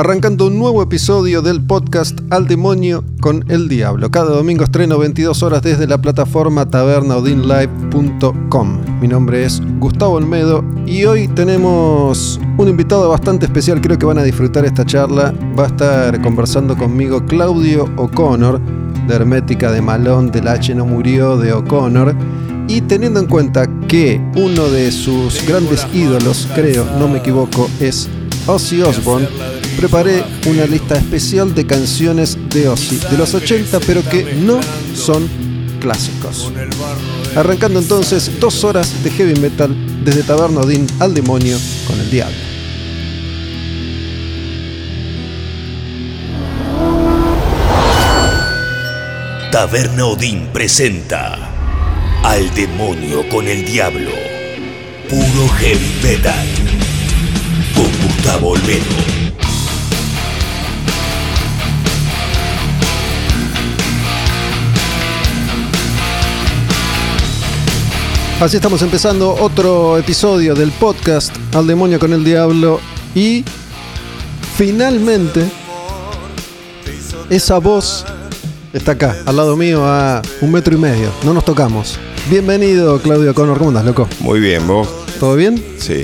Arrancando un nuevo episodio del podcast Al Demonio con el Diablo. Cada domingo estreno 22 horas desde la plataforma tabernaudinlive.com. Mi nombre es Gustavo Olmedo y hoy tenemos un invitado bastante especial. Creo que van a disfrutar esta charla. Va a estar conversando conmigo Claudio O'Connor, de Hermética de Malón, del H no murió de O'Connor. Y teniendo en cuenta que uno de sus grandes ídolos, creo, no me equivoco, es Ozzy Osbourne, preparé una lista especial de canciones de Ozzy de los 80, pero que no son clásicos. Arrancando entonces dos horas de heavy metal desde Taberna Odín al demonio con el diablo. Taberna Odín presenta Al demonio con el diablo. Puro heavy metal. Con Gustavo Olmedo. Así estamos empezando otro episodio del podcast Al demonio con el diablo y finalmente esa voz está acá, al lado mío a un metro y medio. No nos tocamos. Bienvenido Claudio Connor, ¿cómo andas, loco? Muy bien, vos. ¿Todo bien? Sí.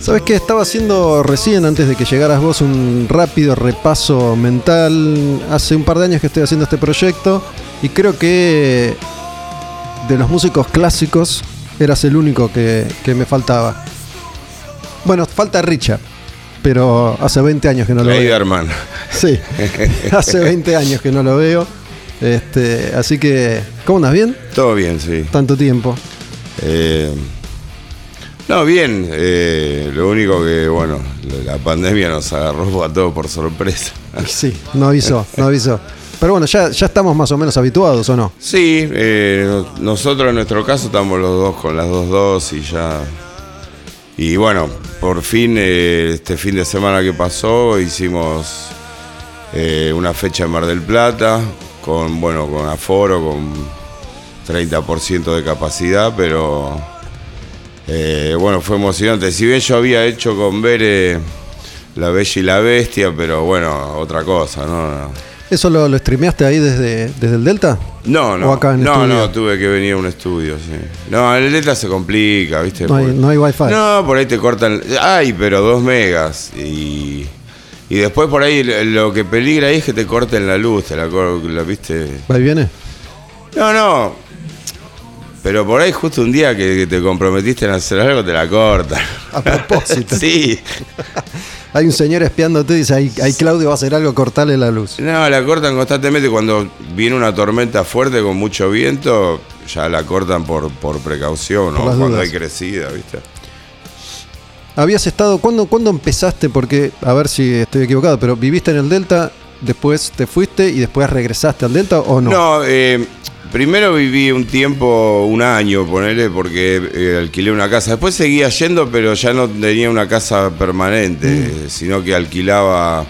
¿Sabes qué? Estaba haciendo recién, antes de que llegaras vos, un rápido repaso mental. Hace un par de años que estoy haciendo este proyecto y creo que de los músicos clásicos eras el único que, que me faltaba. Bueno, falta Richard, pero hace 20 años que no lo veo. Sí, hace 20 años que no lo veo. Este, así que, ¿cómo andas? ¿Bien? Todo bien, sí. Tanto tiempo. Eh, no, bien. eh, lo único que, bueno, la pandemia nos agarró a todos por sorpresa. Sí, no avisó, no avisó. Pero bueno, ya, ya estamos más o menos habituados, ¿o no? Sí, eh, no- nosotros en nuestro caso estamos los dos con las dos dosis ya. Y bueno, por fin, eh, este fin de semana que pasó, hicimos eh, una fecha en Mar del Plata, con, bueno, con aforo, con 30% de capacidad, pero bueno, fue emocionante. Si bien yo había hecho con Bere La Bella y la Bestia, pero bueno, otra cosa, ¿no? ¿Eso lo, lo streameaste ahí desde, desde el Delta? No, no. ¿O acá en no, estudio? no, tuve que venir a un estudio, sí. No, en el Delta se complica, ¿viste? No hay, no hay wifi. No, por ahí te cortan. Ay, pero dos megas. Y, y después por ahí lo que peligra ahí es que te corten la luz, te la, la viste. ¿Va y viene? No, no. Pero por ahí justo un día que, que te comprometiste en hacer algo, te la cortan. A propósito. sí. Hay un señor espiándote y dice, ahí, ahí Claudio va a hacer algo, cortale la luz. No, la cortan constantemente cuando viene una tormenta fuerte con mucho viento, ya la cortan por, por precaución, Por ¿no? las Cuando dudas. hay crecida, ¿viste? Habías estado, ¿cuándo, ¿cuándo empezaste? Porque, a ver si estoy equivocado, pero viviste en el Delta, después te fuiste y después regresaste al Delta o no? No, eh, primero viví un tiempo, un año, ponele, porque eh, alquilé una casa. Después seguía yendo, pero ya no tenía una casa permanente, Mm. sino que alquilaba,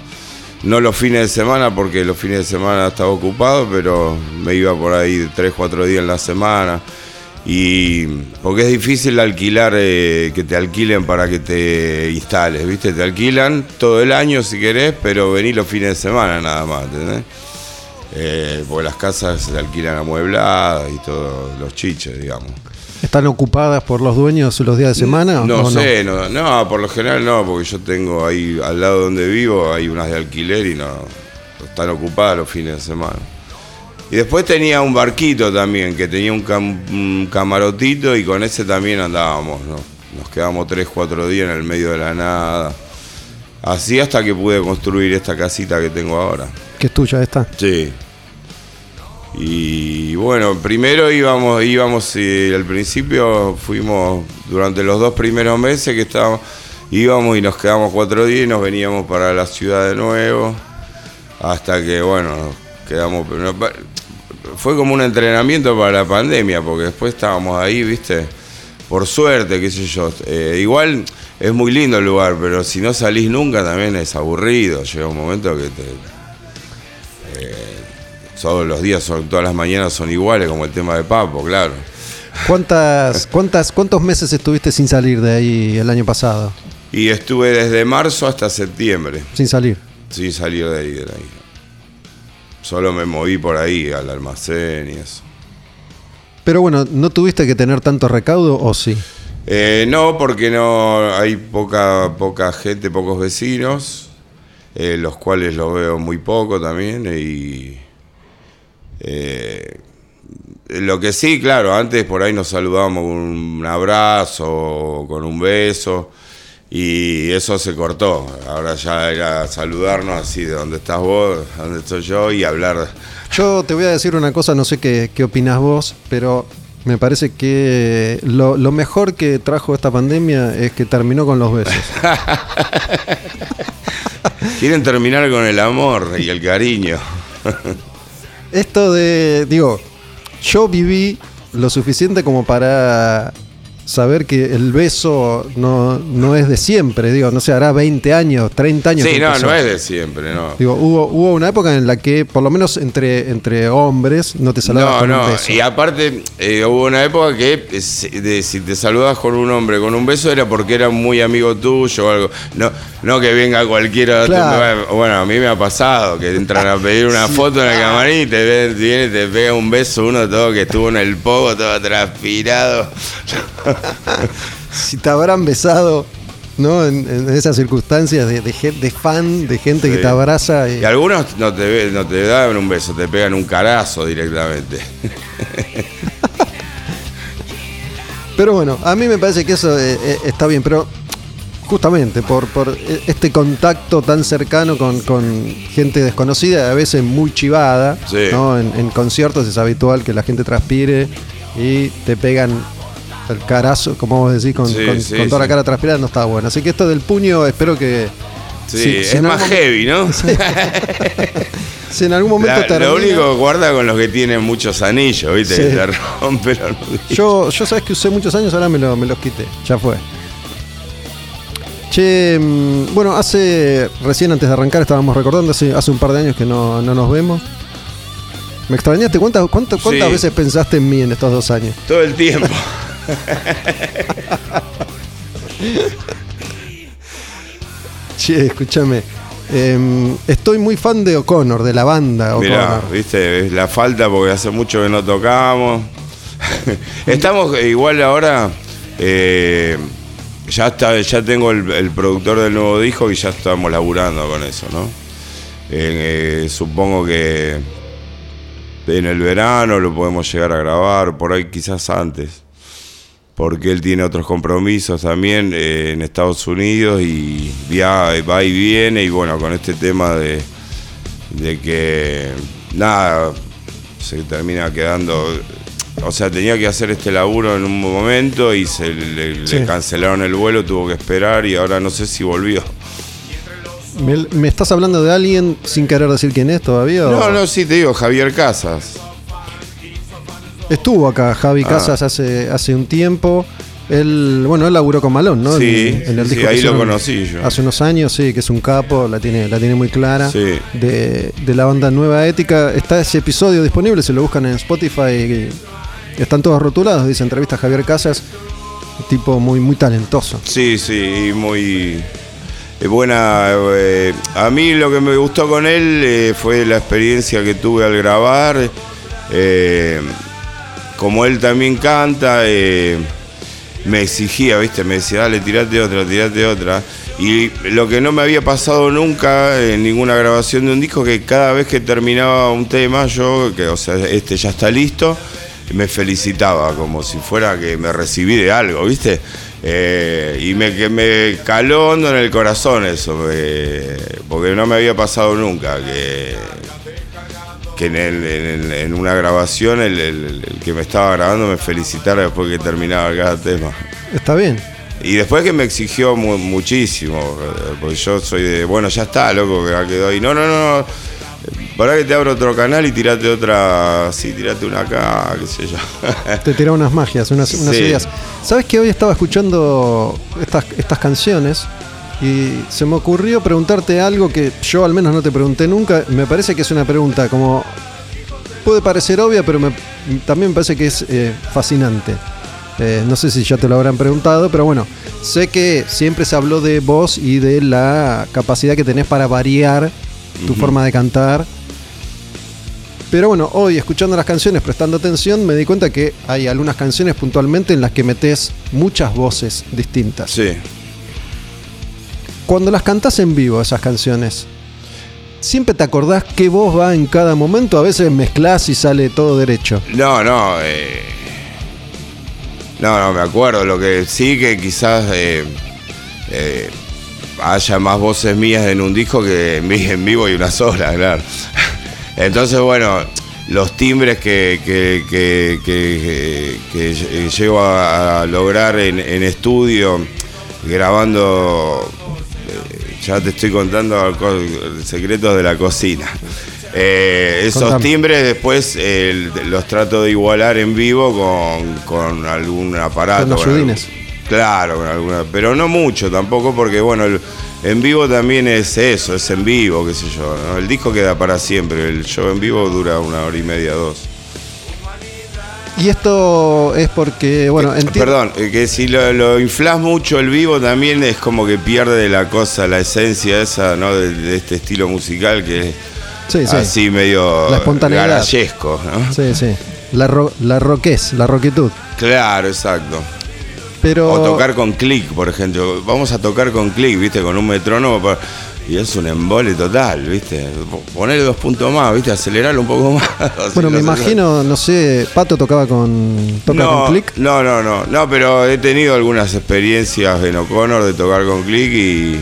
no los fines de semana, porque los fines de semana estaba ocupado, pero me iba por ahí tres, cuatro días en la semana. Y porque es difícil alquilar, eh, que te alquilen para que te instales, ¿viste? Te alquilan todo el año si querés, pero vení los fines de semana nada más, ¿entendés? Eh, porque las casas se alquilan amuebladas y todos los chiches, digamos. ¿Están ocupadas por los dueños los días de semana? No o sé, no? No, por lo general no, porque yo tengo ahí al lado donde vivo, hay unas de alquiler y no están ocupadas los fines de semana. Y después tenía un barquito también, que tenía un, cam- un camarotito y con ese también andábamos, ¿no? Nos quedamos tres, cuatro días en el medio de la nada. Así hasta que pude construir esta casita que tengo ahora. Es tuya esta. Sí. Y bueno, primero íbamos, íbamos y al principio fuimos durante los dos primeros meses que estábamos, íbamos y nos quedamos cuatro días y nos veníamos para la ciudad de nuevo. Hasta que bueno, nos quedamos. Fue como un entrenamiento para la pandemia, porque después estábamos ahí, viste, por suerte, qué sé yo. Eh, igual es muy lindo el lugar, pero si no salís nunca también es aburrido. Llega un momento que te, todos los días, son, todas las mañanas son iguales, como el tema de Papo, claro. ¿Cuántas, cuántas, ¿Cuántos meses estuviste sin salir de ahí el año pasado? Y estuve desde marzo hasta septiembre, Sin salir. sin salir de ahí, de ahí. Solo me moví por ahí, al almacén y eso. Pero bueno, ¿no tuviste que tener tanto recaudo o sí? Eh, no, porque no hay poca, poca gente, pocos vecinos, eh, los cuales los veo muy poco también. Y eh, lo que sí, claro, antes por ahí nos saludábamos con un abrazo, con un beso, y eso se cortó. Ahora ya era saludarnos así de dónde estás vos, dónde estoy yo, y hablar. Yo te voy a decir una cosa, no sé qué, qué opinás vos, pero me parece que lo, lo mejor que trajo esta pandemia es que terminó con los besos. Quieren terminar con el amor y el cariño. Esto de, digo, yo viví lo suficiente como para saber que el beso no, no es de siempre, digo, no sé, hará 20 años, 30 años. Sí, no, no es de siempre, no. Digo, hubo, hubo una época en la que, por lo menos entre, entre hombres, no te saludabas No, con un no, beso. y aparte eh, hubo una época que eh, si- de- si te saludas con un hombre con un beso era porque era muy amigo tuyo o algo. No, no que venga cualquiera. Claro. Bueno, a mí me ha pasado que entran a pedir una foto en el camarín y te ven, viene y te pega un beso uno todo que estuvo en el pogo, todo transpirado. si te habrán besado, ¿no? En, en esas circunstancias de, de, gen- de fan, de gente que te abraza. y- Y algunos no te, ve- no te dan un beso, te pegan un carazo directamente. Pero bueno, a mí me parece que eso eh, eh, está bien, pero justamente por, por eh, este contacto tan cercano con, con gente desconocida, a veces muy chivada, Sí. ¿no? En, en conciertos es habitual que la gente transpire y te pegan el carazo, como vos decís, con, Sí, con- sí, con toda la cara transpirada, no está bueno. Así que esto del puño, espero que... Sí, si- es más heavy, ¿no? Si en algún momento La- lo único que guarda con los que tienen muchos anillos, ¿viste? Sí. Te rompen los. Yo, yo sabes que usé muchos años, ahora me, lo- me los quité. Ya fue. Che, mm, bueno, hace. Recién antes de arrancar estábamos recordando, hace, hace un par de años que no, no nos vemos. ¿Me extrañaste? ¿Cuántas, cuántas, cuántas Sí. veces pensaste en mí en estos dos años? Todo el tiempo. Che, escúchame. em, estoy muy fan de O'Connor, de la banda Mirá, viste, la falta porque hace mucho que no tocamos. Estamos igual ahora. eh, ya está, ya tengo el, productor del nuevo disco y ya estamos laburando con eso, ¿no? Eh, supongo que en el verano lo podemos llegar a grabar, por ahí quizás antes. Porque él tiene otros compromisos también eh, en Estados Unidos y via- va y viene. Y bueno, con este tema de, de que nada, se termina quedando. O sea, tenía que hacer este laburo en un momento y se le, cancelaron el vuelo, tuvo que esperar y ahora no sé si volvió. ¿Me, me estás hablando de alguien sin querer decir quién es todavía? o- No, no, sí te digo, Javier Casas. Estuvo acá Javi Ah. Casas hace, hace un tiempo. Él, bueno, él laburó con Malón, ¿no? Sí, sí, disco que ahí lo conocí yo. Hace unos años, sí, que es un capo, la tiene, la tiene muy clara. Sí. De, de la banda Nueva Ética. Está ese episodio disponible, se lo buscan en Spotify y, están todos rotulados, dice entrevista a Javier Casas, tipo muy, muy talentoso. Sí, sí, muy eh, buena. eh, a mí lo que me gustó con él eh, fue la experiencia que tuve al grabar. eh, como él también canta, eh, me exigía, ¿viste? Me decía, dale, tirate otra, tirate otra. Y lo que no me había pasado nunca en ninguna grabación de un disco, que cada vez que terminaba un tema, yo, que, o sea, este ya está listo, me felicitaba, como si fuera que me recibí de algo, ¿viste? Eh, y me, que me caló hondo en el corazón eso, eh, porque no me había pasado nunca que, que en, el- en el- en una grabación el, que me estaba grabando me felicitara después que terminaba cada tema. Está bien. Y después que me exigió mu- muchísimo, porque yo soy de, bueno, ya está, loco, que quedó ahí. No, no, no. Para que te abro otro canal y tirate otra, sí, tirate una acá, qué sé yo. Te tiraba unas magias, unas, unas Sí. ideas. ¿Sabes que hoy estaba escuchando estas, estas canciones y se me ocurrió preguntarte algo que yo al menos no te pregunté nunca? Me parece que es una pregunta como... Puede parecer obvia, pero me- también me parece que es eh, fascinante. Eh, no sé si ya te lo habrán preguntado, pero bueno, sé que siempre se habló de vos y de la capacidad que tenés para variar tu forma de cantar. Pero bueno, hoy escuchando las canciones, prestando atención, me di cuenta que hay algunas canciones puntualmente en las que metes muchas voces distintas. Sí. Cuando las cantás en vivo, esas canciones, ¿siempre te acordás qué voz va en cada momento? A veces mezclás y sale todo derecho. No, no, eh, no, no, me acuerdo. Lo que sí que quizás eh, eh, haya más voces mías en un disco que en vi- en vivo y una sola, claro. Entonces, bueno, los timbres que, que, que- que- llego a, lograr en, estudio, grabando, ya te estoy contando co- secretos de la cocina. Eh, esos Contame. timbres después eh, los trato de igualar en vivo con, con algún aparato. Con los algún- ayudines. Claro, con alguna, pero no mucho tampoco porque bueno, el- en vivo también es eso, es en vivo, qué sé yo. ¿no? El disco queda para siempre, el show en vivo dura una hora y media, dos. Y esto es porque, bueno, entiendo. Perdón, eh, que si lo, lo inflas mucho el vivo también es como que pierde la cosa, la esencia esa, ¿no? De, de este estilo musical que es Sí, sí. así medio La espontaneidad. garayesco, ¿no? Sí, sí. La, ro la roquez, la roquitud. Claro, exacto. Pero. O tocar con click, por ejemplo. Vamos a tocar con click, ¿viste? Con un metrónomo. pa- Y es un embole total, ¿viste? Ponerle dos puntos más, ¿viste? Acelerarlo un poco más. Bueno, me imagino, no sé, Pato tocaba con. toca no, con click. No, no, no. No, pero he tenido algunas experiencias en O'Connor de tocar con click y.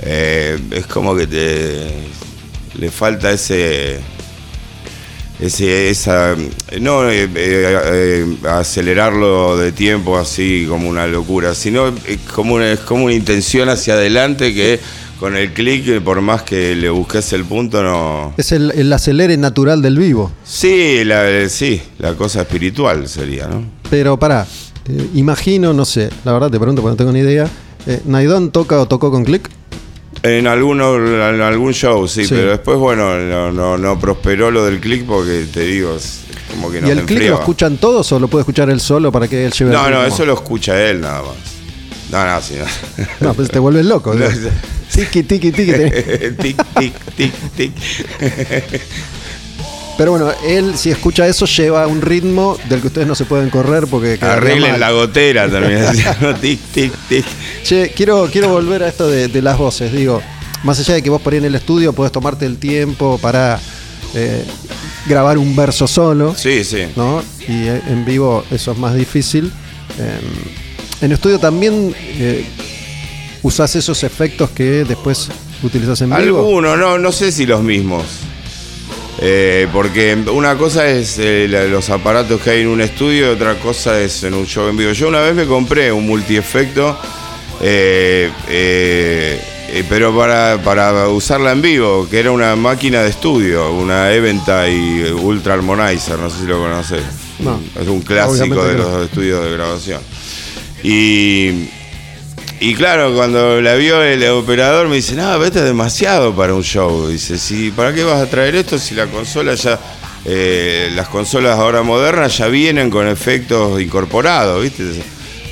eh, es como que te. Le falta ese. Ese, esa, no eh, eh, acelerarlo de tiempo así como una locura, sino como una, es como una intención hacia adelante que con el clic, eh, por más que le busques el punto, no. Es el, el acelere natural del vivo. Sí, la, sí, la cosa espiritual sería, ¿no? Pero pará, eh, imagino, no sé, la verdad te pregunto porque no tengo ni idea. Eh, ¿Naidón toca o tocó con click? En, alguno, en algún show, sí, Sí. pero después, bueno, no, no, no prosperó lo del click porque te digo, como que no ¿Y el click lo escuchan todos o lo puede escuchar él solo para que él lleve el No, no, eso lo escucha él nada más. No, no, sí, no. No, pues te vuelves loco. No. Tiki, tiki, tiki. tic, tic, tic, tic. Pero bueno, él si escucha eso lleva un ritmo del que ustedes no se pueden correr porque Arreglen la gotera también. tic, tic, tic. Che, quiero, quiero volver a esto de, de las voces. Digo, más allá de que vos por ahí en el estudio podés tomarte el tiempo para eh, grabar un verso solo, Sí, sí. ¿no? Y eh, en vivo eso es más difícil. Eh, en estudio también eh, usás esos efectos que después utilizas en vivo. Algunos, no, no sé si los mismos. Eh, porque una cosa es eh, la- los aparatos que hay en un estudio y otra cosa es en un show en vivo. Yo una vez me compré un multiefecto, eh, eh, pero para, para usarla en vivo, que era una máquina de estudio, una Eventide Ultra Harmonizer, no sé si lo conoces. No. Es un clásico de no. los estudios de grabación. Y y claro, cuando la vio el operador me dice, no, es demasiado para un show. Dice, sí, ¿para qué vas a traer esto si la consola ya eh, las consolas ahora modernas ya vienen con efectos incorporados, ¿viste?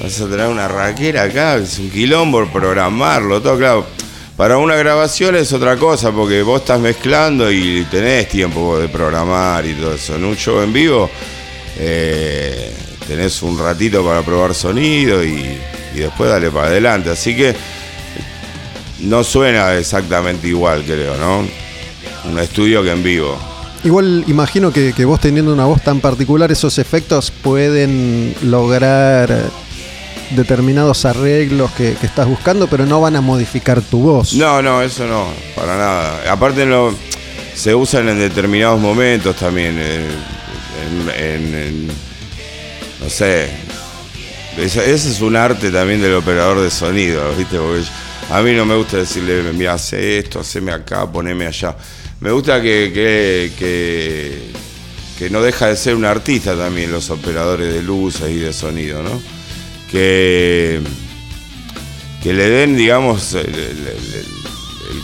Vas a tener una raquera acá, es un quilombo programarlo, todo claro. Para una grabación es otra cosa, porque vos estás mezclando y tenés tiempo de programar y todo eso. En un show en vivo eh, tenés un ratito para probar sonido y, y después dale para adelante. Así que no suena exactamente igual, creo, ¿no? Un estudio que en vivo. Igual imagino que, que vos teniendo una voz tan particular, esos efectos pueden lograr determinados arreglos que, que estás buscando, pero no van a modificar tu voz. No, no, eso no, para nada. Aparte lo, se usan en determinados momentos también. eh, en- en- en- no sé. Ese, es un arte también del operador de sonido, ¿viste? Porque a mí no me gusta decirle, mira, hace esto, haceme acá, poneme allá. Me gusta que, que, que, no deja de ser un artista también los operadores de luces y de sonido, ¿no? Que, que le den, digamos, el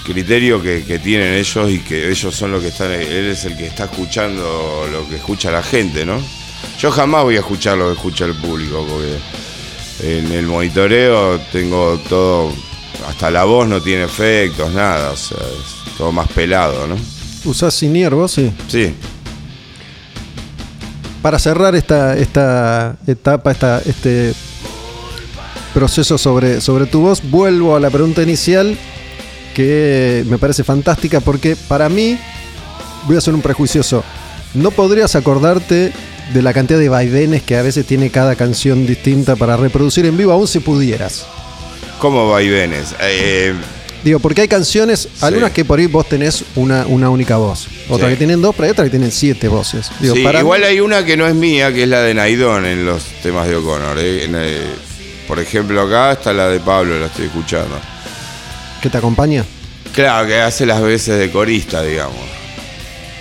criterio que, que tienen ellos y que ellos son los que están, él es el que está escuchando lo que escucha la gente, ¿no? Yo jamás voy a escuchar lo que escucha el público, porque en el monitoreo tengo todo, hasta la voz no tiene efectos, nada, o sea, es todo más pelado, ¿no? ¿Usás Sinier vos? Sí. Sí, Para cerrar esta, esta etapa, esta, este proceso sobre, sobre tu voz, vuelvo a la pregunta inicial que me parece fantástica porque para mí, voy a ser un prejuicioso, no podrías acordarte de la cantidad de vaivenes que a veces tiene cada canción distinta para reproducir en vivo, aún si pudieras. como vaivenes. Eh, Digo, porque hay canciones, algunas que por ahí vos tenés una, una única voz, otras Sí. que tienen dos, pero hay otras que tienen siete voces. Digo, sí, para igual mí- hay una que no es mía, que es la de Naidón en los temas de O'Connor. eh. En, eh, por ejemplo, acá está la de Pablo, la estoy escuchando. que te acompaña. Claro, que hace las veces de corista, digamos.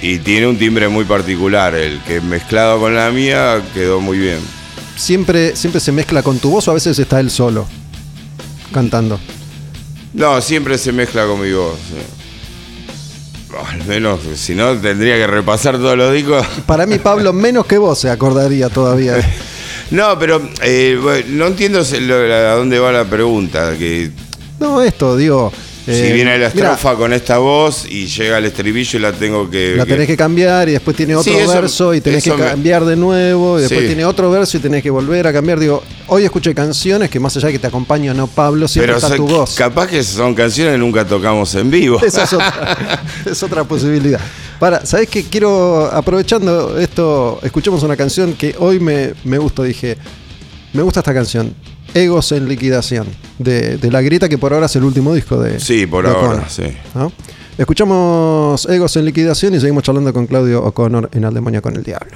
Y tiene un timbre muy particular, el que mezclado con la mía quedó muy bien. siempre, siempre se mezcla con tu voz o a veces está él solo cantando. No, siempre se mezcla con mi voz. sí. Al menos, si no, tendría que repasar todos los discos. Para mí, Pablo, menos que vos se acordaría todavía. No, pero eh, bueno, no entiendo a dónde va la pregunta. Que No, esto, digo. Si eh, viene la estrofa con esta voz y llega el estribillo y la tengo que. La tenés que cambiar y después tiene otro Sí, eso- verso y tenés que me- cambiar de nuevo y después Sí. tiene otro verso y tenés que volver a cambiar. Digo, hoy escuché canciones que más allá de que te acompañe o no Pablo, siempre Pero está tu voz. capaz que son canciones que nunca tocamos en vivo. Esa es otra, es otra posibilidad. Para, ¿sabés qué? Quiero, aprovechando esto, escuchemos una canción que hoy me, me gustó. Dije, me gusta esta canción. Egos en liquidación. De, de La Grita, que por ahora es el último disco de. Sí, por de ahora, O'Connor, sí. ¿no? Escuchamos Egos en liquidación y seguimos charlando con Claudio O'Connor en Al Demonio con el Diablo.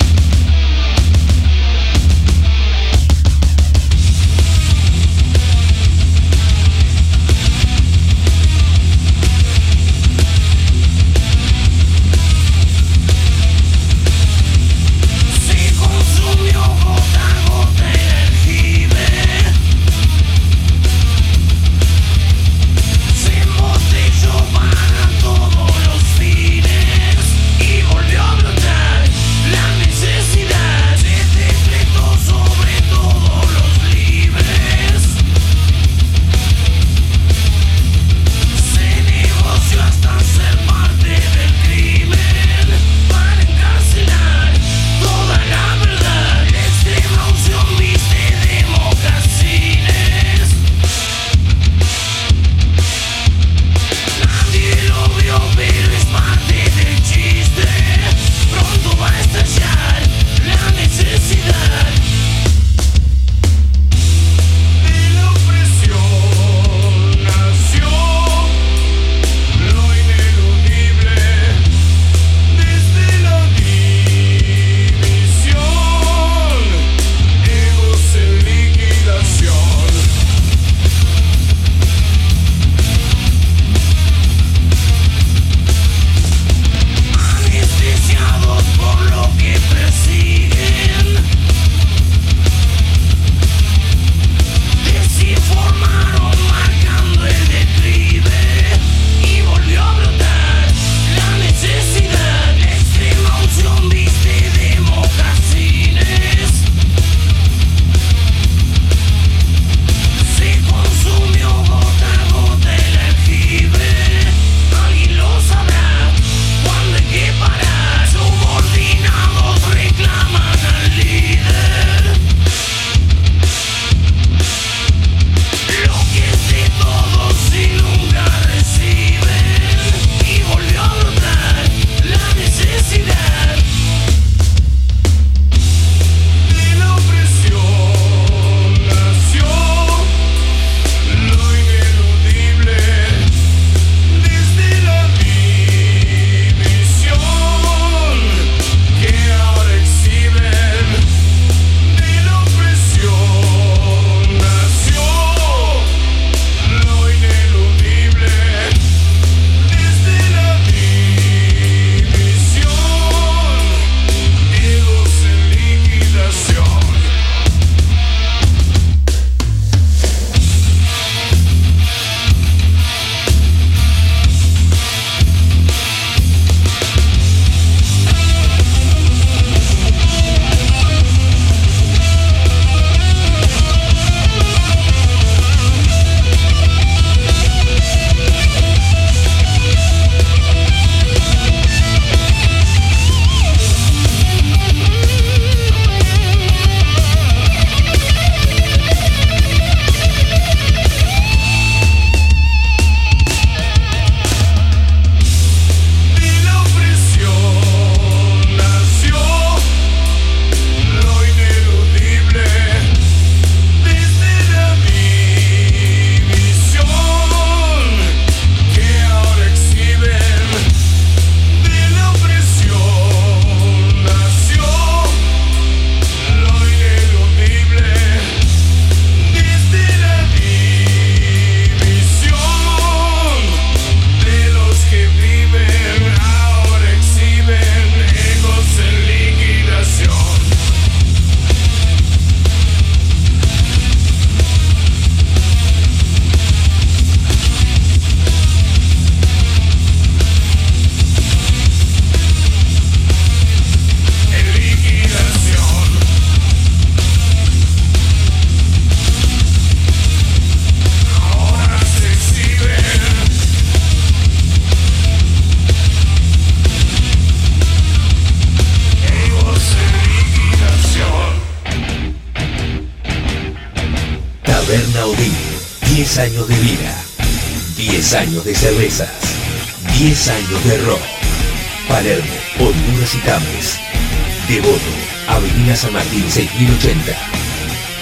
San Martín 6080.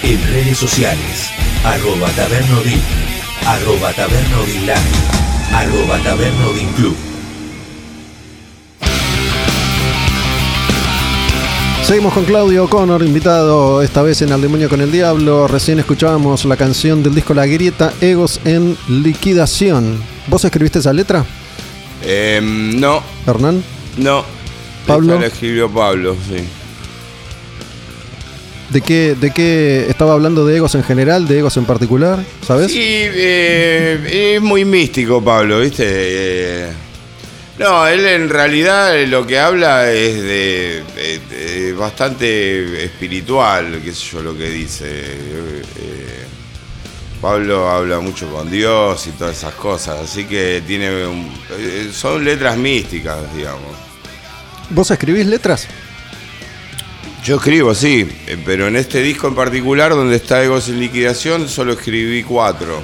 En redes sociales, arroba tabernodin, arroba tabernodin live, arroba tabernodin club. Seguimos con Claudio O'Connor, invitado esta vez en Al Demonio con el Diablo. Recién escuchábamos la canción del disco La Grieta, Egos en Liquidación. ¿Vos escribiste esa letra, Em, no, Hernán? no. ¿Pablo? La escribió Pablo, sí. ¿De qué, ¿De qué estaba hablando de egos en general, de egos en particular? ¿Sabes? Sí, eh, es muy místico Pablo, ¿viste? Eh, no, él en realidad lo que habla es de, de- de bastante espiritual, qué sé yo lo que dice. Eh, Pablo habla mucho con Dios y todas esas cosas, así que tiene un- son letras místicas, digamos. ¿Vos escribís letras? Yo escribo, sí, eh, pero en este disco en particular, donde está Egos en liquidación, solo escribí cuatro.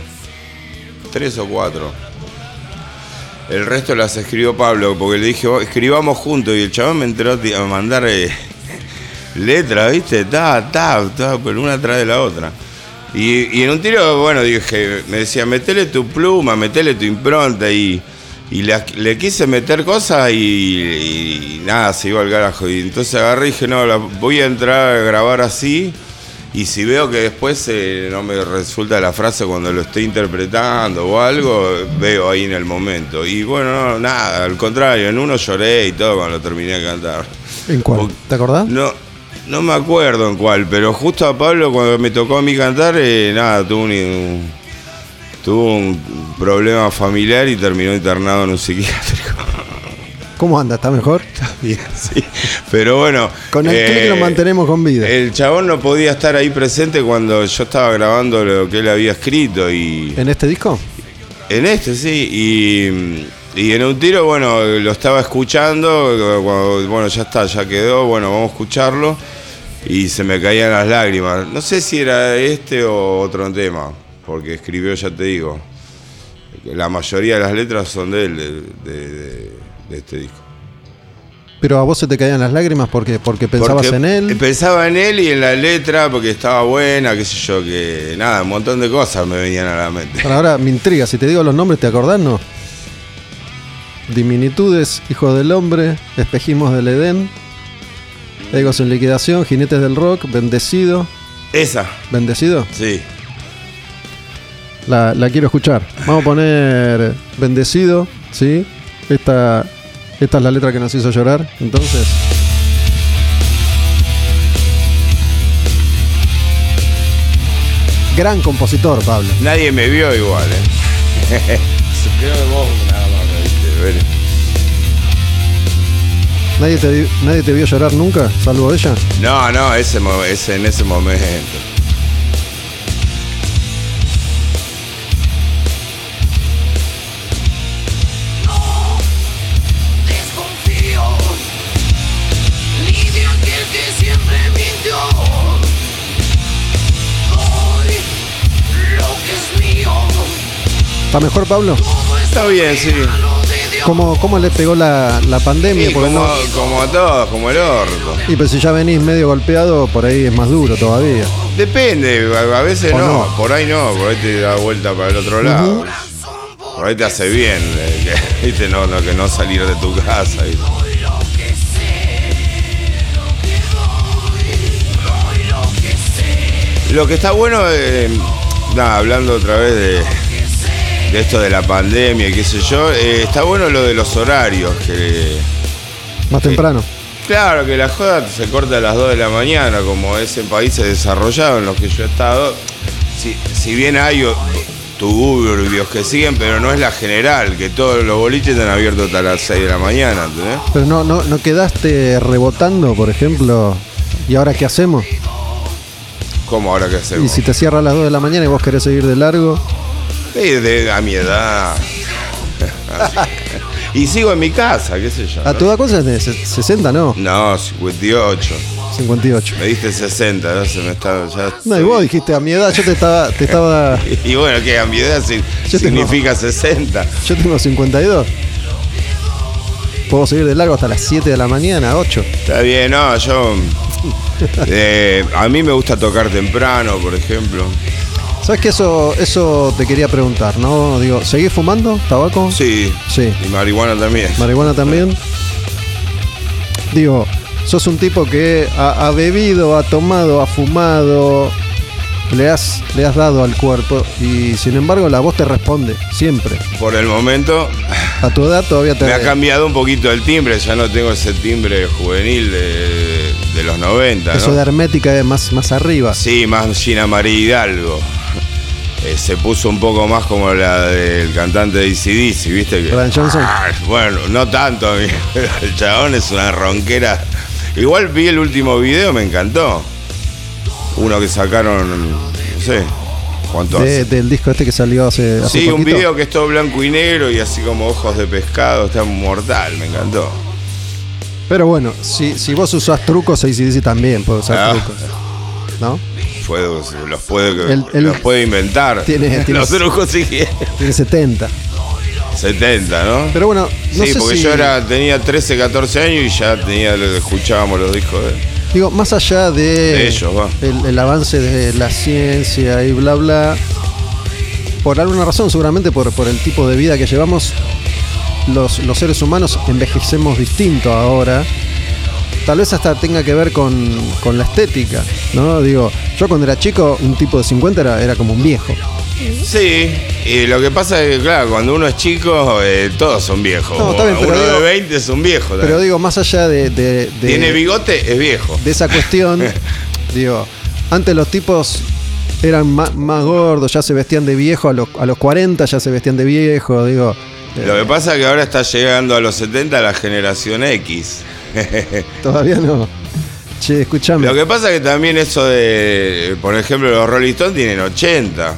Tres o cuatro. El resto las escribió Pablo, porque le dije, "Oh, escribamos juntos, y el chabón me entró a mandar eh, letras, ¿viste? Ta, ta, ta, pero una atrás de la otra. Y, y en un tiro, bueno, dije, me decía, metele tu pluma, metele tu impronta, y, y le quise meter cosas y, y nada, se iba al carajo. Y entonces agarré y dije, no, la- voy a entrar a grabar así. Y si veo que después eh, no me resulta la frase cuando lo estoy interpretando o algo, veo ahí en el momento. Y bueno, no, nada, al contrario, en uno lloré y todo cuando lo terminé de cantar. ¿En cuál? ¿Te acordás? No, no me acuerdo en cuál, pero justo a Pablo cuando me tocó a mí cantar, eh, nada, tuvo un- tuvo un problema familiar y terminó internado en un psiquiátrico. ¿Cómo anda? ¿Está mejor? Bien, sí. Pero bueno. Con el eh, clic lo mantenemos con vida. El chabón no podía estar ahí presente cuando yo estaba grabando lo que él había escrito y. ¿En este disco? En este, sí. Y, y en un tiro, bueno, lo estaba escuchando. cuando- bueno, ya está, ya quedó. Bueno, vamos a escucharlo. Y se me caían las lágrimas. No sé si era este o otro tema. Porque escribió, ya te digo. La mayoría de las letras son de él, de, de- de- de este disco. Pero a vos se te caían las lágrimas porque, porque pensabas Porque en él. Pensaba en él y en la letra porque estaba buena, qué sé yo, que nada, un montón de cosas me venían a la mente. Pero ahora me intriga, si te digo los nombres, ¿te acordás, no? Diminitudes, Hijo del Hombre, Espejismos del Edén, Egos en Liquidación, Jinetes del Rock, Bendecido. Esa, ¿Bendecido? sí. La, la quiero escuchar. Vamos a poner Bendecido, ¿sí? Esta, esta es la letra que nos hizo llorar, entonces. Gran compositor, Pablo. Nadie me vio igual, ¿eh? Creo que vos nada más me viste. ¿Nadie te, ¿Nadie te vio llorar nunca, salvo ella? No, no, ese, ese en ese momento. ¿Está mejor, Pablo? Está bien, sí. ¿Cómo, cómo le pegó la, la pandemia? Sí, Porque como, no- como a todos, como el orto. Y pues si ya venís medio golpeado, por ahí es más duro todavía. Depende, a, a veces O no, no. por ahí no, por ahí te da vuelta para el otro lado. Por ahí te hace bien, eh, que, ¿viste? No, no, que no salir de tu casa. lo que Lo está bueno, eh, nada, hablando otra vez de, de esto de la pandemia y qué sé yo, eh, está bueno lo de los horarios, que Más temprano. claro que la joda se corta a las 2 de la mañana, como es en países desarrollados en los que yo he estado, si, si bien hay turbios que siguen, pero no es la general, que todos los boliches están abiertos hasta las 6 de la mañana, ¿entendés? Pero no, no, no quedaste rebotando, por ejemplo. ¿Y ahora qué hacemos? ¿Cómo ahora que Y hacemos? si te cierra a las 2 de la mañana y vos querés seguir de largo. Sí, de- a mi edad. y sigo en mi casa, qué sé yo. ¿A ¿no? toda cosa de se- 60, no? No, 58. 58. Me diste 60, no se me está. Ya No, y vos dijiste a mi edad, yo te estaba, te estaba, Y bueno, que a mi edad si- Yo tengo- significa 60. yo tengo 52. Puedo seguir de largo hasta las 7 de la mañana, 8. Está bien, no, yo. eh, a mí me gusta tocar temprano, por ejemplo. ¿Sabes que eso, eso te quería preguntar, no? Digo, ¿seguís fumando tabaco? Sí. Sí. Y marihuana también. ¿Marihuana también? Digo, sos un tipo que ha, ha bebido, ha tomado, ha fumado, le has, le has dado al cuerpo y sin embargo la voz te responde, siempre. Por el momento A tu edad todavía te... me ha cambiado un poquito el timbre, ya no tengo ese timbre juvenil de, de los 90, Eso ¿no? de hermética es más, más arriba. Sí, más Gina María Hidalgo. Eh, se puso un poco más como la del cantante de ACDC, ¿viste? Brian Johnson. Ah, bueno, no tanto, el chabón es una ronquera. Igual vi el último video, me encantó. Uno que sacaron, no sé, cuánto De- hace. del disco este que salió hace, hace Sí, un video que es todo blanco y negro y así como ojos de pescado, está mortal, me encantó. Pero bueno, si, si vos usás trucos, ACDC también puede usar Ah. trucos. ¿No? Los, puede, El- el- los puede inventar. Tiene- tiene- los trucos si quiere. Tiene 70. 70, ¿no? Pero bueno, no sí, sé porque si... yo era, tenía 13, 14 años y ya tenía, escuchábamos los discos de Digo, más allá de, De ellos, el avance de la ciencia y bla bla, por alguna razón, seguramente por, por el tipo de vida que llevamos, los, los seres humanos envejecemos distinto ahora. Tal vez hasta tenga que ver con, con la estética, ¿no? Digo, yo cuando era chico, un tipo de 50 era, era como un viejo. Sí, y lo que pasa es que, claro, cuando uno es chico, eh, todos son viejos. No, está bien, pero uno digo- de 20 es un viejo. Pero también. digo, más allá de, de- de- Tiene bigote, es viejo. de esa cuestión, digo, antes los tipos eran ma- más, gordos, ya se vestían de viejo, a los, a los 40 ya se vestían de viejo, digo. Lo que pasa es que ahora está llegando a los 70 la generación X. Todavía no. Che, escuchame. Lo que pasa es que también eso de, por ejemplo, los Rolling Stones tienen 80.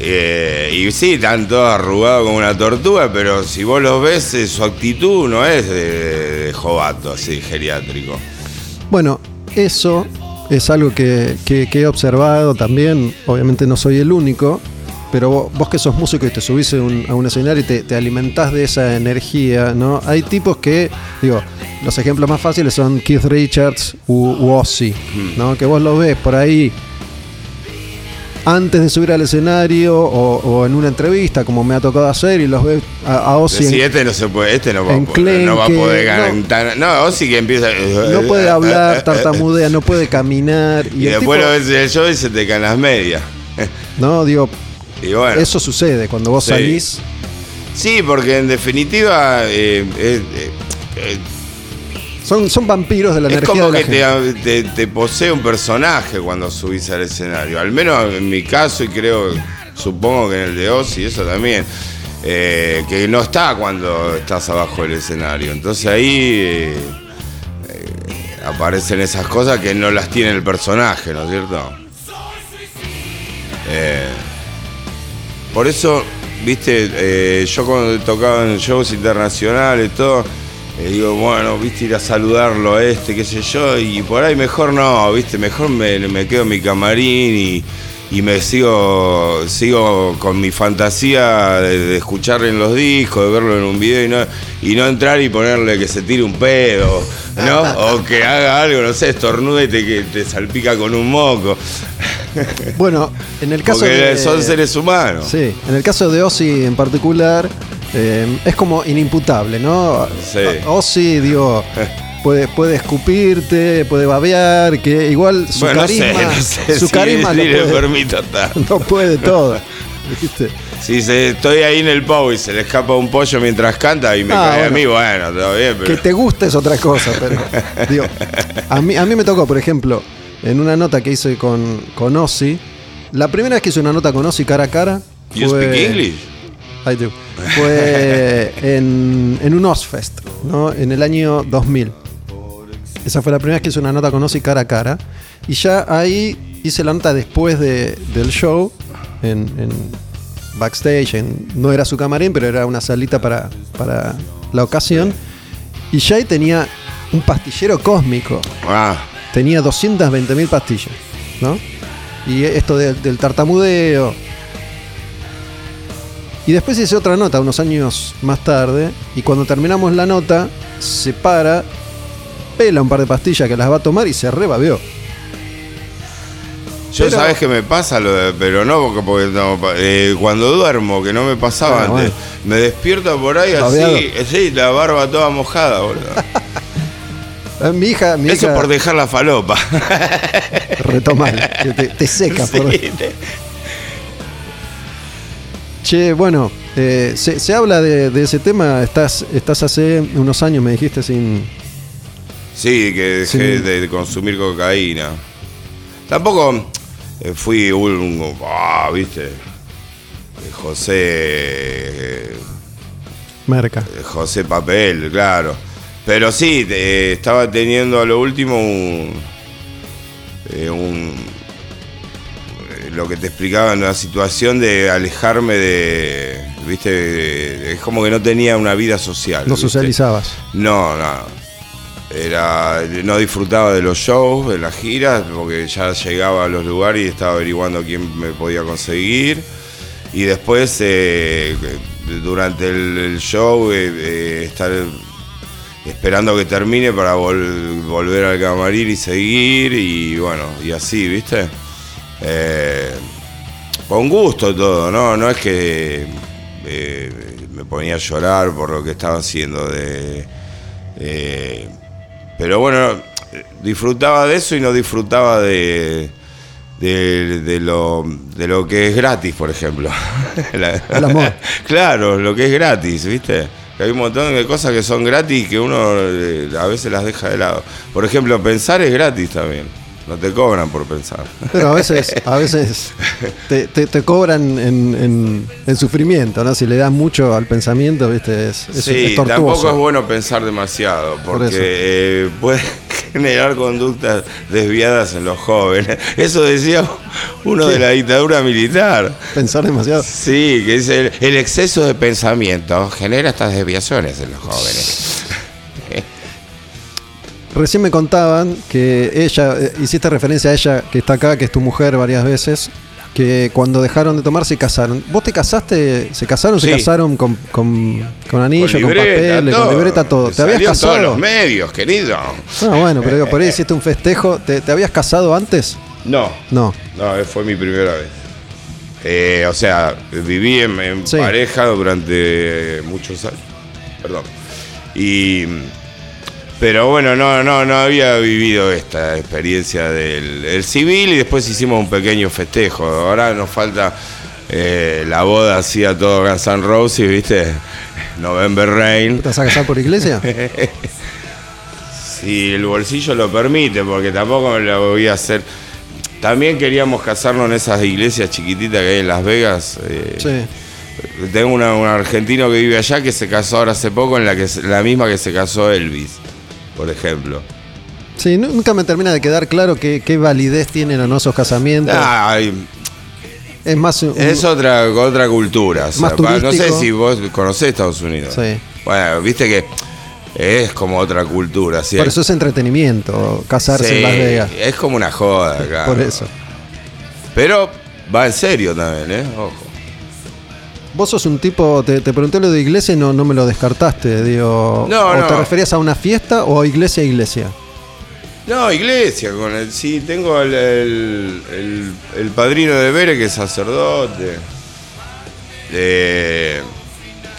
Eh, y sí, están todos arrugados como una tortuga, pero si vos los ves, eh, su actitud no es de, de jovato, así, geriátrico. Bueno, eso es algo que, que- que he observado también. Obviamente no soy el único. Pero vos, vos que sos músico y te subís a un, a un escenario y te, te alimentás de esa energía, ¿no? Hay tipos que, digo, los ejemplos más fáciles son Keith Richards u, u Ozzy, ¿no? Que vos los ves por ahí antes de subir al escenario o, o en una entrevista, como me ha tocado hacer, y los ves a, a Ozzy en- este no se puede, este no va, a poder, no va a poder no. cantar. No, o sí que empieza. no puede hablar, tartamudea, no puede caminar. Y, Y después tipo- lo ves el show y se te caen las medias. No, digo, Y bueno. eso sucede cuando vos Sí. salís. Sí, porque en definitiva eh, eh, eh, eh, Son, son vampiros de la es energía como de la que gente. te, te- te posee un personaje cuando subís al escenario. Al menos en mi caso, y creo, supongo que en el de Ozzy, eso también. eh, que no está cuando estás abajo del escenario. Entonces ahí eh, eh, aparecen esas cosas que no las tiene el personaje, ¿no es cierto? Eh, por eso, viste, eh, yo cuando tocaba en shows internacionales todo, eh, digo, bueno, viste, ir a saludarlo a este, qué sé yo, y por ahí mejor no, viste, mejor me, me quedo en mi camarín y, y me sigo, sigo con mi fantasía de, de escuchar en los discos, de verlo en un video y no, y no entrar y ponerle que se tire un pedo, ¿no? O que haga algo, no sé, estornude y te, que te salpica con un moco. Bueno, en el caso Porque de. son seres humanos. Sí, en el caso de Ozzy en particular, eh, es como inimputable, ¿no? Sí. Ozzy, digo, puede, puede escupirte, puede babear, que igual su bueno, carisma, no sé, no sé su si- carisma le puede, lo puede todo. ¿viste? Si se- estoy ahí en el pavo y se le escapa un pollo mientras canta y me Ah, cae a mí, bueno, todo bien, pero. Que te guste es otra cosa, pero digo, a mí, a mí me tocó, por ejemplo, en una nota que hice con, con Ozzy, la primera vez que hice una nota con Ozzy cara a cara You fue, speak English? I do. Fue en, en un Ozfest, ¿no? En el año 2000. Esa fue la primera vez que hice una nota con Ozzy cara a cara. Y ya ahí hice la nota después de- del show, en, en backstage. en- no era su camarín, pero era una salita para, para la ocasión. Y ya ahí tenía un pastillero cósmico. Ah, Tenía 220.000 pastillas, ¿no? Y esto del tartamudeo. Y después hice otra nota unos años más tarde. Y cuando terminamos la nota, se para, pela un par de pastillas que las va a tomar y se rebabeó. yo Pero- sabes que me pasa, lo de- pero no porque, porque no, pa- eh, cuando duermo, que no me pasaba antes, bueno. me despierto por ahí Babeado. así, eh, sí, la barba toda mojada, boludo. Eh, Mi hija, mi Eso hija por dejar la falopa. retomar, que te, te seca. por- Sí, te- Che, bueno, eh, se, se habla de, de ese tema. Estás, estás hace unos años, me dijiste, sin. Sí, que dejé Sí. de consumir cocaína. Tampoco eh, fui un. ah, ¿Viste? Eh, José. eh, Merca. José Papel, claro. Pero sí, eh, estaba teniendo a lo último un. eh, un eh, lo que te explicaba en la situación de alejarme de. ¿Viste? Es como que no tenía una vida social. No ¿viste? socializabas. No, no. Era, no disfrutaba de los shows, de las giras, porque ya llegaba a los lugares y estaba averiguando quién me podía conseguir. Y después, eh, durante el, show, eh, eh, estar esperando que termine para vol- volver al camarín y seguir. Y bueno, y así, ¿viste? Con gusto todo, ¿no? No es que me ponía a llorar por lo que estaba haciendo. De, pero bueno, disfrutaba de eso y no disfrutaba de, de, de lo, de lo que es gratis, por ejemplo. El amor. claro, lo que es gratis, ¿viste? Que hay un montón de cosas que son gratis que uno eh, a veces las deja de lado. Por ejemplo, pensar es gratis también. No te cobran por pensar. Pero a veces, a veces te, te- te cobran en, en- en sufrimiento, ¿no? Si le das mucho al pensamiento, viste, es, es, sí, es tortuoso. tampoco es bueno pensar demasiado, Por porque eh, puede generar conductas desviadas en los jóvenes. Eso decía uno de la dictadura militar. Pensar demasiado. Sí, que dice el, el exceso de pensamiento genera estas desviaciones en los jóvenes. Recién me contaban que ella, eh, hiciste referencia a ella que está acá, que es tu mujer varias veces, que cuando dejaron de tomar se casaron. ¿Vos te casaste? ¿Se casaron? ¿Se Sí. casaron con, con, con anillo, con, libreta, papel, con libreta, todo? ¿Te habías en todos casado? los medios, querido. Ah, bueno, pero digo, por ahí hiciste un festejo. ¿Te, te habías casado antes? No, No. no, eh, fue mi primera vez. Eh, o sea, viví en, en Sí. pareja durante muchos años. Perdón. Y. Pero bueno, no, no, no había vivido esta experiencia del el civil y después hicimos un pequeño festejo. Ahora nos falta eh, la boda así a todo Guns N' Roses, ¿viste? November Rain. ¿Te vas a casar por iglesia? Si el bolsillo lo permite, porque tampoco me lo voy a hacer. También queríamos casarnos en esas iglesias chiquititas que hay en Las Vegas. eh, Sí. Tengo una- un argentino que vive allá que se casó ahora hace poco en la, que, la misma que se casó Elvis, por ejemplo. Sí, nu- nunca me termina de quedar claro qué, qué validez tienen o no esos casamientos. Ay, es más un- es otra, otra cultura. o sea, Más pa- no sé si vos conocés Estados Unidos. Sí. Bueno, viste que es como otra cultura. ¿sí? Por eso es entretenimiento, casarse Sí, en Las Vegas. Es como una joda, acá. Por eso. Pero va en serio también, ¿eh? Ojo. Vos sos un tipo, te, te pregunté lo de iglesia y no, no me lo descartaste. Digo, No, ¿O no. te referías a una fiesta o a iglesia iglesia? No, iglesia, con el, sí, tengo el, el, el- el padrino de Bere que es sacerdote. Eh,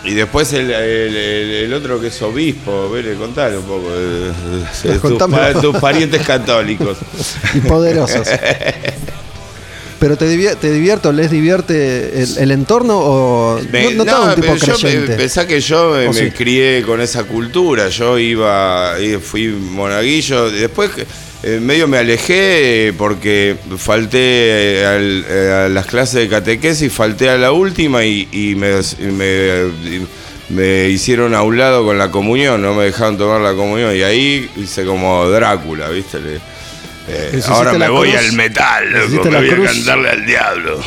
y después el, el- otro que es obispo, Bere, contale un poco tus, tus parientes católicos. Y poderosos. Pero te, divier- te divierte o les divierte el, el entorno o Me- no, no un tipo yo creyente. pensá que yo me, crié con esa cultura. Yo iba, fui monaguillo. Después eh, medio me alejé porque falté al- eh, a las clases de catequesis, falté a la última y, y me, y me- y me hicieron a un lado con la comunión, no me dejaron tomar la comunión. Y ahí hice como Drácula, ¿viste? Le- eh, ahora me voy cruz, al metal, loco, me la voy cruz. a cantarle al diablo.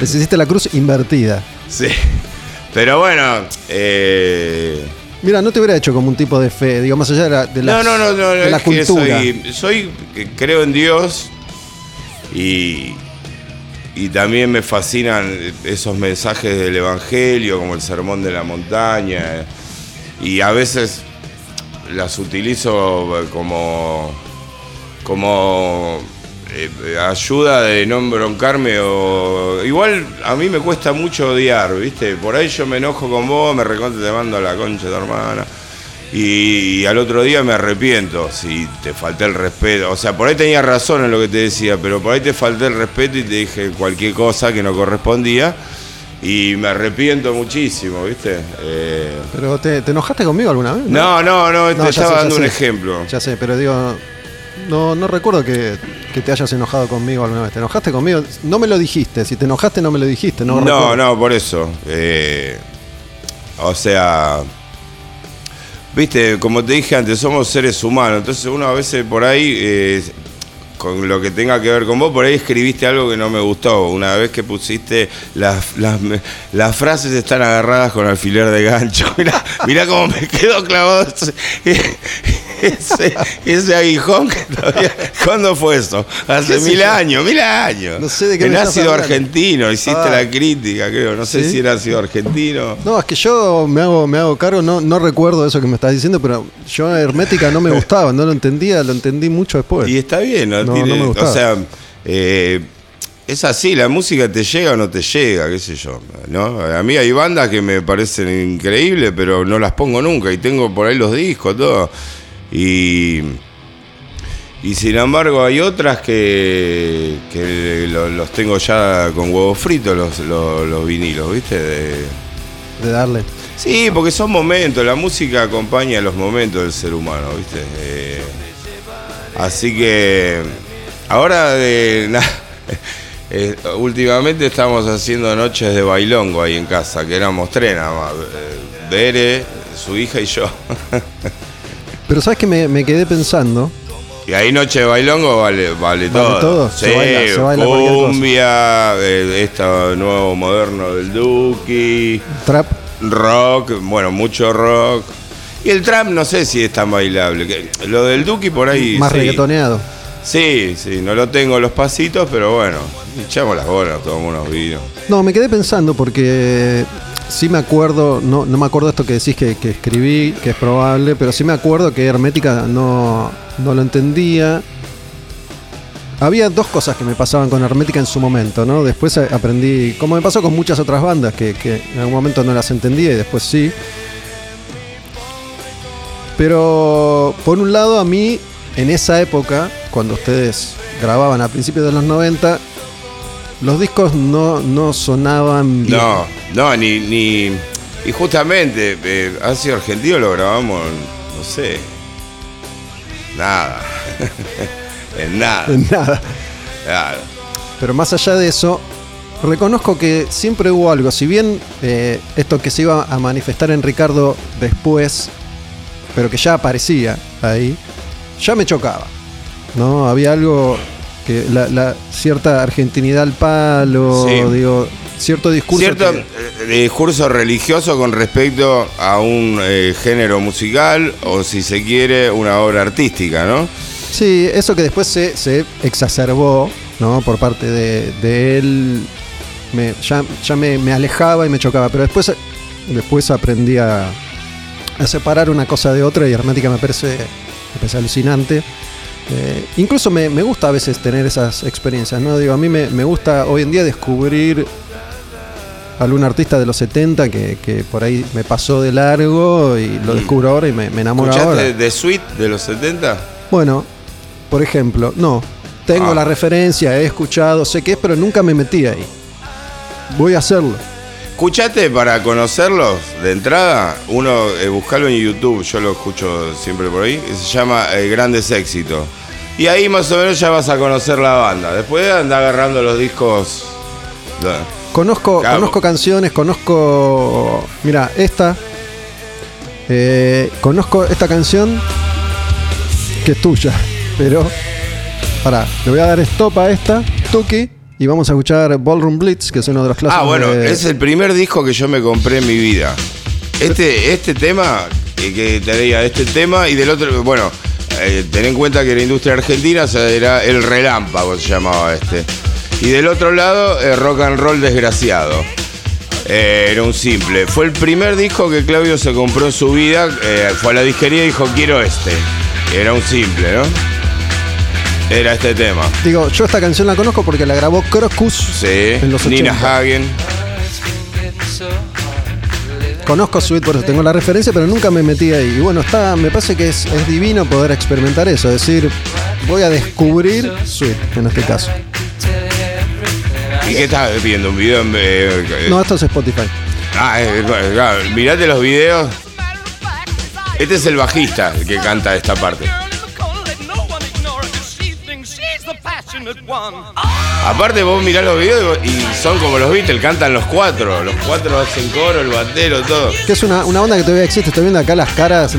Hiciste la cruz invertida. Sí. Pero bueno, eh, Mira, no te hubiera hecho como un tipo de fe, digo, más allá de la, de No, las- no, no, no, de la cultura. soy, soy creo en Dios y, y también me fascinan esos mensajes del Evangelio, como el sermón de la montaña, y a veces las utilizo como, como eh, ayuda de no embroncarme o igual a mí me cuesta mucho odiar, ¿viste? Por ahí yo me enojo con vos, me recontra te mando a la concha de tu hermana. Y, al otro día me arrepiento si te falté el respeto. O sea, por ahí tenías razón en lo que te decía, pero por ahí te falté el respeto y te dije cualquier cosa que no correspondía. Y me arrepiento muchísimo, ¿viste? Eh, Pero ¿te, te enojaste conmigo alguna vez? no, no, no, te No, estaba sé, dando un sé. ejemplo. Ya sé, pero digo, no, no recuerdo que, que te hayas enojado conmigo alguna vez. ¿Te enojaste conmigo? No me lo dijiste. Si te enojaste, no me lo dijiste. No, No, recuerdo. no, por eso. Eh, o sea, viste, como te dije antes, somos seres humanos. Entonces uno a veces por ahí, eh, con lo que tenga que ver con vos, por ahí escribiste algo que no me gustó. Una vez que pusiste las, las, las frases están agarradas con alfiler de gancho. Mirá, mirá cómo me quedó clavado ese, ese, ese aguijón que todavía... ¿Cuándo fue eso? Hace ¿Qué sé mil yo? años, mil años. No sé de qué En ácido argentino, hiciste Ah. la crítica, creo. No sé ¿Sí? si era ácido argentino. No, es que yo me hago, me hago cargo, no, no recuerdo eso que me estás diciendo, pero yo Hermética no me gustaba, no lo entendía, lo entendí mucho después. Y está bien, ¿no? No, Tiene- no me gustaba. o sea, eh, es así, la música te llega o no te llega, qué sé yo. ¿no? A mí hay bandas que me parecen increíbles, pero no las pongo nunca. Y tengo por ahí los discos, todo. Y, y sin embargo hay otras que, que lo- los tengo ya con huevos fritos, los, los, los vinilos, ¿viste? De- De darle. Sí, porque son momentos, la música acompaña los momentos del ser humano, ¿viste? Eh, así que ahora de na- eh, últimamente estamos haciendo noches de bailongo ahí en casa, que éramos tres nada más, eh, Bere, su hija y yo. Pero sabes que me, me quedé pensando, Y ahí noche de bailongo vale, vale, todo. todo, se baila- se baila cumbia, eh, esto nuevo moderno del Duki. trap, Rock, bueno, mucho rock. Y el trap no sé si es tan bailable. Lo del Duki por ahí. más sí. reggaetoneado. Sí, sí, no lo tengo los pasitos, pero bueno, echamos las bolas, tomamos unos vinos. No, me quedé pensando porque sí me acuerdo, no, no me acuerdo esto que decís que, que escribí, que es probable, pero sí me acuerdo que Hermética no, no lo entendía. Había dos cosas que me pasaban con Hermética en su momento, ¿no? Después aprendí, como me pasó con muchas otras bandas, que, que en algún momento no las entendía y después sí. Pero por un lado a mí, en esa época, cuando ustedes grababan a principios de los 90, los discos no, no sonaban bien. No, no, ni. ni y justamente, eh, Ácido Argentino lo grabamos, no sé. Nada. en nada. Nada. Claro. Pero más allá de eso, reconozco que siempre hubo algo. Si bien eh, esto que se iba a manifestar en Ricardo después, pero que ya aparecía ahí, ya me chocaba. ¿No? Había algo que la, la cierta argentinidad al palo, Sí. digo, cierto discurso. Cierto que- eh, discurso religioso con respecto a un eh, género musical o, si se quiere, una obra artística, ¿no? Sí, eso que después se, se exacerbó, ¿no? Por parte de, de él, me- ya, ya me, me alejaba y me chocaba, pero después, después aprendí a, a separar una cosa de otra y Hermética me parece, me parece alucinante. Eh, incluso me, me gusta a veces tener esas experiencias, ¿no? Digo, a mí me, me gusta hoy en día descubrir algún artista de los 70 que, que por ahí me pasó de largo y lo descubro ahora y me, me enamoro ahora. ¿Escuchaste The Sweet de los 70? Bueno, por ejemplo, no. Tengo Ah. la referencia, he escuchado, sé qué es, pero nunca me metí ahí. Voy a hacerlo. ¿Escuchaste para conocerlos de entrada? Uno, eh, buscalo en YouTube, yo lo escucho siempre por ahí, se llama eh, Grandes Éxitos. Y ahí más o menos ya vas a conocer la banda. Después anda agarrando los discos. Conozco, conozco canciones, conozco. Mira, esta. Eh, conozco esta canción que es tuya, pero. Pará, le voy a dar stop a esta, Tuki, y vamos a escuchar Ballroom Blitz, que es uno de los clásicos. Ah, bueno, de- es el primer disco que yo me compré en mi vida. Este, este tema y que tenía este tema y del otro, bueno, eh, ten en cuenta que la industria argentina era el relámpago, se llamaba este. Y del otro lado, eh, rock and roll desgraciado. Eh, era un simple. Fue el primer disco que Claudio se compró en su vida. eh, fue a la disquería y dijo, quiero este. Era un simple, ¿no? Era este tema. Digo, yo esta canción la conozco porque la grabó Crocus Sí. en los 80. Nina Hagen. Conozco Sweet, por eso tengo la referencia, pero nunca me metí ahí. Y bueno, está, me parece que es, es divino poder experimentar eso, es decir, voy a descubrir Sweet en este caso. ¿Y qué estás viendo? ¿Un video en.? eh, eh, No, esto es Spotify. Ah, eh, claro, mirate los videos. Este es el bajista el que canta esta parte. Aparte vos mirás los videos y son como los Beatles, cantan los cuatro. Los cuatro hacen coro, el batero, todo. Que es una, una banda que todavía existe. Estoy viendo acá las caras de,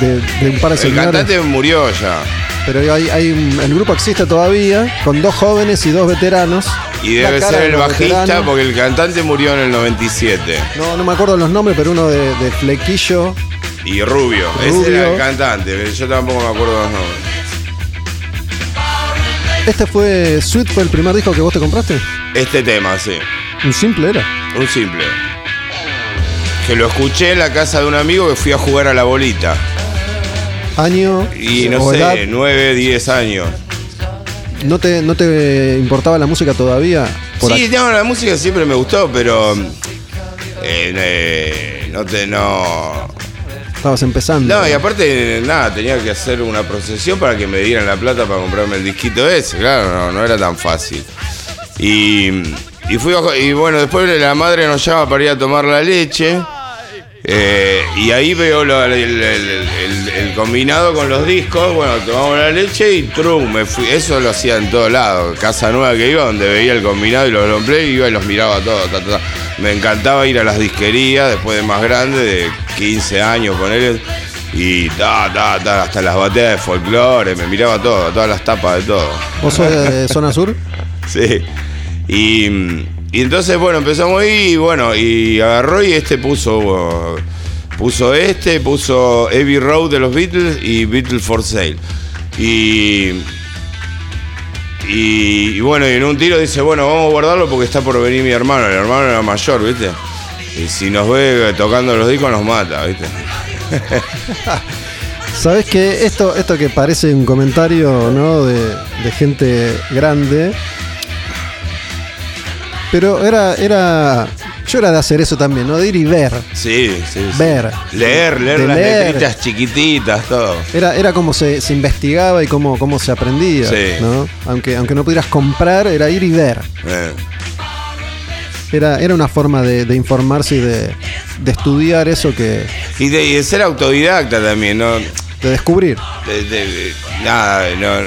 de- de un par de El señores. cantante murió ya. Pero hay, hay un- el grupo existe todavía, con dos jóvenes y dos veteranos. Y La debe cara ser de el los bajista veteranos. porque el cantante murió en el 97. No, no me acuerdo los nombres, pero uno de, de flequillo. Y Rubio. Ese Rubio. era el cantante. Yo tampoco me acuerdo los nombres. Este fue Sweet, fue el primer disco que vos te compraste. Este tema, sí. Un simple era. Un simple. Que lo escuché en la casa de un amigo que fui a jugar a la bolita. Año Y no sé, edad. 9, 10 años. ¿No te, ¿No te importaba la música todavía? Por sí, no, la música siempre me gustó, pero. eh, eh, no te. No. Estabas empezando. No, y aparte, nada, tenía que hacer una procesión para que me dieran la plata para comprarme el disquito ese. Claro, no, no era tan fácil. Y, y fui y bueno, después la madre nos llama para ir a tomar la leche. Eh, y ahí veo lo- el, el- el- el- el combinado con los discos. Bueno, tomamos la leche y trum, me fui. Eso lo hacía en todos lados. Casa nueva que iba, donde veía el combinado y los long play, iba y los miraba todos. ta, ta, ta. Me encantaba ir a las disquerías después de más grande, de 15 años, poner y ta, ta, ta, hasta las bateas de folclore, me miraba todo, todas las tapas de todo. ¿Vos sos de zona sur? Sí. Y, y entonces, bueno, empezamos ahí y bueno, y agarró y este puso. Puso este, puso Heavy Road de los Beatles y Beatles for Sale. Y. Y, y bueno, y en un tiro dice, bueno, vamos a guardarlo porque está por venir mi hermano. El hermano era mayor, ¿viste? Y si nos ve tocando los discos nos mata, ¿viste? Sabés que esto, esto que parece un comentario ¿no? de gente grande. Pero era, era. Yo era de hacer eso también, ¿no? De ir y ver. Sí, sí. sí. Ver. Leer, leer De las leer. letritas chiquititas, todo. Era, era como se, se investigaba y cómo, cómo se aprendía. Sí. ¿no? Aunque, aunque no pudieras comprar, era ir y ver. Eh. Era, era una forma de, de informarse y de, de estudiar eso que. Y de, y de ser autodidacta también, ¿no? de descubrir. De- de- de- nada, no,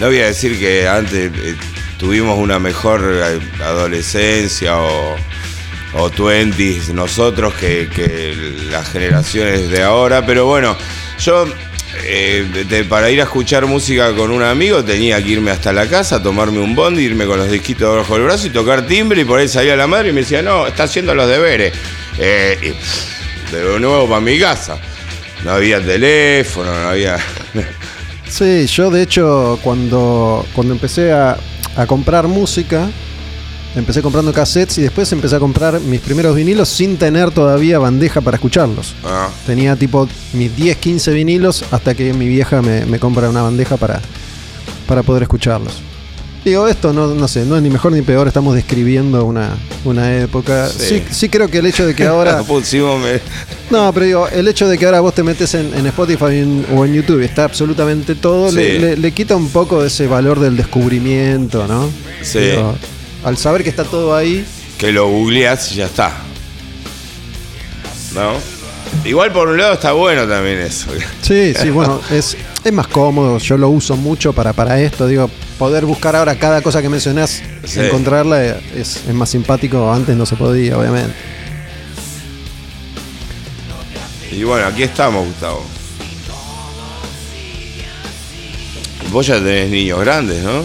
no voy a decir que antes eh, tuvimos una mejor eh, adolescencia o, o twenties nosotros que, las generaciones de ahora, pero bueno, yo eh, para ir a escuchar música con un amigo tenía que irme hasta la casa, tomarme un bondi, irme con los disquitos bajo el brazo y tocar timbre y por ahí salía la madre y me decía, no, está haciendo los deberes. Eh, y, de nuevo para mi casa. No había teléfono, no había. Sí, yo de hecho cuando, cuando empecé a, a comprar música, empecé comprando cassettes y después empecé a comprar mis primeros vinilos sin tener todavía bandeja para escucharlos. Ah, Tenía tipo mis 10, 15 vinilos hasta que mi vieja me, me compra una bandeja para, para poder escucharlos. Digo, esto no, no sé, no es ni mejor ni peor, estamos describiendo una, una época. Sí. Sí. sí, creo que el hecho de que ahora... me- No, pero digo, el hecho de que ahora vos te metes en, en Spotify en- o en YouTube y está absolutamente todo, Sí. le, le- le quita un poco ese valor del descubrimiento, ¿no? Sí. Digo, al saber que está todo ahí, que lo googleás y ya está. ¿No? Igual por un lado está bueno también eso. sí, sí, bueno, es, es más cómodo, yo lo uso mucho para, para esto, digo, poder buscar ahora cada cosa que mencionás, Sí. encontrarla es, es más simpático, antes no se podía, obviamente. Y bueno, aquí estamos, Gustavo. Vos ya tenés niños grandes, ¿no?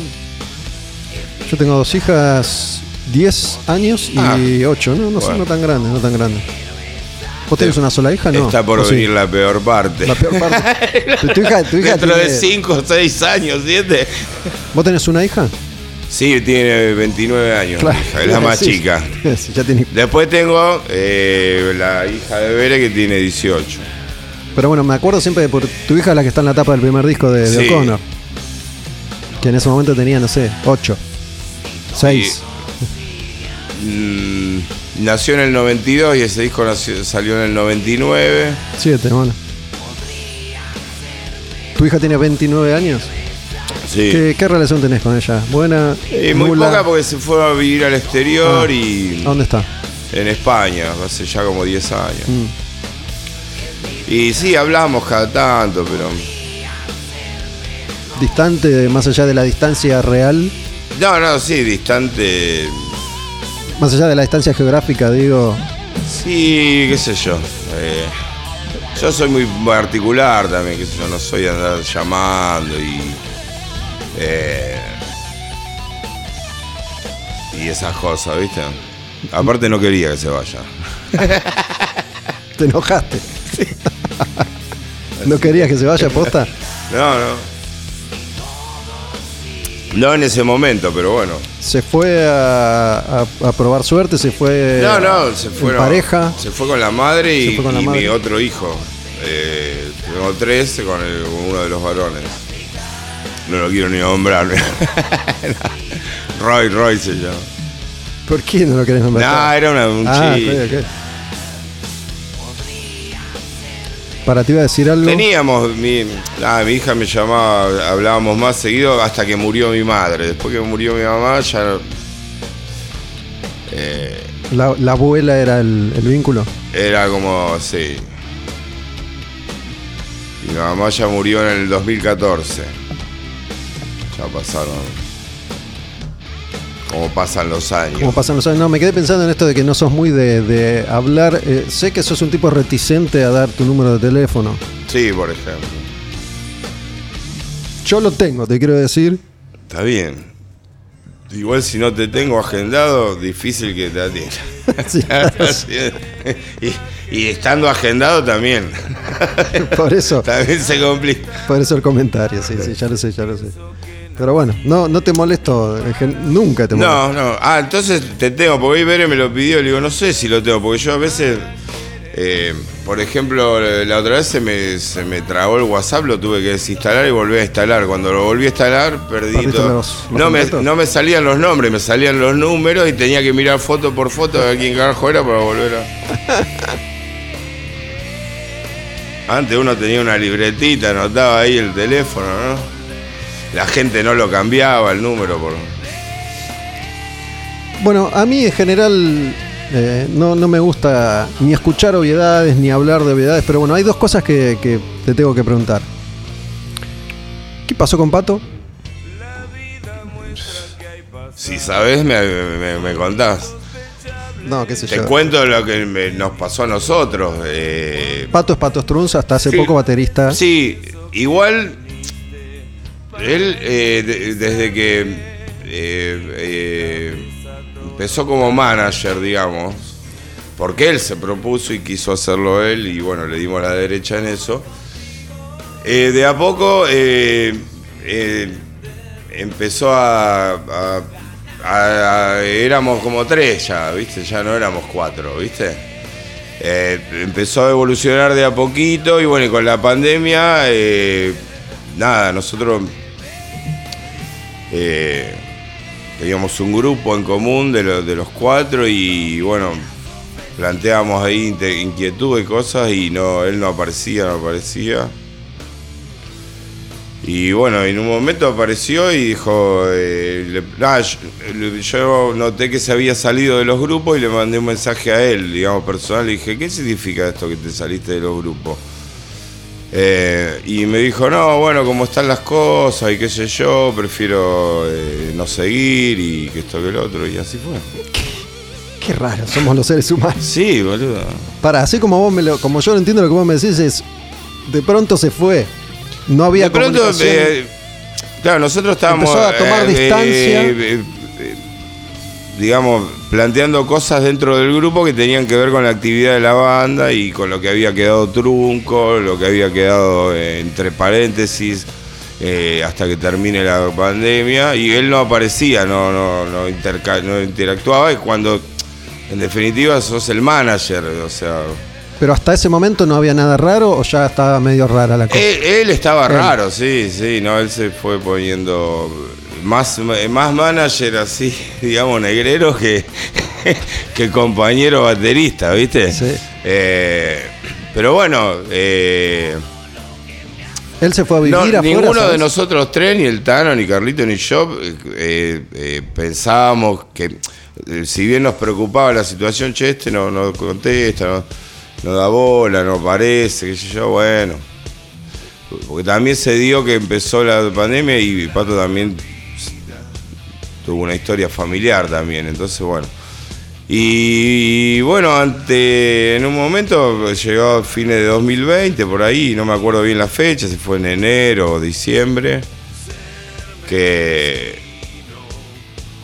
Yo tengo dos hijas, 10 años y Ah. 8, ¿no? No son Bueno. no tan grandes, no tan grandes. ¿Vos tenés una sola hija? No. Está por ¿O sí? venir la peor parte. La peor parte. tu, tu hija, tu hija Dentro de tiene- 5 o 6 años, 7. ¿Vos tenés una hija? Sí, tiene 29 años. hija, es la más Sí, chica. sí, ya tiene- Después tengo eh, la hija de Bere que tiene 18. Pero bueno, me acuerdo siempre de por tu hija la que está en la tapa del primer disco de, de. O'Connor. Que en ese momento tenía, no sé, 8. 6. Nació en el 92 y ese disco nació- salió en el 99. 7, bueno. ¿Tu hija tiene 29 años? Sí. ¿Qué, qué relación tenés con ella? ¿Buena? Eh, muy nula? poca porque se fue a vivir al exterior Ah. y ¿A dónde está? en España, hace ya como 10 años. Mm. Y sí, hablamos cada tanto, pero... Distante, más allá de la distancia real, No, no, sí, distante... más allá de la distancia geográfica, digo. Sí, qué sé yo. eh, yo soy muy particular también, qué sé yo, no soy de andar llamando y. eh, y esas cosas, ¿viste? Aparte no quería que se vaya. Te enojaste. ¿No querías que se vaya posta? No, no. No en ese momento, pero bueno. Se fue a, a- a probar suerte, se fue. No, no, se en fue. pareja. Se fue con la madre y, la madre. mi otro hijo. Eh, tengo tres con, el- con uno de los varones. No lo quiero ni nombrar. Roy, Roy se llama. ¿Por qué no lo querés nombrar? No, era una- un ah, chico. ok, Para ti iba a decir algo. Teníamos, mi, nada, mi hija me llamaba, hablábamos más seguido hasta que murió mi madre. Después que murió mi mamá ya eh, La, la abuela era el, el vínculo. era como, sí. Mi mamá ya murió en el 2014. Ya pasaron. Como pasan los años. Como pasan los años. No, me quedé pensando en esto de que no sos muy de, de hablar. Eh, sé que sos un tipo reticente a dar tu número de teléfono. Sí, por ejemplo. Yo lo tengo, te quiero decir. Está bien. Igual si no te tengo agendado, difícil que te atienda. Sí, y, y estando agendado también. por eso, también se complica. por eso el comentario. Sí, sí, ya lo sé, ya lo sé. Pero bueno, no, no te molesto. Nunca te molesto. No, no. Ah, entonces te tengo, porque hoy Bere me lo pidió, le digo, no sé si lo tengo, porque yo a veces, eh, por ejemplo, la otra vez se me, se me trabó el WhatsApp, lo tuve que desinstalar y volví a instalar. Cuando lo volví a instalar, perdí ¿Perdiste todo. los- los no, me, no me salían los nombres, me salían los números y tenía que mirar foto por foto ver quién carajo era para volver a. Antes uno tenía una libretita, anotaba ahí el teléfono, ¿no? La gente no lo cambiaba el número por. Bueno, a mí en general eh, no, no me gusta ni escuchar obviedades ni hablar de obviedades, pero bueno, hay dos cosas que, que te tengo que preguntar. ¿Qué pasó con Pato? Si sabes, me, me- me contás. No, qué sé Te yo. cuento lo que me- nos pasó a nosotros. eh, Pato es Pato Strunz, hasta hace Sí. poco baterista. Sí, igual. Él, eh, de- desde que eh, eh, empezó como manager, digamos, porque él se propuso y quiso hacerlo él, y bueno, le dimos la derecha en eso. de a poco empezó a, Éramos como tres ya, ¿viste? Ya no éramos cuatro, ¿viste? Empezó a evolucionar de a poquito y bueno, y con la pandemia, nada, nosotros eh, teníamos un grupo en común de, los- de los cuatro y bueno, planteamos ahí inquietudes y cosas y no, él no aparecía, no aparecía. Y bueno, en un momento apareció y dijo, eh, le- nada, yo, yo noté que se había salido de los grupos y le mandé un mensaje a él, digamos, personal, le dije, ¿qué significa esto que te saliste de los grupos? Eh, y me dijo, no, bueno, como están las cosas y qué sé yo, prefiero eh, no seguir y que esto que el otro, y así fue. Qué raro, somos los seres humanos. Sí, boludo. Para, así como vos me lo, como yo lo entiendo lo que vos me decís es de pronto se fue. No había De pronto, comunicación. eh, claro, nosotros estábamos... Empezó a tomar distancia. Digamos, planteando cosas dentro del grupo que tenían que ver con la actividad de la banda y con lo que había quedado trunco, lo que había quedado eh, entre paréntesis eh, hasta que termine la pandemia. Y él no aparecía, no, no, no, interca- no interactuaba. Y cuando, en definitiva, sos el manager, o sea. Pero hasta ese momento no había nada raro o ya estaba medio rara la cosa. Él, él estaba raro, sí, sí, no, él se fue poniendo más, más manager así, digamos, negrero que, que compañero baterista, ¿viste? Sí. Eh, pero bueno, eh, Él se fue a vivir no, afuera. ninguno ¿sabes? de nosotros tres, ni el Tano, ni Carlito, ni yo, eh, eh, pensábamos que si bien nos preocupaba la situación, che, este no, no contesta, no, no da bola, no aparece, qué sé yo, bueno. Porque también se dio que empezó la pandemia y Pato también tuvo una historia familiar también, entonces bueno. Y bueno, ante, en un momento llegó a fines de 2020, por ahí, no me acuerdo bien la fecha, si fue en enero o diciembre, que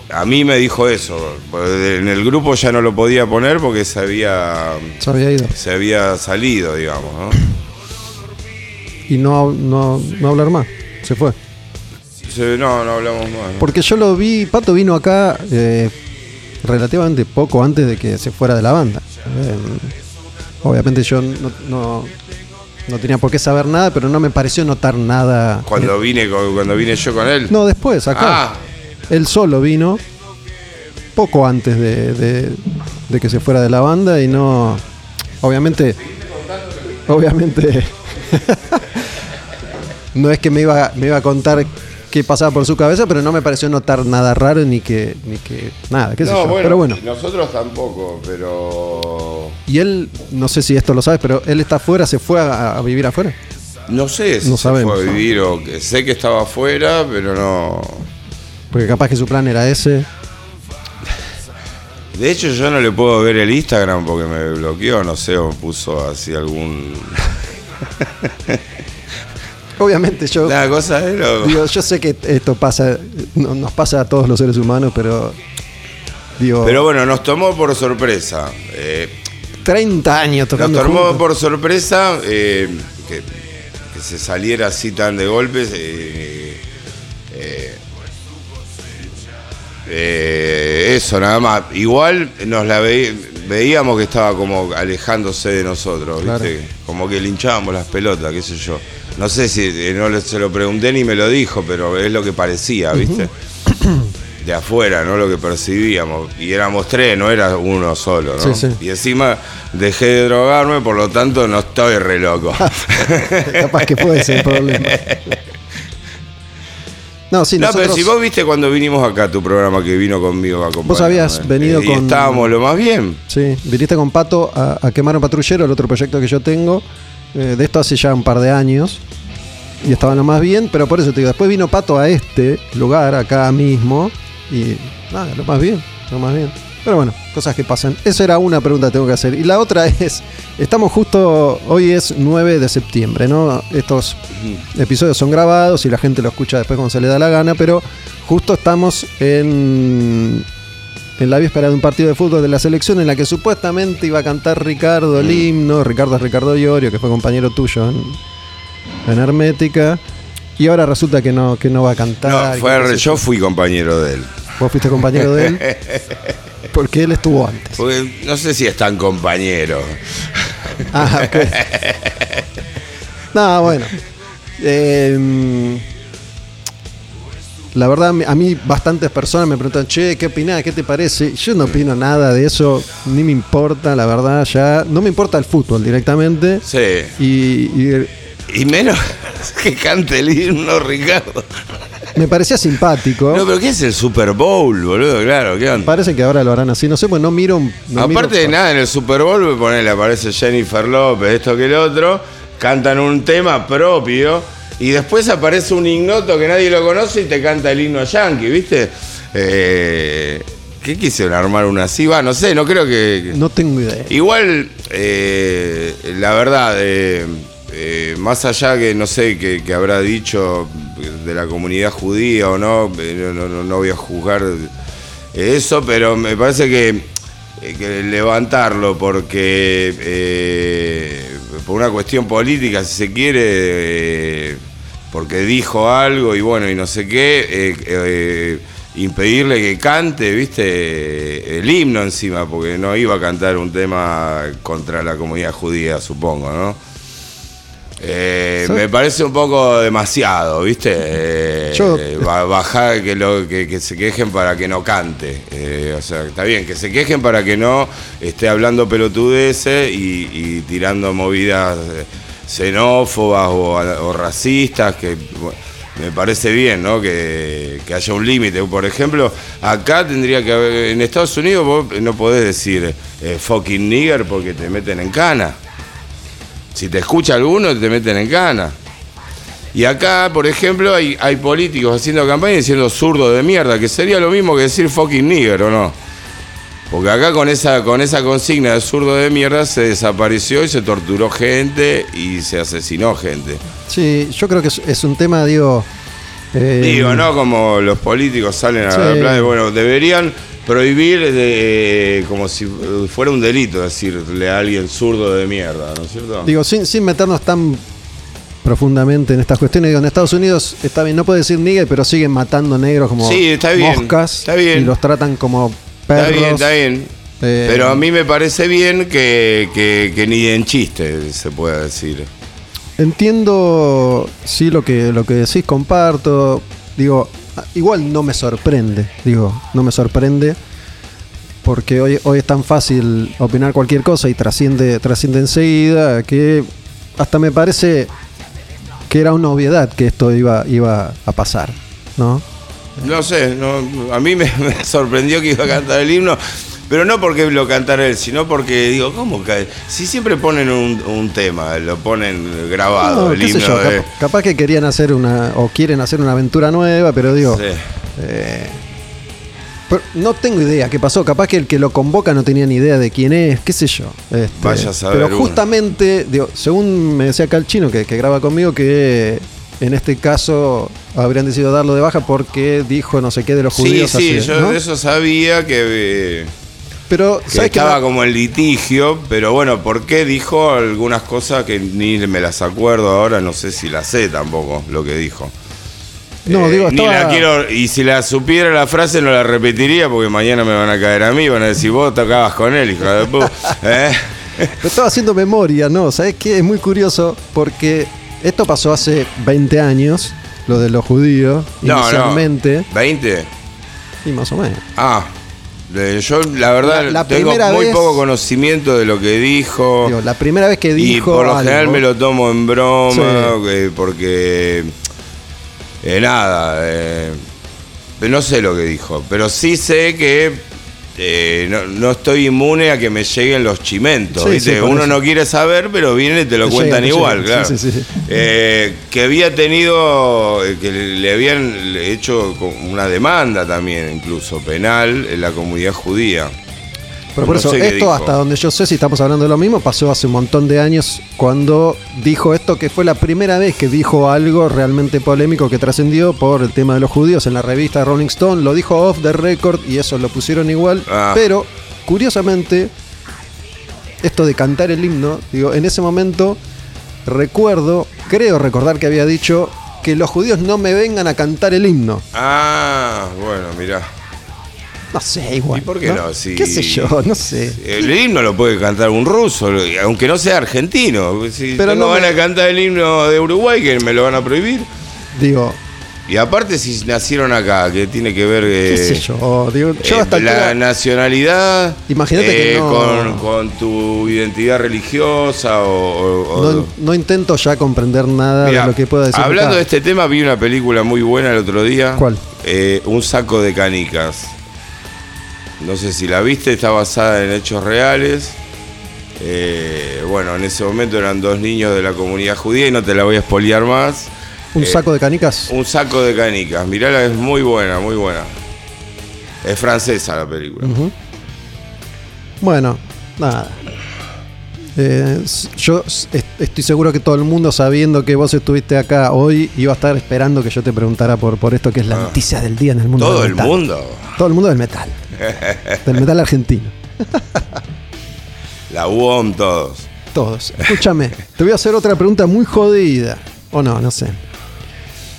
a mí me dijo eso. En el grupo ya no lo podía poner porque se había, Se había ido. se había salido, digamos, ¿no? Y no, no, no hablar más. Se fue. No, no hablamos más. ¿no? Porque yo lo vi, Pato vino acá eh, relativamente poco antes de que se fuera de la banda. Eh, obviamente yo no, no, no tenía por qué saber nada, pero no me pareció notar nada. Cuando vine, cuando vine yo con él. No, después, acá. Ah, Él solo vino poco antes de, de- de que se fuera de la banda y no. Obviamente. Obviamente. no es que me iba, me iba a contar qué pasaba por su cabeza, pero no me pareció notar nada raro ni que. ni que. nada, qué sé no, yo. bueno, pero bueno. nosotros tampoco, pero Y él, no sé si esto lo sabes, pero él está afuera, se fue a, a vivir afuera. no sé si No se sabemos. fue a vivir o que sé que estaba afuera, pero no. Porque capaz que su plan era ese. De hecho, yo no le puedo ver el Instagram porque me bloqueó, no sé, o puso así algún. Obviamente yo. Una cosa loco. Digo, yo sé que esto pasa, no- nos pasa a todos los seres humanos, pero digo, Pero bueno, nos tomó por sorpresa. Eh, 30 años nos tocando tomó juntos. por sorpresa eh, que, que se saliera así tan de golpes. eh, eh, eh, eso, nada más. Igual nos la ve- veíamos que estaba como alejándose de nosotros, Claro. ¿viste? Como que le hinchábamos las pelotas, qué sé yo. No sé si eh, no se lo pregunté ni me lo dijo, pero es lo que parecía, ¿viste? De afuera, ¿no? Lo que percibíamos. Y éramos tres, no era uno solo, ¿no? Sí, sí. Y encima dejé de drogarme, por lo tanto no estoy re loco. Capaz que fue ese el problema. No, sí, No, nosotros, pero si vos viste cuando vinimos acá tu programa que vino conmigo a Vos habías venido y con- estábamos lo más bien. sí, viniste con Pato a, a quemar un patrullero, el otro proyecto que yo tengo, eh, de esto hace ya un par de años, y estaban lo más bien, pero por eso te digo, después vino Pato a este lugar, acá mismo, y nada, lo más bien, lo más bien. Pero bueno, cosas que pasan. Esa era una pregunta que tengo que hacer. Y la otra es, estamos justo, hoy es 9 de septiembre, ¿no? Estos episodios son grabados y la gente lo escucha después cuando se le da la gana, pero justo estamos en, en la víspera de un partido de fútbol de la selección en la que supuestamente iba a cantar Ricardo el himno, Ricardo es Ricardo Iorio, que fue compañero tuyo en, en Hermética, y ahora resulta que no, que no va a cantar. No, fue yo fui compañero de él. Vos fuiste compañero de él. Porque él estuvo antes. Porque no sé si es tan compañero. Ah, ok. No, bueno. Eh, la verdad, a mí bastantes personas me preguntan, che, ¿qué opinás? ¿Qué te parece? Yo no opino nada de eso, ni me importa, la verdad, ya. No me importa el fútbol directamente. Sí. Y, y Y menos que cante el himno Ricardo. me parecía simpático. No, pero ¿qué es el Super Bowl, boludo? Claro, ¿qué onda? Parece que ahora lo harán así, no sé, pues no miro. no Aparte miro- de nada, en el Super Bowl me ponele, aparece Jennifer López, esto que el otro, cantan un tema propio y después aparece un ignoto que nadie lo conoce y te canta el himno yankee, ¿viste? Eh, ¿Qué quisieron armar una así? Va, no sé, no creo que... No tengo idea. Igual, eh, la verdad, eh, más allá que no sé que, que habrá dicho de la comunidad judía o no, no, no- no voy a juzgar eso, pero me parece que, que levantarlo porque eh, por una cuestión política, si se quiere, eh, porque dijo algo y bueno, y no sé qué, eh, eh, impedirle que cante, viste, el himno encima, porque no iba a cantar un tema contra la comunidad judía, supongo, ¿no? Eh, me parece un poco demasiado, ¿viste? Yo- bajar que, lo, que, que se quejen para que no cante. O sea, está bien, que se quejen para que no esté hablando pelotudeces y, y tirando movidas xenófobas o, o racistas, que me parece bien, ¿no? Que, que haya un límite. Por ejemplo, acá tendría que haber, en Estados Unidos vos no podés decir eh, fucking nigger porque te meten en cana. Si te escucha alguno, te meten en cana. Y acá, por ejemplo, hay, hay políticos haciendo campaña diciendo zurdo de mierda, que sería lo mismo que decir fucking nigger, ¿o no? Porque acá con esa, con esa consigna de zurdo de mierda se desapareció y se torturó gente y se asesinó gente. Sí, yo creo que es, es un tema, digo. eh, Digo, ¿no? Como los políticos salen a hablar de, bueno, deberían prohibir de, como si fuera un delito decirle a alguien zurdo de mierda, ¿no es cierto? Digo, sin, sin meternos tan profundamente en estas cuestiones, digo, en Estados Unidos está bien, no puede decir nigga, pero siguen matando negros como Sí, está bien, moscas está bien. y los tratan como Está bien, está bien. Eh, Pero a mí me parece bien que, que- que ni en chiste se pueda decir. Entiendo, sí, lo que, lo que decís, comparto. Digo, igual no me sorprende, digo, no me sorprende. Porque hoy, hoy es tan fácil opinar cualquier cosa y trasciende, trasciende enseguida que hasta me parece que era una obviedad que esto iba, iba a pasar, ¿no? No sé, no, a mí me, me sorprendió que iba a cantar el himno, pero no porque lo cantara él, sino porque digo, ¿cómo que? Si siempre ponen un, un tema, lo ponen grabado, No, el qué sé himno. yo, de- cap- capaz que querían hacer una, o quieren hacer una aventura nueva, pero digo, Sí. eh, pero no tengo idea qué pasó. Capaz que el que lo convoca no tenía ni idea de quién es, qué sé yo. Este, Vaya a saber pero justamente, digo, según me decía acá el chino que, que graba conmigo, que en este caso habrían decidido darlo de baja porque dijo no sé qué de los Sí, judíos. sí, así, yo ¿no? de eso sabía que, eh, Pero, que ¿sabes estaba como en litigio, pero bueno, ¿por qué dijo algunas cosas que ni me las acuerdo ahora? No sé si las sé tampoco, lo que dijo. No, Eh, digo, ni estaba- la quiero, y si la supiera la frase no la repetiría porque mañana me van a caer a mí, van a decir, vos tocabas con él, hijo de puta. ¿Eh? Estaba haciendo memoria, ¿no? ¿Sabes qué? Es muy curioso porque esto pasó hace 20 años, lo de los judíos, No, inicialmente. no. ¿20? Y más o menos. Ah, yo la verdad La- la tengo muy vez- poco conocimiento de lo que dijo. Digo, la primera vez que y dijo. por lo algo- general me lo tomo en broma, Sí. porque eh, nada, eh, no sé lo que dijo, pero sí sé que eh, no, no estoy inmune a que me lleguen los chimentos. Sí, ¿viste? sí, Uno eso. no quiere saber, pero viene y te lo Te cuentan igual, claro. Eh, que había tenido, eh, que le habían hecho una demanda también, incluso penal, en la comunidad judía. Pero por No eso, esto dijo. hasta donde yo sé, si estamos hablando de lo mismo, pasó hace un montón de años cuando dijo esto, que fue la primera vez que dijo algo realmente polémico que trascendió por el tema de los judíos en la revista Rolling Stone. Lo dijo off the record y eso lo pusieron igual. Ah. Pero, curiosamente, esto de cantar el himno, digo, en ese momento recuerdo, creo recordar que había dicho que los judíos no me vengan a cantar el himno. Ah, bueno, mirá. No sé, igual. ¿Y por qué no? Si- ¿Qué sé yo? No sé. El himno lo puede cantar un ruso, aunque no sea argentino. Si Pero no no van me- a cantar el himno de Uruguay, que me lo van a prohibir. Digo, Y aparte, si nacieron acá, que tiene que ver. qué eh, sé yo. Digo, yo eh, hasta la nacionalidad eh, Imagínate que no- con, con tu identidad religiosa o, o- o- no, no intento ya comprender nada Mirá, de lo que pueda decir. Hablando acá. de este tema, vi una película muy buena el otro día. ¿Cuál? Eh, un saco de canicas. No sé si la viste, está basada en hechos reales. Eh, bueno, en ese momento eran dos niños de la comunidad judía y no te la voy a espoliar más. ¿Un Eh, saco de canicas? Un saco de canicas. Mirala, es muy buena, muy buena. Es francesa la película. Bueno, nada. Eh, yo estoy seguro que todo el mundo, sabiendo que vos estuviste acá hoy, iba a estar esperando que yo te preguntara por, por esto que es la Ah. noticia del día en el mundo. Todo el mundo. Todo el mundo del metal. Del metal argentino. La UOM, todos. Todos. Escúchame, te voy a hacer otra pregunta muy jodida. O no, no sé.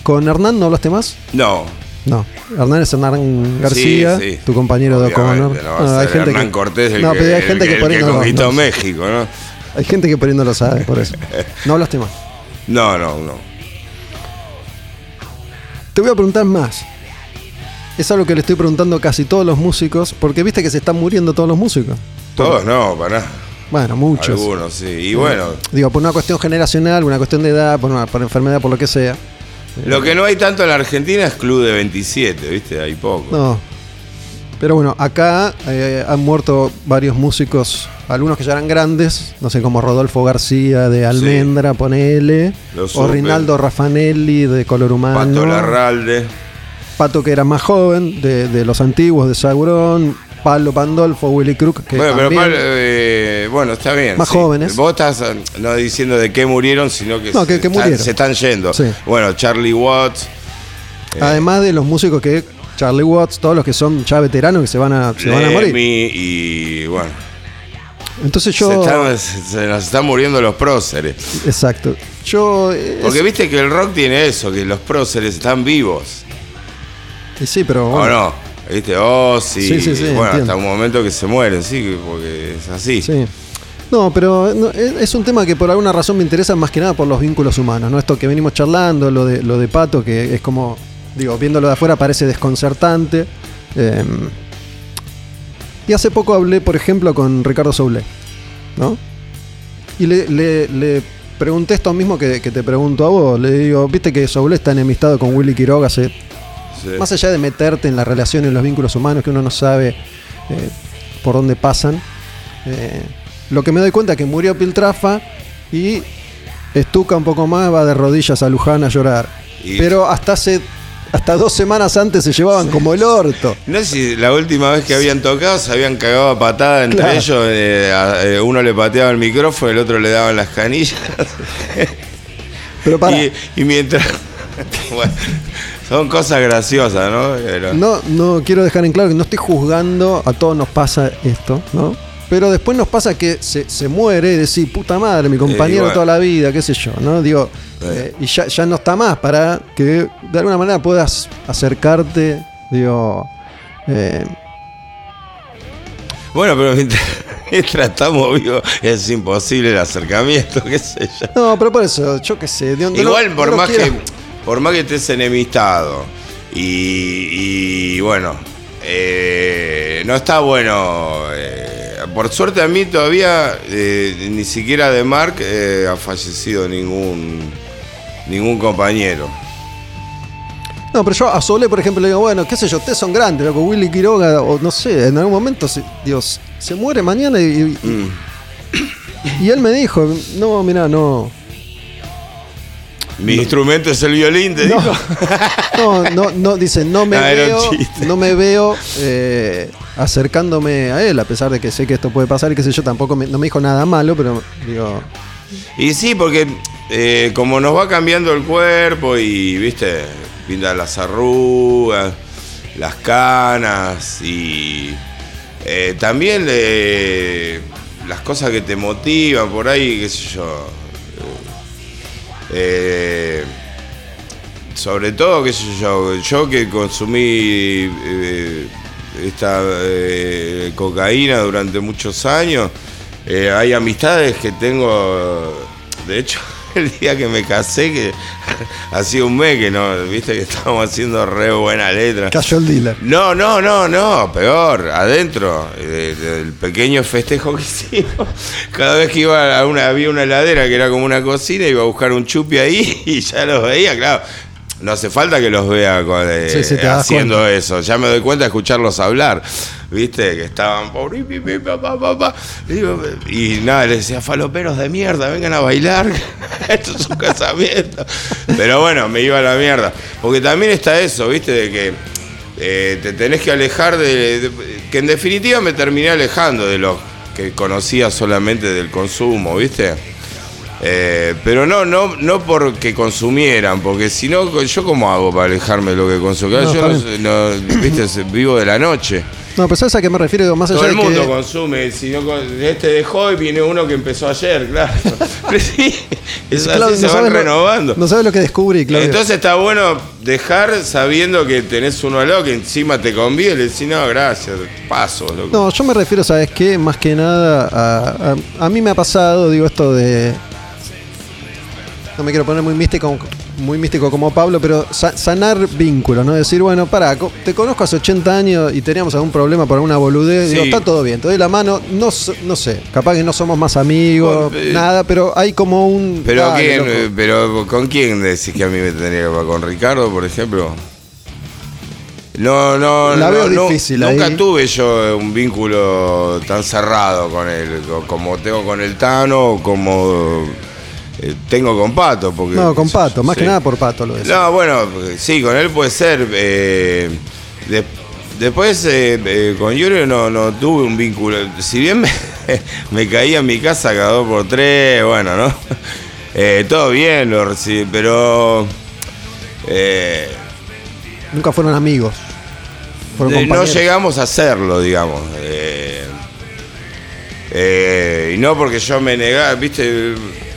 ¿Con Hernán no hablaste más? No. No. Hernán es Hernán García, Sí, sí. tu compañero de O'Connor. No, hay ser Hernán que, Cortés el no, que, pero hay gente que- el conquistó México, ¿no? Hay gente que por ahí no lo sabe, por eso. No hablaste más. No, no, no. Te voy a preguntar más. Es algo que le estoy preguntando a casi todos los músicos, porque viste que se están muriendo todos los músicos. Todos no, para nada. Bueno, muchos. Algunos, sí. Y bueno, Digo, por una cuestión generacional, una cuestión de edad, por, una, por enfermedad, por lo que sea. Lo que no hay tanto en la Argentina es Club de 27, ¿viste? Hay poco. No. Pero bueno, acá eh, han muerto varios músicos, algunos que ya eran grandes, no sé, como Rodolfo García de Almendra, ponele, Lo o. Rinaldo Raffanelli de Color Humano, Pato Larralde. Pato que era más joven, de, de los antiguos, de Sauron, Pablo Pandolfo, Willy Crook, que Bueno, pero también- eh, bueno, está bien. Más sí. jóvenes. Vos estás eh, no diciendo de qué murieron, sino que, No, se, que- que están, murieron. se están yendo. Sí. Bueno, Charlie Watts, además de los músicos que, Charlie Watts, todos los que son ya veteranos que se van a, se van a morir. Y bueno. Entonces yo... Se, están- se- nos están muriendo los próceres. Exacto. Yo... eh, Porque es- viste que el rock tiene eso, que los próceres están vivos. y sí, pero... ¿O bueno, no? ¿Viste? Oh, sí. Sí, sí, sí, bueno, entiendo. hasta un momento que se mueren, sí, porque es así. Sí. No, pero no, es es un tema que por alguna razón me interesa más que nada por los vínculos humanos, ¿no? Esto que venimos charlando, lo de, lo de Pato, que es como, digo, viéndolo de afuera parece desconcertante. Eh, y hace poco hablé, por ejemplo, con Ricardo Soule, ¿no? Y le, le- le pregunté esto mismo que, que te pregunto a vos. Le digo, viste que Soule está enemistado con Willy Quiroga hace Sí. más allá de meterte en la relación, en los vínculos humanos, que uno no sabe eh, por dónde pasan, eh, lo que me doy cuenta es que murió Piltrafa y estuca un poco más, va de rodillas a Luján a llorar. Y- Pero hasta hace hasta dos semanas antes se llevaban como el orto. No sé si la última vez que habían tocado se habían cagado a patada entre Claro. ellos. eh, a- eh, uno le pateaba el micrófono, el otro le daban las canillas. Pero para, y, y mientras. bueno, son cosas graciosas, ¿no? Pero- no, no quiero dejar en claro que no estoy juzgando, a todos nos pasa esto, ¿no? Pero después nos pasa que se, se muere y decir, puta madre, mi compañero bueno. toda la vida, qué sé yo, ¿no? Digo, eh, y ya, ya no está más para que de alguna manera puedas acercarte, digo, eh, Bueno, pero mientras, estamos vivos es imposible el acercamiento, qué sé yo. no, pero por eso, yo qué sé, digo, no Igual por no más quiero- que por más que estés enemistado y, y, bueno eh, no está bueno eh, por suerte a mí todavía eh, ni siquiera de Mark ha fallecido ningún ningún compañero No, pero yo a Sole, por ejemplo, le digo, bueno, qué sé yo, ustedes son grandes, loco, Willy Quiroga, o no sé, en algún momento, se, Dios, se muere mañana y, y- Mm. y él me dijo, no, mira, no, mi instrumento es el violín te No, digo. No, no, no, dice, no me Ah, veo, no me veo eh, acercándome a él, a pesar de que sé que esto puede pasar y qué sé yo, tampoco me, no me dijo nada malo, pero digo, Y sí, porque eh, como nos va cambiando el cuerpo y, viste, pinta las arrugas, las canas y eh, también eh, las cosas que te motivan por ahí, qué sé yo. Eh, sobre todo, qué sé yo, yo que consumí eh, esta eh, cocaína durante muchos años, hay amistades que tengo, de hecho, el día que me casé, que hacía un mes que no, viste que estábamos haciendo re buena letra. cayó el dealer. No, no, no, no, peor, adentro del pequeño festejo que hicimos. Cada vez que iba a una, había una heladera que era como una cocina, iba a buscar un chupi ahí y ya los veía, claro. No hace falta que los vea con, eh, Sí, sí, haciendo cuenta. eso. Ya me doy cuenta de escucharlos hablar. ¿Viste? Que estaban. y nada, les decía, faloperos de mierda, vengan a bailar. Esto es un casamiento. Pero bueno, me iba a la mierda. Porque también está eso, ¿viste? De que eh, te tenés que alejar de, de- Que en definitiva me terminé alejando de los que conocía solamente del consumo, ¿viste? Eh, pero no, no, no porque consumieran, porque si no, yo cómo hago para alejarme de lo que consumo. Claro, No, yo no, no, viste, vivo de la noche. No, pero ¿sabes a qué me refiero? Más allá Todo el de mundo que... consume, si no este dejó y viene uno que empezó ayer, claro. Pero sí, es así, Claudio, se van lo- renovando. No sabes lo que descubrí, Claudio. Entonces está bueno dejar sabiendo que tenés uno al lado que encima te conviene. Decís, no, gracias, paso. loco". No, yo me refiero, ¿sabes qué? Más que nada, a, a- a mí me ha pasado, digo, esto de. No me quiero poner muy místico, muy místico como Pablo, pero sa- sanar vínculos, ¿no? Decir, bueno, pará, te conozco hace 80 años y teníamos algún problema por alguna boludez. Digo, está todo bien, te doy la mano, no, no sé, capaz que no somos más amigos, Bueno, eh, nada, pero hay como un. Pero, ¿quién, loco. eh, pero ¿con quién decís que a mí me tendría que ¿Con Ricardo, por ejemplo? No, no, La no, veo no, difícil Nunca ahí. tuve yo un vínculo tan cerrado con él, co- como tengo con el Tano, o como eh, tengo con Pato. Porque, No, con Pato, más sí. que nada por Pato lo decía. No, bueno, sí, con él puede ser. eh, de- después eh, con Yuri no, no tuve un vínculo. Si bien me, me caía en mi casa cada dos por tres, bueno, ¿no? Todo bien, lo recibí, pero Nunca fueron amigos. Fueron no llegamos a hacerlo, digamos. Eh, eh, y no porque yo me negaba, viste,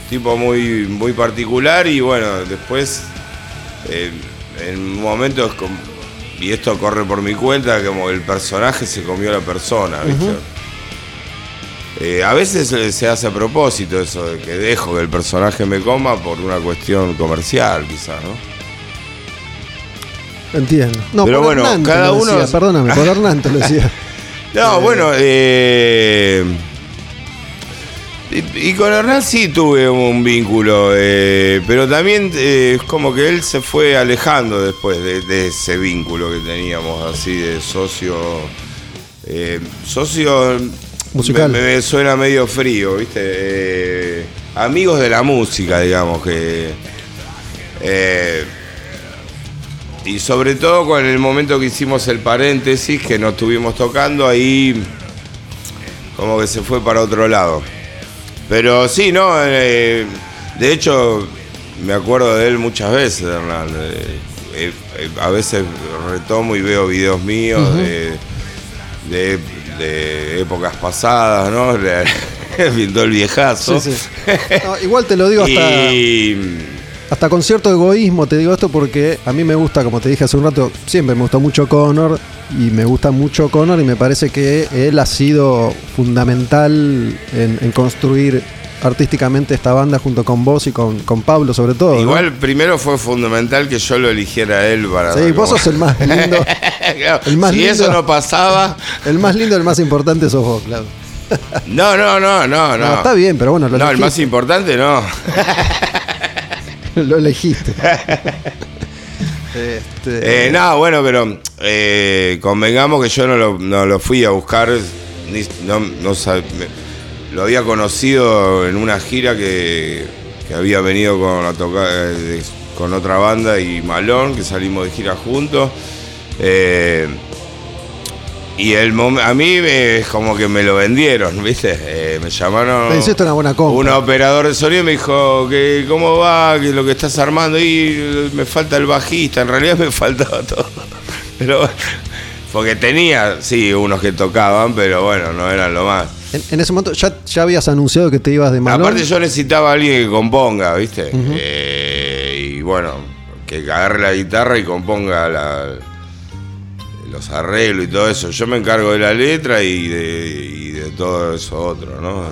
tipo muy, muy particular y bueno, después eh, en momentos, com- y esto corre por mi cuenta, como el personaje se comió a la persona, ¿viste? Eh, a veces eh, se hace a propósito eso de que dejo que el personaje me coma por una cuestión comercial, quizás, ¿no? Entiendo. No, Pero por bueno, Hernán cada uno- decía, Perdóname, por Hernán te lo decía. No, bueno, eh, y, con Hernán sí tuve un vínculo, eh, pero también eh, es como que él se fue alejando después de, de ese vínculo que teníamos así de socio. eh, socio Musical. Me, me suena medio frío, ¿viste? Amigos de la música, digamos que. eh, y sobre todo con el momento que hicimos el paréntesis, que nos estuvimos tocando, ahí como que se fue para otro lado. Pero sí, no, eh, de hecho me acuerdo de él muchas veces, Hernán. Eh, eh, eh, a veces retomo y veo videos míos de, de- de épocas pasadas, ¿no? Viendo el viejazo. Sí, sí. No, igual te lo digo hasta, Y hasta con cierto egoísmo, te digo esto porque a mí me gusta, como te dije hace un rato, siempre me gustó mucho Connor y me gusta mucho Connor y me parece que él ha sido fundamental en, en construir artísticamente esta banda junto con vos y con, con Pablo sobre todo. ¿no? igual primero fue fundamental que yo lo eligiera a él para... Sí, vos sos el más lindo. Claro, el más si lindo. eso no pasaba... El más lindo, el más importante sos vos, claro. No, no, no, no, no. No, está bien, pero bueno, lo No, el más importante no. Lo elegiste. Este, Eh, no, bueno, pero eh, convengamos que yo no lo, no lo fui a buscar, ni- no, no sab- lo había conocido en una gira que, que había venido con, a tocar, eh, de- con otra banda y Malón, que salimos de gira juntos. Eh, y el mom- a mí es como que me lo vendieron, ¿viste? Eh, me llamaron. Me hiciste una buena compra. Un operador de sonido me dijo que cómo va, que lo que estás armando y me falta el bajista, en realidad me faltaba todo. Pero porque tenía, sí, unos que tocaban, pero bueno, no eran lo más. en, en ese momento ya, ya habías anunciado que te ibas de Malón. Aparte yo necesitaba a alguien que componga, ¿viste? Eh, y bueno, que agarre la guitarra y componga la- los arreglos y todo eso. Yo me encargo de la letra y de, y de todo eso otro, ¿no?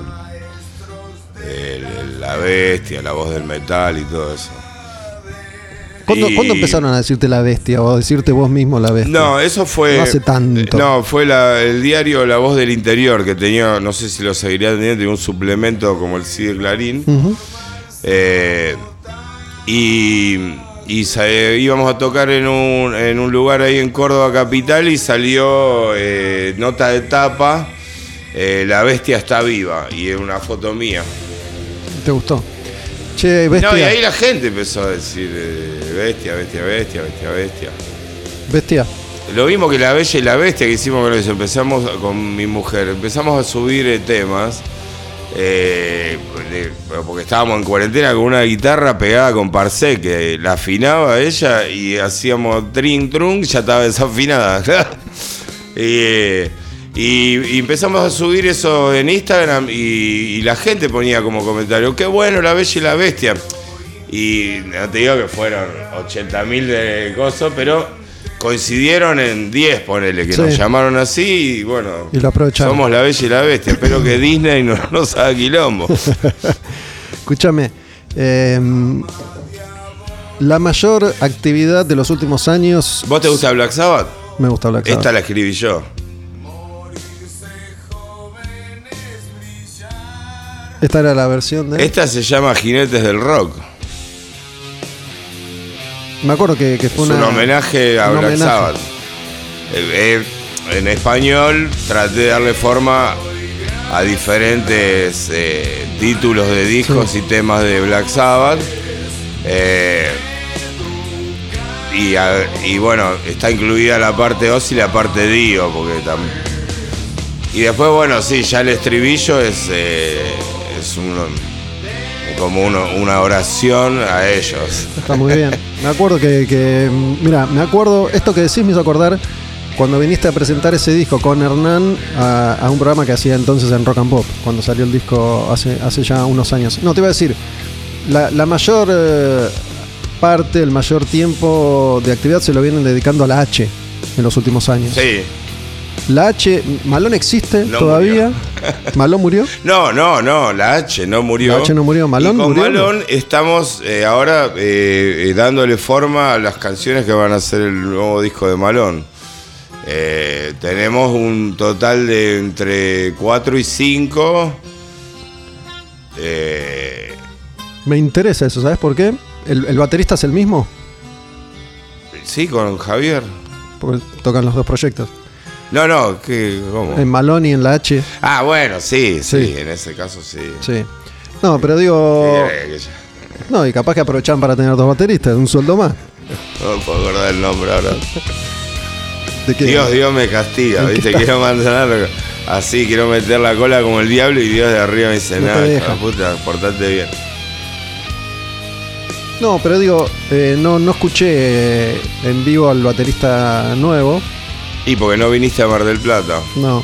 El- el- la bestia, la voz del metal y todo eso. ¿Cuándo, y- cuándo empezaron a decirte la bestia o a decirte vos mismo la bestia? No, eso fue. No hace tanto. No, fue la- el diario La Voz del Interior, que tenía, no sé si lo seguiría teniendo, tenía un suplemento como el CIDE Clarín. Eh, y y eh, íbamos a tocar en un, en un lugar ahí en Córdoba Capital y salió eh, nota de tapa. eh, la bestia está viva y es una foto mía. ¿Te gustó? Che, bestia. No, y ahí la gente empezó a decir bestia, bestia, bestia, bestia, bestia. Bestia. Lo mismo que la bella y la bestia que hicimos con eso. Empezamos con mi mujer, empezamos a subir temas. Eh, de- porque estábamos en cuarentena con una guitarra pegada con Parcé, que la afinaba ella y hacíamos trin trun, ya estaba desafinada. y, eh, y- empezamos a subir eso en Instagram y, y la gente ponía como comentario, qué bueno la bella y la bestia. Y no te digo que fueron 80.000 de cosas, pero coincidieron en 10, ponele, que Sí. nos llamaron así y bueno, Y lo aprovecharon. somos la bella y la bestia. Espero que Disney no nos haga quilombo. Escúchame, eh, la mayor actividad de los últimos años. ¿Vos te gusta Black Sabbath? Me gusta Black Sabbath. Esta la escribí yo. Esta era la versión de. Esta se llama Jinetes del Rock. Me acuerdo que, que fue Es una, un homenaje a un Black homenaje. Sabbath. Eh, eh, en español traté de darle forma a diferentes eh, títulos de discos y temas de Black Sabbath. Eh, y, a- y bueno, está incluida la parte Oz y la parte Dio, porque tam- Y después, bueno, sí, ya el estribillo es, eh, es como uno- una oración a ellos. Está muy bien. Me acuerdo que, que, mira, me acuerdo, esto que decís me hizo acordar cuando viniste a presentar ese disco con Hernán a, a un programa que hacía entonces en Rock and Pop, cuando salió el disco hace, hace ya unos años. No, te iba a decir, la, la mayor eh, parte, el mayor tiempo de actividad se lo vienen dedicando a la H en los últimos años. Sí. La H, ¿Malón existe No todavía? ¿Malón murió? No, no, no, la H no murió. La H no murió, Malón Y con murió. Malón estamos eh, ahora eh, eh, dándole forma a las canciones que van a ser el nuevo disco de Malón. Tenemos un total de entre 4 y 5. Me interesa eso, ¿sabes por qué? ¿El, el baterista es el mismo? sí, con Javier. Porque tocan los dos proyectos. No, no, ¿qué, ¿cómo? En Malón y en la H. Ah, bueno, sí, sí, Sí. en ese caso sí. Sí. No, pero digo. Eh, que ya- No, y capaz que aprovechan para tener dos bateristas, un sueldo más. No me puedo acordar el nombre ahora. ¿De qué? Dios, Dios me castiga, ¿En qué ¿viste? Quiero mantenerlo así, quiero meter la cola como el diablo y Dios de arriba me dice, No te nada, deja". puta, portate bien. No, pero digo, eh, no, no escuché eh, en vivo al baterista nuevo. Y porque no viniste a Mar del Plata. No.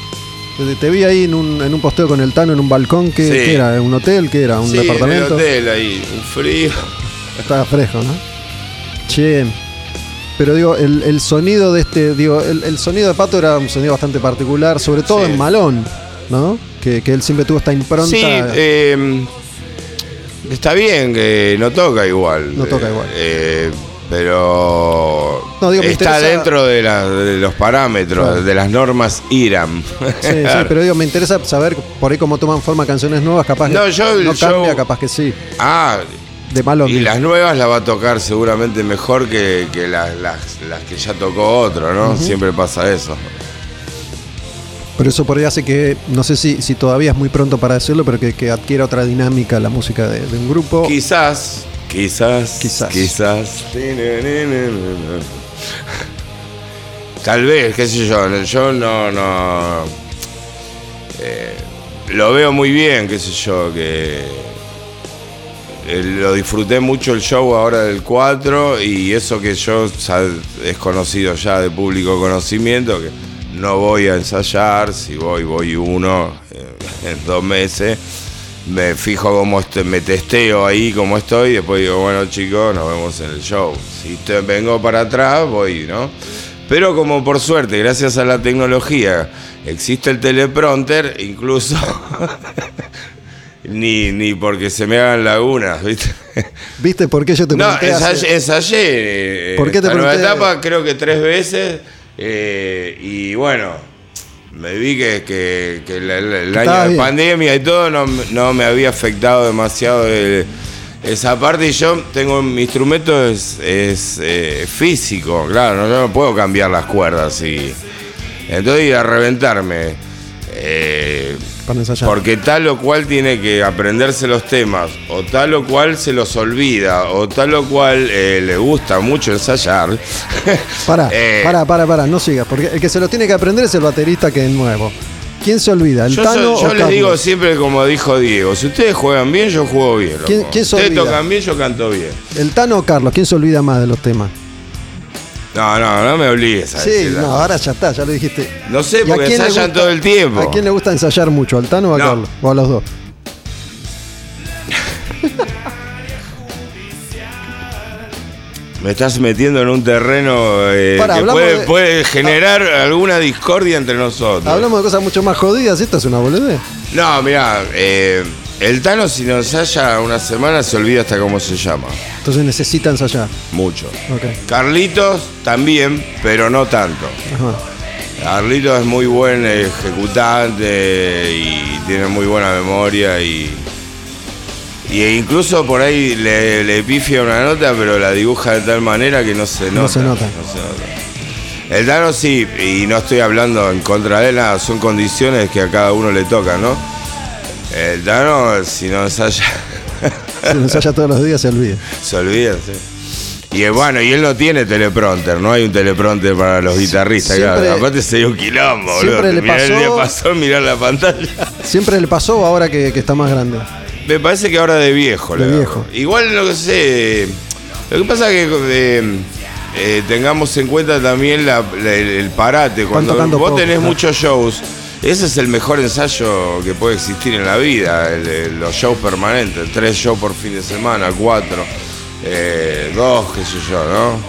Te, te vi ahí en un, en un posteo con el Tano en un balcón. ¿Qué, Sí. qué era? ¿Un hotel? ¿Qué era? ¿Un sí, departamento? en el hotel ahí, un frío. Estaba fresco, ¿no? Che. Pero digo, el, el sonido de este. Digo, el, el sonido de Pato era un sonido bastante particular, sobre todo Sí. en Malón, ¿no? Que, que él siempre tuvo esta impronta. Sí, eh, está bien que no toca igual. No toca igual. Eh, pero No, digo, me está interesa- dentro de, la- de los parámetros, Claro. de las normas IRAM. Sí, sí, pero digo, me interesa saber por ahí cómo toman forma canciones nuevas, capaz que No, yo- no yo- cambia, capaz que sí. Ah, De Malón. Y las nuevas las va a tocar seguramente mejor que, que las, las- las que ya tocó otro, ¿no? Siempre pasa eso. Por eso por ahí hace que, no sé si, si todavía es muy pronto para decirlo, pero que, que adquiera otra dinámica la música de, de un grupo. Quizás, quizás, Quizás. quizás. Tal vez, qué sé yo, yo no, no. eh, lo veo muy bien, qué sé yo, que. eh, lo disfruté mucho el show ahora del 4 y eso que yo es conocido ya de público conocimiento, que no voy a ensayar, si voy, voy uno eh, en dos meses. Me fijo cómo estoy, me testeo ahí cómo estoy y después digo, bueno chicos, nos vemos en el show. Si te vengo para atrás, voy, ¿no? Pero como por suerte, gracias a la tecnología, existe el teleprompter, incluso ni, ni porque se me hagan lagunas, ¿viste? ¿Viste por qué yo te No, pregunté hace- ensayé, ensayé, ¿Por qué te pregunté? etapa creo que tres veces eh, y bueno, me vi que, que- el, año de bien. pandemia y todo no, no me había afectado demasiado el- esa parte y yo tengo mi instrumento es, es, eh, físico, claro, no, yo no puedo cambiar las cuerdas y entonces ir a reventarme. eh, Para ensayar. porque tal o cual tiene que aprenderse los temas, o tal o cual se los olvida, o tal o cual eh, le gusta mucho ensayar. Pará, Eh, pará, pará, pará, no sigas, porque el que se lo tiene que aprender es el baterista que es nuevo. ¿Quién se olvida? ¿El Yo, Tano yo o les digo siempre como dijo Diego, si ustedes juegan bien, yo juego bien. loco. ¿Quién- quién se ustedes olvida? tocan bien, yo canto bien. ¿El Tano o Carlos? ¿Quién se olvida más de los temas? No, no, no me obligues a Sí, no, ahora ya está, ya lo dijiste. No sé, ¿Y a porque quién ensayan gusta- todo el tiempo. ¿A quién le gusta ensayar mucho? ¿Al Tano o a No. Carlos? ¿O a los dos? Me estás metiendo en un terreno eh, Pará, que hablamos puede, de- puede generar alguna discordia entre nosotros. Hablamos de cosas mucho más jodidas, esta es una boludez. No, mirá, eh, el Tano si nos ensaya una semana se olvida hasta cómo se llama. Entonces necesita ensayar. Mucho. Carlitos también, pero no tanto. Ajá. Carlitos es muy buen ejecutante y tiene muy buena memoria y, y incluso por ahí le, le pifia una nota, pero la dibuja de tal manera que no se nota. No se nota. no se nota. El Tano sí, y no estoy hablando en contra de él, nada, son condiciones que a cada uno le tocan, ¿no? El Tano, si no ensaya, Si lo ensaya todos los días se olvida. se olvida, sí. Y eh, bueno, y él no tiene teleprompter, no hay un teleprompter para los guitarristas, Siempre- claro. Aparte sería un quilombo, boludo. siempre le Mirá, el día pasó- pasó mirar la pantalla. Siempre le pasó ahora que, que está más grande. Me parece que ahora de viejo, De le viejo. Igual lo que sé. Lo que pasa es que eh, eh, tengamos en cuenta también la- la- el, el parate. Cuando vos tenés muchos shows, ese es el mejor ensayo que puede existir en la vida. el- los shows permanentes. Tres shows por fin de semana, cuatro, eh, dos, qué sé yo, ¿no?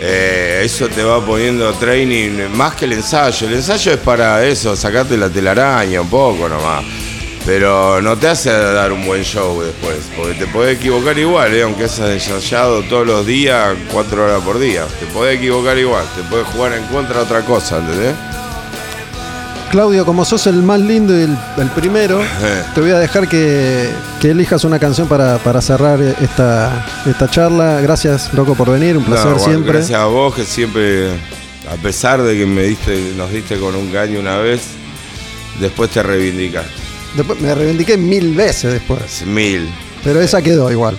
Eh, eso te va poniendo training más que el ensayo. El ensayo es para eso, sacarte la telaraña un poco nomás. Pero no te hace dar un buen show después, porque te podés equivocar igual, ¿eh? aunque has ensayado todos los días, cuatro horas por día. Te podés equivocar igual, te podés jugar en contra de otra cosa, ¿entendés? Claudio, como sos el más lindo y el, el primero, te voy a dejar que, que elijas una canción para, para cerrar esta, esta charla. Gracias, loco, por venir. Un placer No, bueno, siempre. Gracias a vos que siempre, a pesar de que me diste, nos diste con un caño una vez, después te reivindicaste. Después me reivindiqué mil veces después. Mil. Pero esa quedó igual.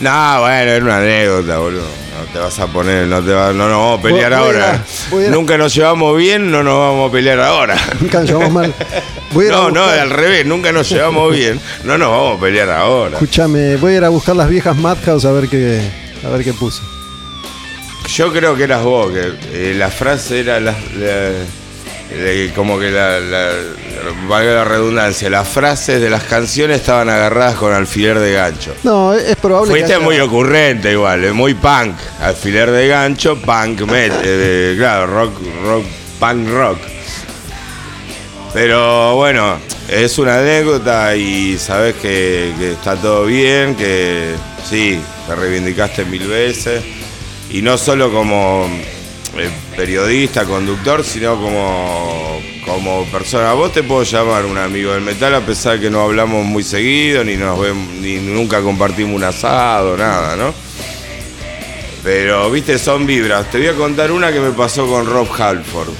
No, bueno, era una anécdota, boludo. Te vas a poner, no te va, no nos vamos a pelear Voy- ahora. voy a- Nunca nos llevamos bien, no nos vamos a pelear ahora. Nunca nos llevamos mal. Voy No, no, al revés, nunca nos llevamos bien, no nos vamos a pelear ahora. Escúchame, voy a ir a buscar las viejas Madhouse a ver qué, a ver qué puse. Yo creo que eras vos, que eh, la frase era la, la- como que la, la- valga la redundancia, las frases de las canciones estaban agarradas con alfiler de gancho. No, es es probable que. Fuiste haya- muy ocurrente igual, eh, muy punk, alfiler de gancho, punk met, eh, claro, rock, rock, punk rock. Pero bueno, es una anécdota y sabes que, que está todo bien, que sí, te reivindicaste mil veces. Y no solo como eh, periodista, conductor, sino como, como persona. Vos te puedo llamar un amigo del metal a pesar de que no hablamos muy seguido, ni nos vemos, ni nunca compartimos un asado, nada, ¿no? Pero, viste, son vibras. Te voy a contar una que me pasó con Rob Halford.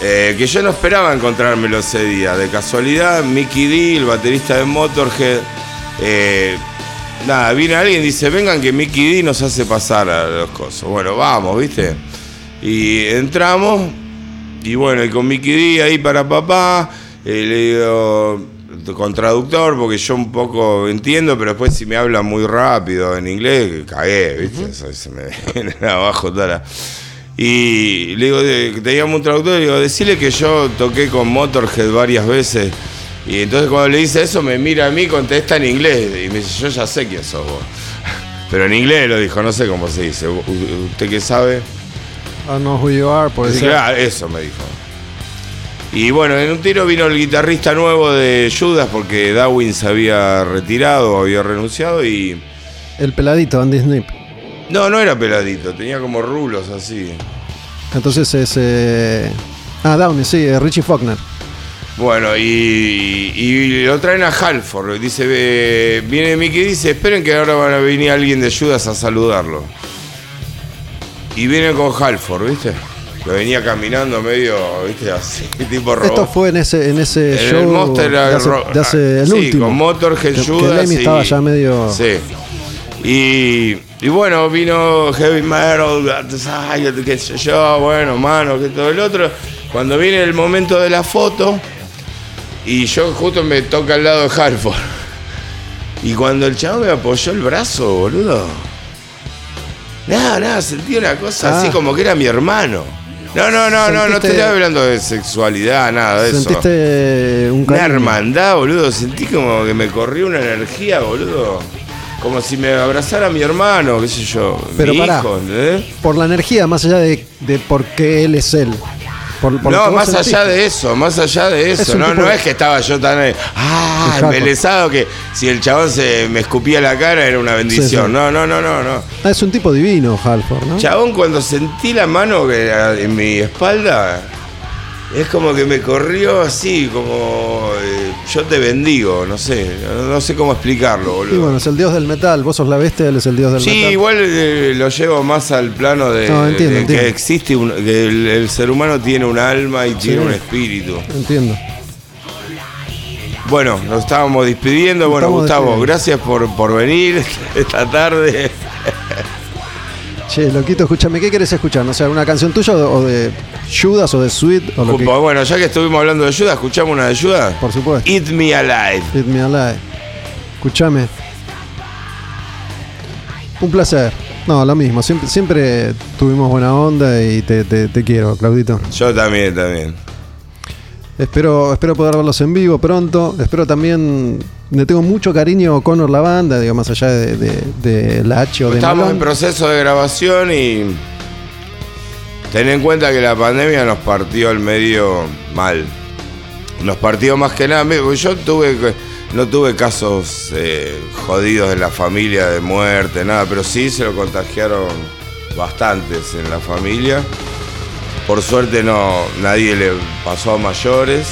Eh, que yo no esperaba encontrármelo ese día. De casualidad, Mickey D, el baterista de Motorhead, eh, nada, viene alguien y dice, vengan que Mickey D nos hace pasar a los cosas. Bueno, vamos, ¿viste? Y entramos, y bueno, y con Mickey D ahí para papá, eh, le digo con traductor, porque yo un poco entiendo, pero después si me hablan muy rápido en inglés, cagué, ¿viste? Se me viene abajo toda la... Y le digo, teníamos un traductor, le digo, decirle que yo toqué con Motorhead varias veces. Y entonces cuando le dice eso, me mira a mí, contesta en inglés. Y me dice, yo ya sé quién sos vos. Pero en inglés lo dijo, no sé cómo se dice. ¿Usted qué sabe? I know who you are, pues. Dice, "Ah, eso me dijo. Y bueno, en un tiro vino el guitarrista nuevo de Judas porque Darwin se había retirado, había renunciado y... El peladito, Andy Snip. No, no era peladito, tenía como rulos así. Entonces es. eh, Ah, Downey, sí, eh, Richie Faulkner. Bueno, y, y lo traen a Halford. Dice, eh, viene Mickey y dice, esperen que ahora van a venir alguien de Judas a saludarlo. Y viene con Halford, ¿viste? Que venía caminando medio, ¿viste? Así, tipo robot. Esto fue en ese, en ese En show el Monster de hace, de hace- el sí, último. con Motorhead, Que- Judas y- estaba ya medio. Sí. Y, y bueno, vino Heavy Metal, qué sé yo, bueno, mano, que todo el otro. Cuando viene el momento de la foto, y yo justo me toca al lado de Halford. Y cuando el chavo me apoyó el brazo, boludo. Nada, nada, sentí una cosa Ah. así como que era mi hermano. No, no, no, no, no estoy hablando de sexualidad, nada de eso. ¿Sentiste un Una hermandad, boludo. Sentí como que me corrió una energía, boludo. Como si me abrazara mi hermano, qué sé yo. Pero mi pará. Por la energía, más allá de, de por qué él es él. Por, por lo no, más allá de eso, más allá de eso. Es no, no de- es que estaba yo tan eh, ah, Exacto. embelesado que si el chabón se me escupía la cara era una bendición. sí. No, no, no, no, no. Ah, es un tipo divino, Halford, ¿no? Chabón, cuando sentí la mano que en mi espalda, es como que me corrió así, como eh, yo te bendigo, no sé, no, sé cómo explicarlo, boludo. Y bueno, es el dios del metal. Vos sos la bestia, él es el dios del Sí, metal. igual eh, lo llevo más al plano de, No, entiendo, de entiendo. que existe un, que el, el ser humano tiene un alma y tiene Sí. un espíritu. Entiendo. Bueno, nos estábamos despidiendo. Bueno, Estamos Gustavo, despidiendo. gracias por, por venir esta tarde. Che, loquito, escúchame, ¿qué querés escuchar? No sé, ¿una canción tuya o de Judas o de Sweet o lo que Bueno, ya que estuvimos hablando de ayuda, escuchamos una de ayuda. Por supuesto. Eat Me Alive. Hit Me Alive. Escúchame. Un placer. No, lo mismo. Siempre, siempre tuvimos buena onda y te, te- te quiero, Claudito. Yo también, también. Espero, espero poder verlos en vivo pronto. Espero también. Le tengo mucho cariño a Connor la banda, digo, más allá de, de- de la H o de Estamos en proceso de grabación y ten en cuenta que la pandemia nos partió al medio mal. Nos partió más que nada. Yo tuve no tuve casos eh, jodidos en la familia de muerte, nada, pero sí se lo contagiaron bastantes en la familia. Por suerte no nadie le pasó a mayores.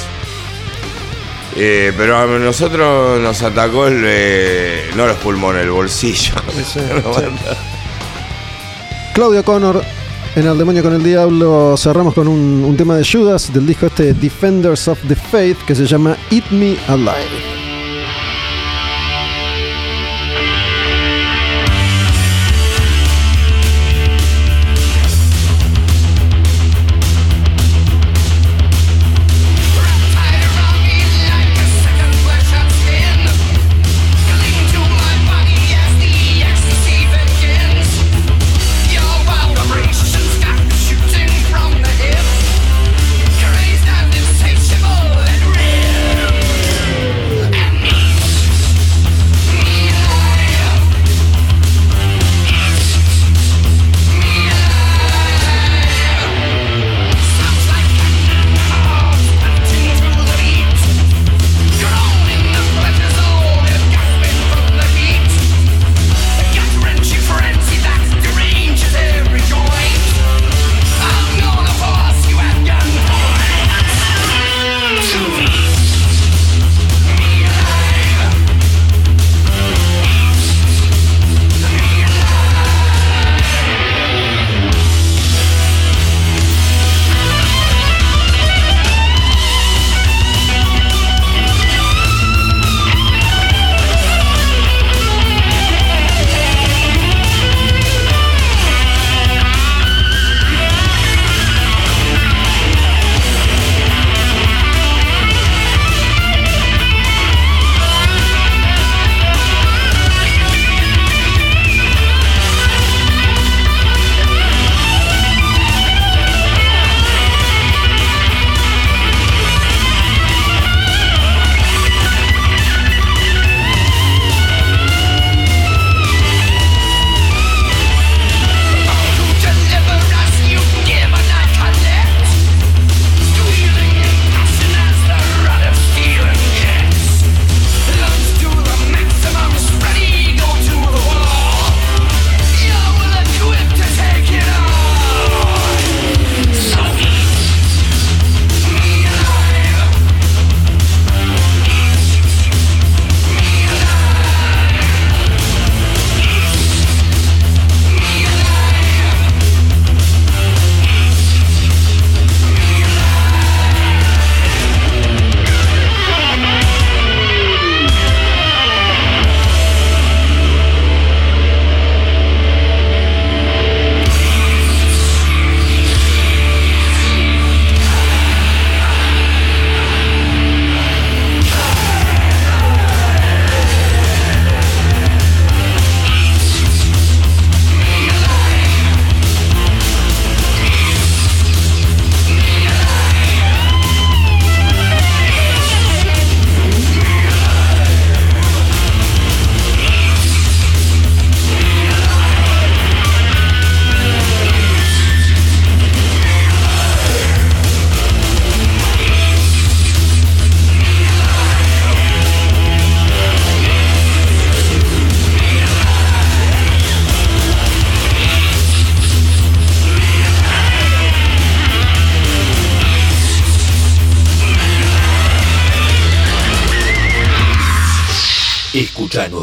Eh, pero a nosotros nos atacó el, eh, no los pulmones, el bolsillo. Sí. Claudio Connor, en El Demonio con el Diablo, cerramos con un, un tema de Judas del disco este Defenders of the Faith que se llama Eat Me Alive.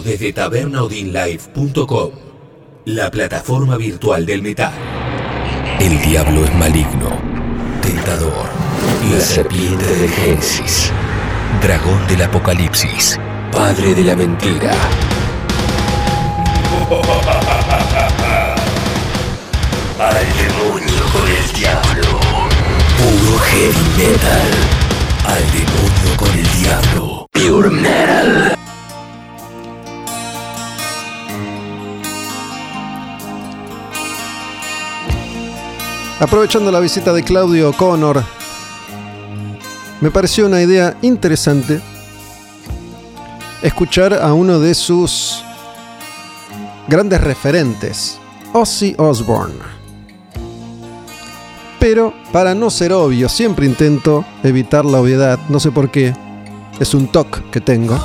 Desde tabernaudinlive.com, la plataforma virtual del metal. El diablo es maligno, tentador, la serpiente del Génesis, dragón del Apocalipsis, padre de la mentira. Al demonio con el diablo. Puro heavy metal. Al demonio con el diablo. Pure metal. Aprovechando la visita de Claudio O'Connor, me pareció una idea interesante escuchar a uno de sus grandes referentes, Ozzy Osbourne. Pero para no ser obvio, siempre intento evitar la obviedad, no sé por qué, es un toque que tengo.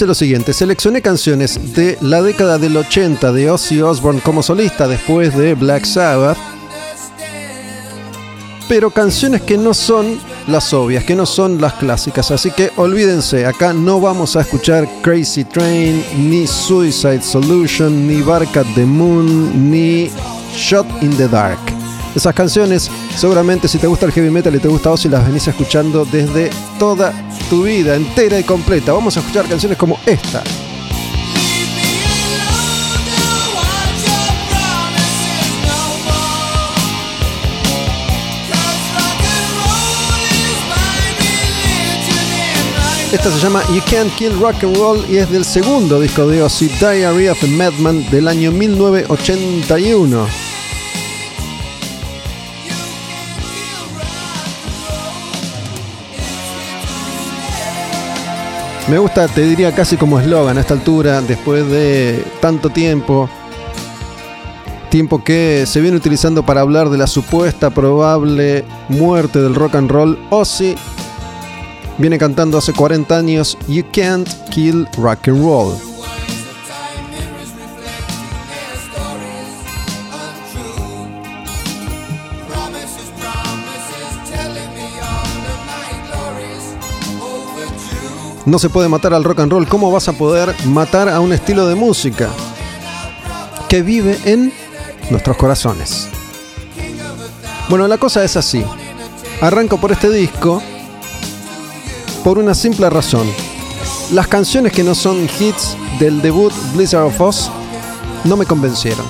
Hice lo siguiente, seleccioné canciones de la década del 80 de Ozzy Osbourne como solista después de Black Sabbath, pero canciones que no son las obvias, que no son las clásicas, así que olvídense, acá no vamos a escuchar Crazy Train, ni Suicide Solution, ni Bark at the Moon, ni Shot in the Dark. Esas canciones, seguramente si te gusta el heavy metal y te gusta Ozzy, las venís escuchando desde toda tu vida, entera y completa. Vamos a escuchar canciones como esta. Esta se llama You Can't Kill Rock and Roll y es del segundo disco de Ozzy, Diary of a Madman, del año 1981. Me gusta, te diría casi como eslogan a esta altura, después de tanto tiempo. Tiempo que se viene utilizando para hablar de la supuesta probable muerte del rock and roll. Ozzy viene cantando hace 40 años You Can't Kill Rock and Roll. No se puede matar al rock and roll. ¿Cómo vas a poder matar a un estilo de música que vive en nuestros corazones? Bueno, la cosa es así. Arranco por este disco por una simple razón. Las canciones que no son hits del debut Blizzard of Oz no me convencieron.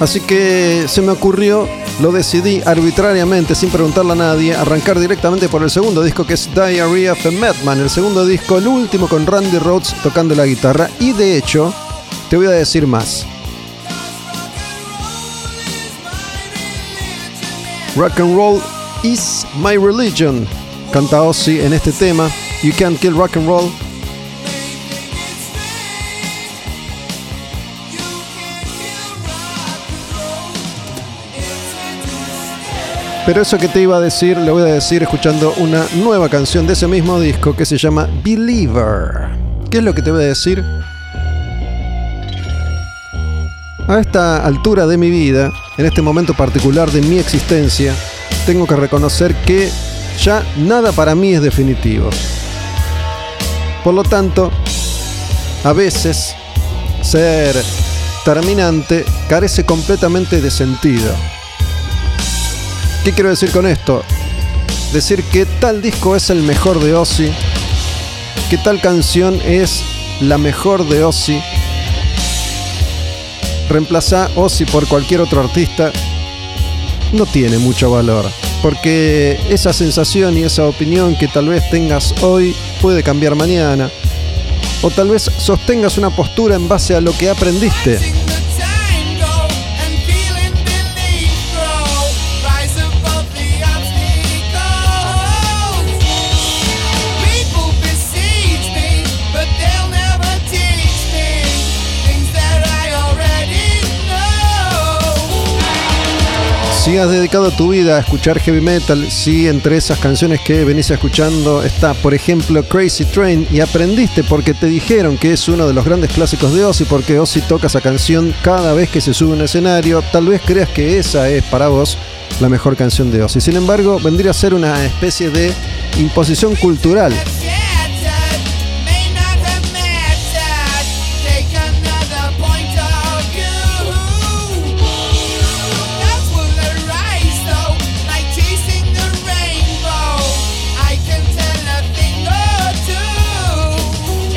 Así que se me ocurrió, lo decidí arbitrariamente, sin preguntarle a nadie, arrancar directamente por el segundo disco que es Diary of a Madman, el segundo disco, el último con Randy Rhodes tocando la guitarra. Y de hecho, te voy a decir más. Rock and roll is my religion, canta Ozzy en este tema. You can't kill rock and roll. Pero eso que te iba a decir, lo voy a decir escuchando una nueva canción de ese mismo disco que se llama Believer. ¿Qué es lo que te voy a decir? A esta altura de mi vida, en este momento particular de mi existencia, tengo que reconocer que ya nada para mí es definitivo. Por lo tanto, a veces ser terminante carece completamente de sentido. ¿Qué quiero decir con esto? Decir que tal disco es el mejor de Ozzy, que tal canción es la mejor de Ozzy. Reemplazar Ozzy por cualquier otro artista no tiene mucho valor, porque esa sensación y esa opinión que tal vez tengas hoy puede cambiar mañana, o tal vez sostengas una postura en base a lo que aprendiste. Si has dedicado tu vida a escuchar heavy metal, si entre esas canciones que venís escuchando está, por ejemplo, Crazy Train y aprendiste porque te dijeron que es uno de los grandes clásicos de Ozzy, porque Ozzy toca esa canción cada vez que se sube un escenario, tal vez creas que esa es para vos la mejor canción de Ozzy. Sin embargo, vendría a ser una especie de imposición cultural.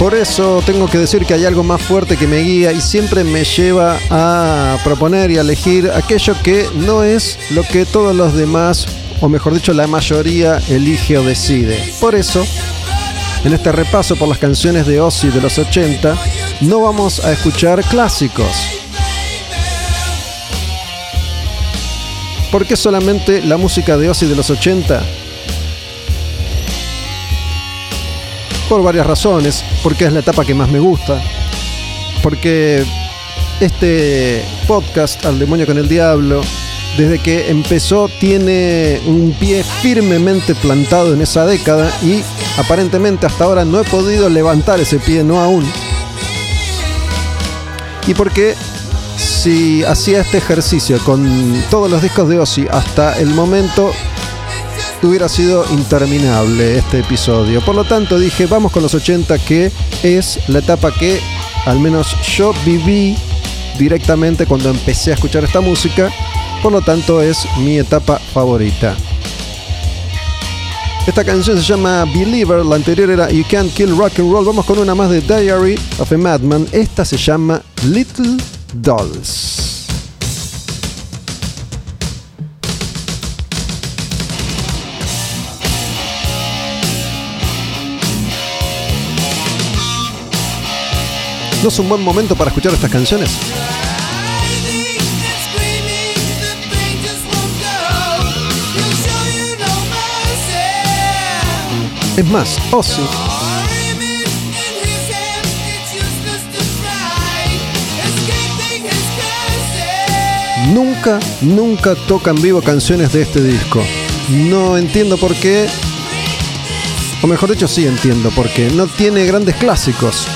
Por eso tengo que decir que hay algo más fuerte que me guía y siempre me lleva a proponer y a elegir aquello que no es lo que todos los demás, o mejor dicho, la mayoría elige o decide. Por eso, en este repaso por las canciones de Ozzy de los 80, no vamos a escuchar clásicos. ¿Por qué solamente la música de Ozzy de los 80? Por varias razones, porque es la etapa que más me gusta, porque este podcast Al demonio con el diablo, desde que empezó tiene un pie firmemente plantado en esa década y aparentemente hasta ahora no he podido levantar ese pie, no aún. Y porque si hacía este ejercicio con todos los discos de Ozzy hasta el momento hubiera sido interminable este episodio. Por lo tanto dije, vamos con los 80, que es la etapa que al menos yo viví directamente cuando empecé a escuchar esta música. Por lo tanto es mi etapa favorita. Esta canción se llama Believer, la anterior era You Can't Kill Rock and Roll. Vamos con una más de Diary of a Madman. Esta se llama Little Dolls. ¿No es un buen momento para escuchar estas canciones? Es más, Ozzy curses. nunca, nunca toca en vivo canciones de este disco. No entiendo por qué. O mejor dicho, sí entiendo por qué. No tiene grandes clásicos.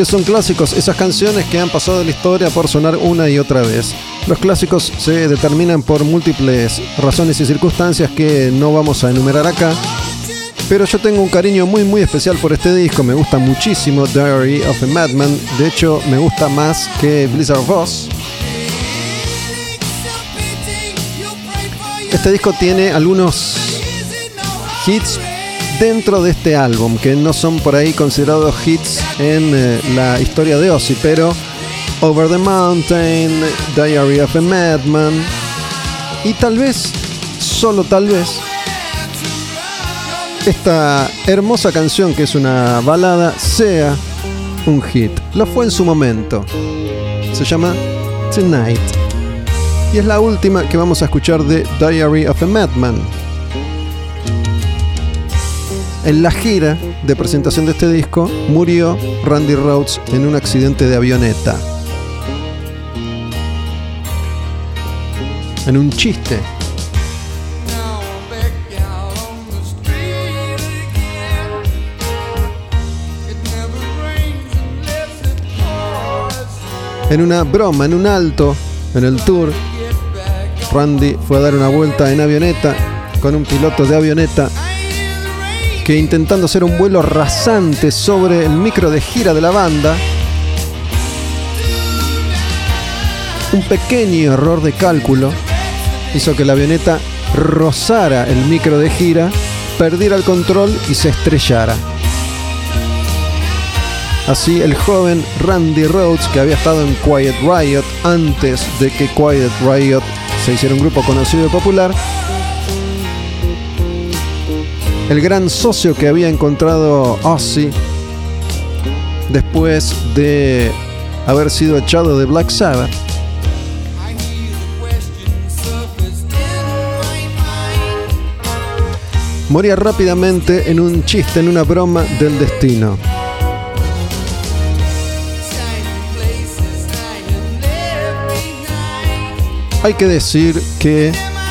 ¿Qué son clásicos? Esas canciones que han pasado de la historia por sonar una y otra vez. Los clásicos se determinan por múltiples razones y circunstancias que no vamos a enumerar acá. Pero yo tengo un cariño muy muy especial por este disco, me gusta muchísimo Diary of a Madman, de hecho me gusta más que Blizzard Oz. Este disco tiene algunos hits dentro de este álbum que no son por ahí considerados hits en eh, la historia de Ozzy, pero Over the Mountain, Diary of a Madman y tal vez, solo tal vez, esta hermosa canción que es una balada sea un hit. Lo fue en su momento. Se llama Tonight. Y es la última que vamos a escuchar de Diary of a Madman. En la gira de presentación de este disco murió Randy Rhodes en un accidente de avioneta. En un chiste. En una broma, en un alto, en el tour, Randy fue a dar una vuelta en avioneta con un piloto de avioneta que intentando hacer un vuelo rasante sobre el micro de gira de la banda, un pequeño error de cálculo hizo que la avioneta rozara el micro de gira, perdiera el control y se estrellara. Así el joven Randy Rhodes, que había estado en Quiet Riot antes de que Quiet Riot se hiciera un grupo conocido y popular, el gran socio que había encontrado Ozzy después de haber sido echado de Black Sabbath, moría rápidamente en un chiste, en una broma del destino. Hay que decir que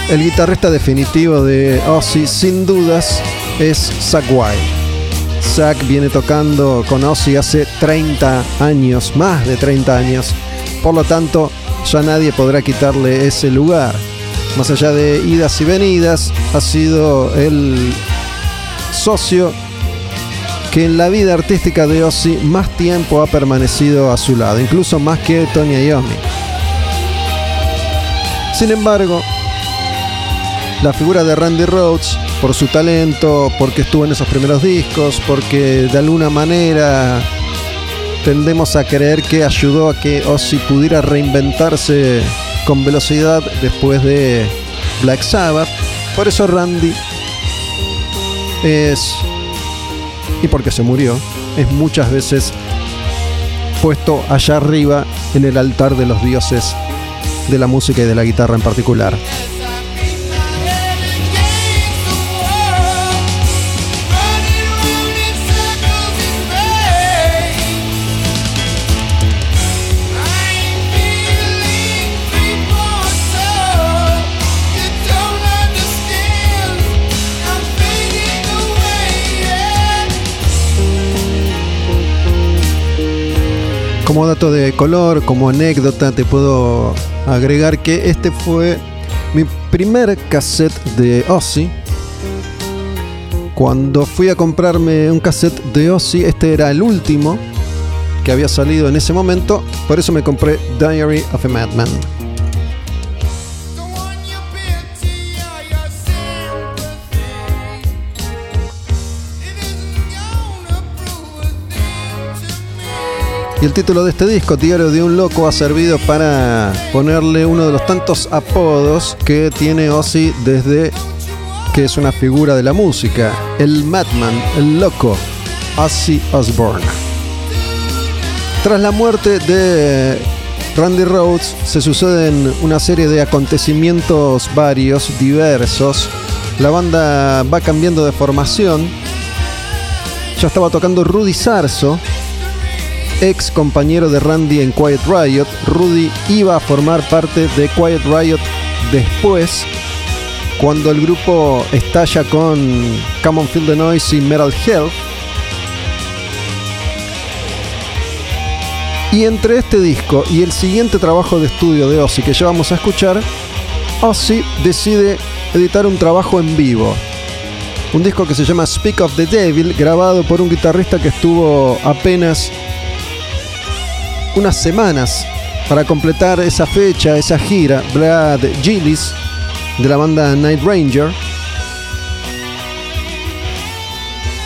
el guitarrista definitivo de Ozzy, sin dudas, es Wild. Zack viene tocando con Ozzy hace 30 años, más de 30 años. Por lo tanto, ya nadie podrá quitarle ese lugar. Más allá de idas y venidas, ha sido el socio que en la vida artística de Ozzy más tiempo ha permanecido a su lado, incluso más que Tony Iommi. Sin embargo, la figura de Randy Rhoads, por su talento, porque estuvo en esos primeros discos, porque de alguna manera tendemos a creer que ayudó a que Ozzy pudiera reinventarse con velocidad después de Black Sabbath. Por eso Randy es, y porque se murió, es muchas veces puesto allá arriba en el altar de los dioses de la música y de la guitarra en particular. Como dato de color, como anécdota, te puedo agregar que este fue mi primer cassette de Ozzy. Cuando fui a comprarme un cassette de Ozzy, este era el último que había salido en ese momento, por eso me compré Diary of a Madman. Y el título de este disco, Diario de un Loco, ha servido para ponerle uno de los tantos apodos que tiene Ozzy desde que es una figura de la música, el Madman, el loco, Ozzy Osbourne. Tras la muerte de Randy Rhoads se suceden una serie de acontecimientos varios, diversos. La banda va cambiando de formación. Ya estaba tocando Rudy Sarso, ex compañero de Randy en Quiet Riot. Rudy iba a formar parte de Quiet Riot después, cuando el grupo estalla con Come on Feel the Noise y Metal Health. Y entre este disco y el siguiente trabajo de estudio de Ozzy que ya vamos a escuchar, Ozzy decide editar un trabajo en vivo. Un disco que se llama Speak of the Devil, grabado por un guitarrista que estuvo apenas unas semanas para completar esa fecha, esa gira, Brad Gillis de la banda Night Ranger.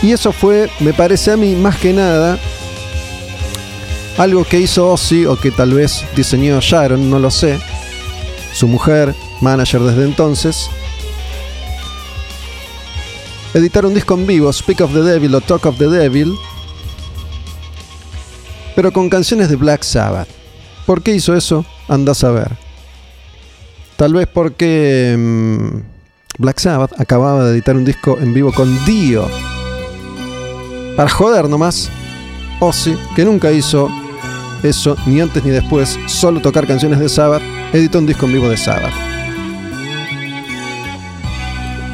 Y eso fue, me parece a mí, más que nada, algo que hizo Ozzy o que tal vez diseñó Sharon, no lo sé, su mujer, manager desde entonces. Editar un disco en vivo, Speak of the Devil o Talk of the Devil, pero con canciones de Black Sabbath. ¿Por qué hizo eso? Andás a ver. Tal vez porque mm, Black Sabbath acababa de editar un disco en vivo con Dio. Para joder nomás, Ozzy, que nunca hizo eso ni antes ni después, solo tocar canciones de Sabbath, editó un disco en vivo de Sabbath.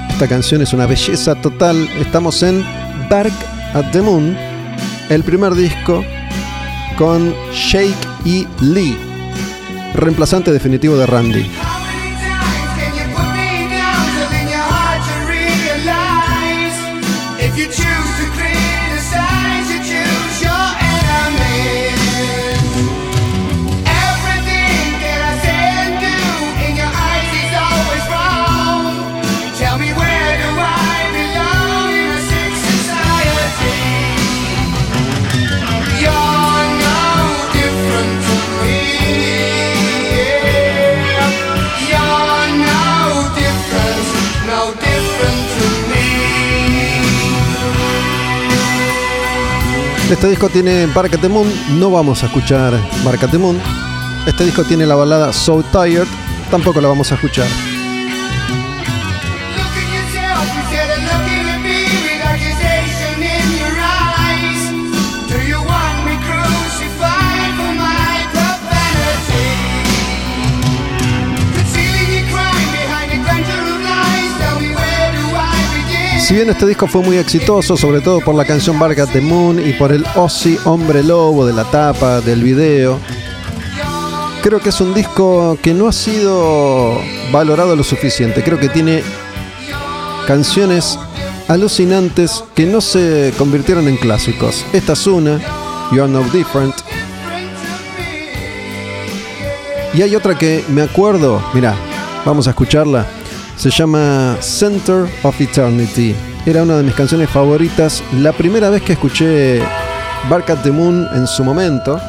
Esta canción es una belleza total. Estamos en Dark at the Moon, el primer disco con Shake y Lee, reemplazante definitivo de Randy. Este disco tiene Bark at the Moon, no vamos a escuchar Bark at the Moon. Este disco tiene la balada So Tired, tampoco la vamos a escuchar. Si bien este disco fue muy exitoso, sobre todo por la canción at the Moon y por el Ozzy Hombre Lobo de la tapa, del video, creo que es un disco que no ha sido valorado lo suficiente. Creo que tiene canciones alucinantes que no se convirtieron en clásicos. Esta es una, You Are No Different. Y hay otra que me acuerdo, mira, vamos a escucharla. Se llama Center of Eternity. Era una de mis canciones favoritas. La primera vez que escuché Bark at the Moon en su momento,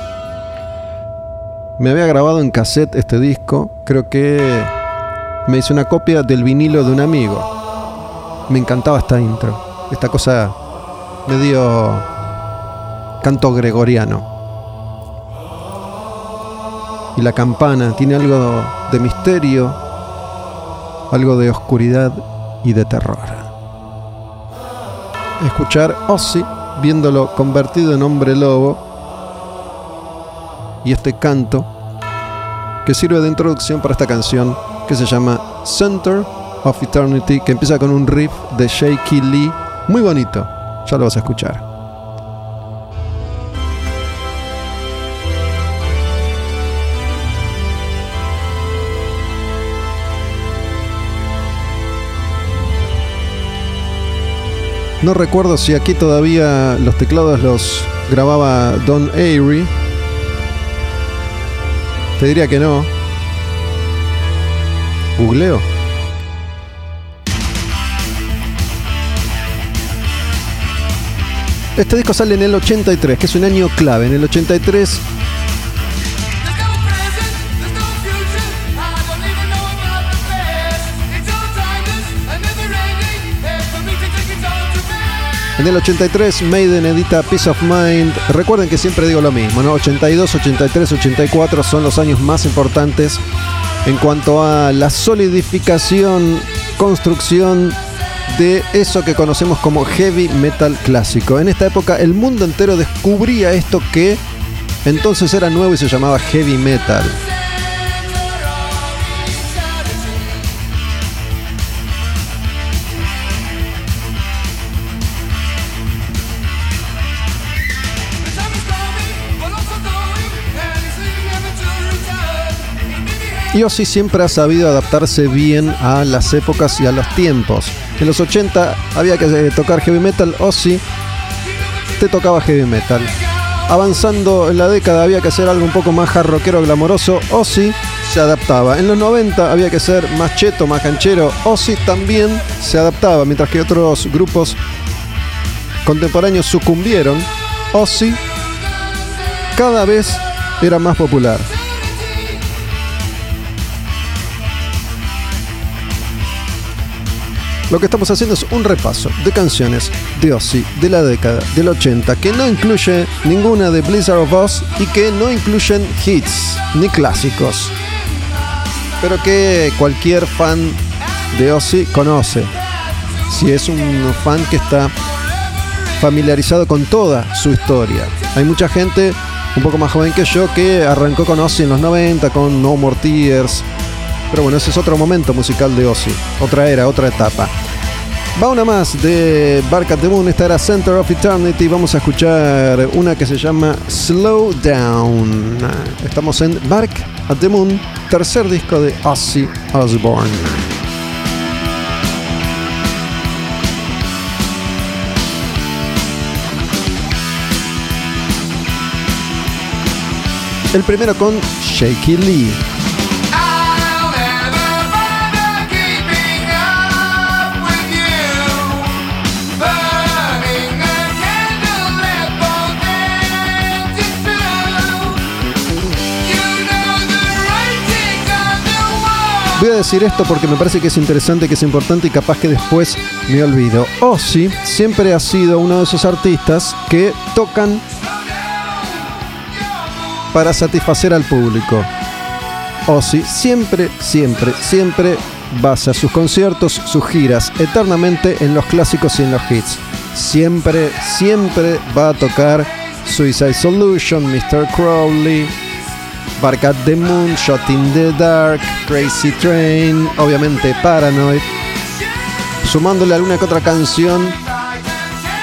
me había grabado en cassette este disco. Creo que me hice una copia del vinilo de un amigo. Me encantaba esta intro. Esta cosa medio canto gregoriano. Y la campana tiene algo de misterio, algo de oscuridad y de terror. Escuchar Ozzy viéndolo convertido en hombre lobo y este canto que sirve de introducción para esta canción que se llama Center of Eternity, que empieza con un riff de Shaky Lee muy bonito. Ya lo vas a escuchar. No recuerdo si aquí todavía los teclados los grababa Don Avery. Te diría que no. Googleo. Este disco sale en el 83, que es un año clave. En el 83 En el 83 Maiden edita Peace of Mind. Recuerden que siempre digo lo mismo, ¿no? 82, 83, 84 son los años más importantes en cuanto a la solidificación, construcción de eso que conocemos como heavy metal clásico. En esta época el mundo entero descubría esto que entonces era nuevo y se llamaba heavy metal. Y Ozzy siempre ha sabido adaptarse bien a las épocas y a los tiempos. En los 80 había que eh, tocar heavy metal, Ozzy te tocaba heavy metal. Avanzando en la década había que hacer algo un poco más hard rockero, glamoroso, Ozzy se adaptaba. En los 90 había que ser más cheto, más canchero, Ozzy también se adaptaba, mientras que otros grupos contemporáneos sucumbieron, Ozzy cada vez era más popular. Lo que estamos haciendo es un repaso de canciones de Ozzy de la década del 80 que no incluye ninguna de Blizzard of Oz y que no incluyen hits ni clásicos, pero que cualquier fan de Ozzy conoce. Si es un fan que está familiarizado con toda su historia. Hay mucha gente un poco más joven que yo que arrancó con Ozzy en los 90 con No More Tears. Pero bueno, ese es otro momento musical de Ozzy, otra era, otra etapa. Va una más de Bark at the Moon, esta era Center of Eternity. Vamos a escuchar una que se llama Slow Down. Estamos en Bark at the Moon, tercer disco de Ozzy Osbourne. El primero con Shaky Lee. Voy a decir esto porque me parece que es interesante, que es importante y capaz que después me olvido. Ozzy siempre ha sido uno de esos artistas que tocan para satisfacer al público. Ozzy siempre, siempre, siempre basa sus conciertos, sus giras, eternamente en los clásicos y en los hits. Siempre, siempre va a tocar Suicide Solution, Mr. Crowley, Bark at the Moon, Shot in the Dark, Crazy Train, obviamente Paranoid. sumándole alguna que otra canción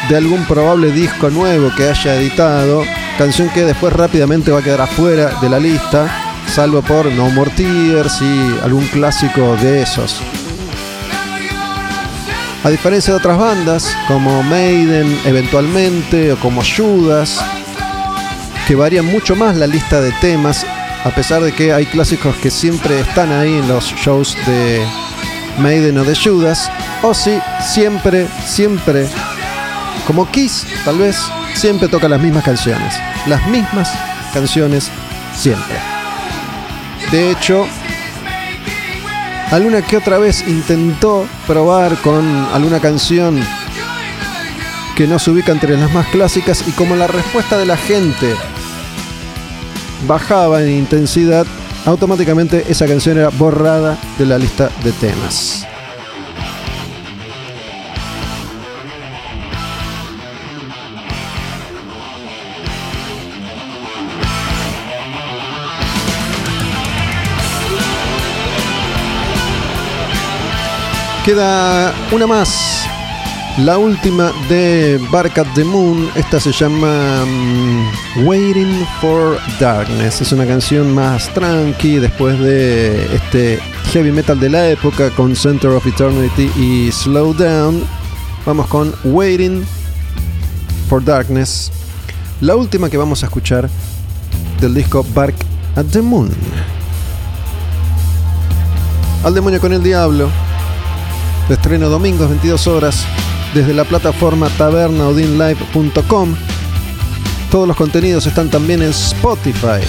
de algún probable disco nuevo que haya editado, canción que después rápidamente va a quedar afuera de la lista, salvo por No More Tears y algún clásico de esos. A diferencia de otras bandas, como Maiden eventualmente, o como Judas, que varían mucho más la lista de temas, a pesar de que hay clásicos que siempre están ahí en los shows de Maiden o de Judas, o sí, siempre, siempre, como Kiss, tal vez, siempre toca las mismas canciones. Las mismas canciones siempre. De hecho, alguna que otra vez intentó probar con alguna canción que no se ubica entre las más clásicas y como la respuesta de la gente bajaba en intensidad, automáticamente esa canción era borrada de la lista de temas. Queda una más. La última de Bark at the Moon. Esta se llama mm, Waiting for Darkness. Es una canción más tranqui después de este heavy metal de la época con Center of Eternity y Slow Down. Vamos con Waiting for Darkness. La última que vamos a escuchar del disco Bark at the Moon. Al demonio con el diablo. De estreno domingos 22 horas desde la plataforma tabernaudinlive.com. Todos los contenidos están también en Spotify.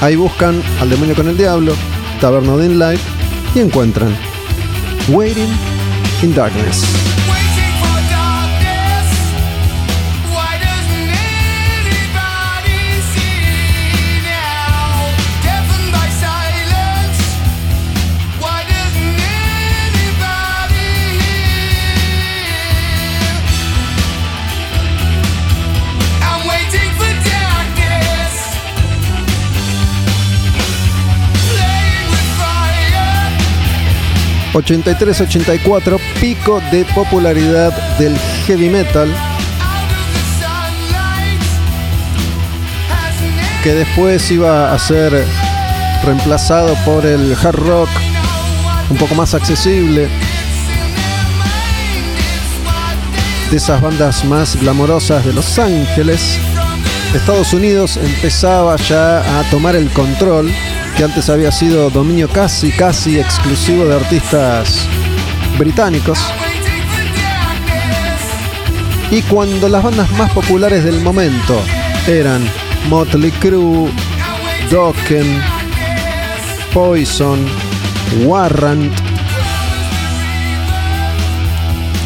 Ahí buscan al demonio con el diablo, Taberna y encuentran Waiting in darkness. 83-84, pico de popularidad del heavy metal, que después iba a ser reemplazado por el hard rock un poco más accesible, de esas bandas más glamorosas de Los Ángeles. Estados Unidos empezaba ya a tomar el control, que antes había sido dominio casi, casi exclusivo de artistas británicos. Y cuando las bandas más populares del momento eran Motley Crue, Dokken, Poison, Warrant,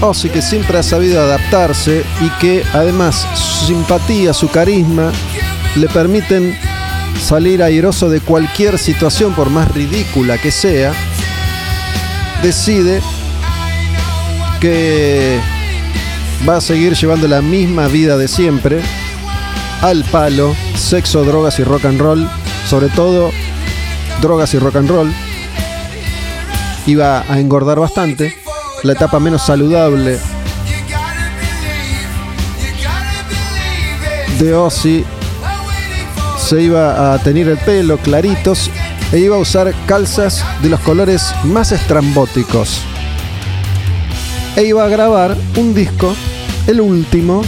Ozzy que siempre ha sabido adaptarse y que además su simpatía, su carisma le permiten salir airoso de cualquier situación por más ridícula que sea, decide que va a seguir llevando la misma vida de siempre, al palo, sexo, drogas y rock and roll, sobre todo drogas y rock and roll. Iba a engordar bastante, la etapa menos saludable de Ozzy se iba a tener el pelo claritos e iba a usar calzas de los colores más estrambóticos. E iba a grabar un disco, el último,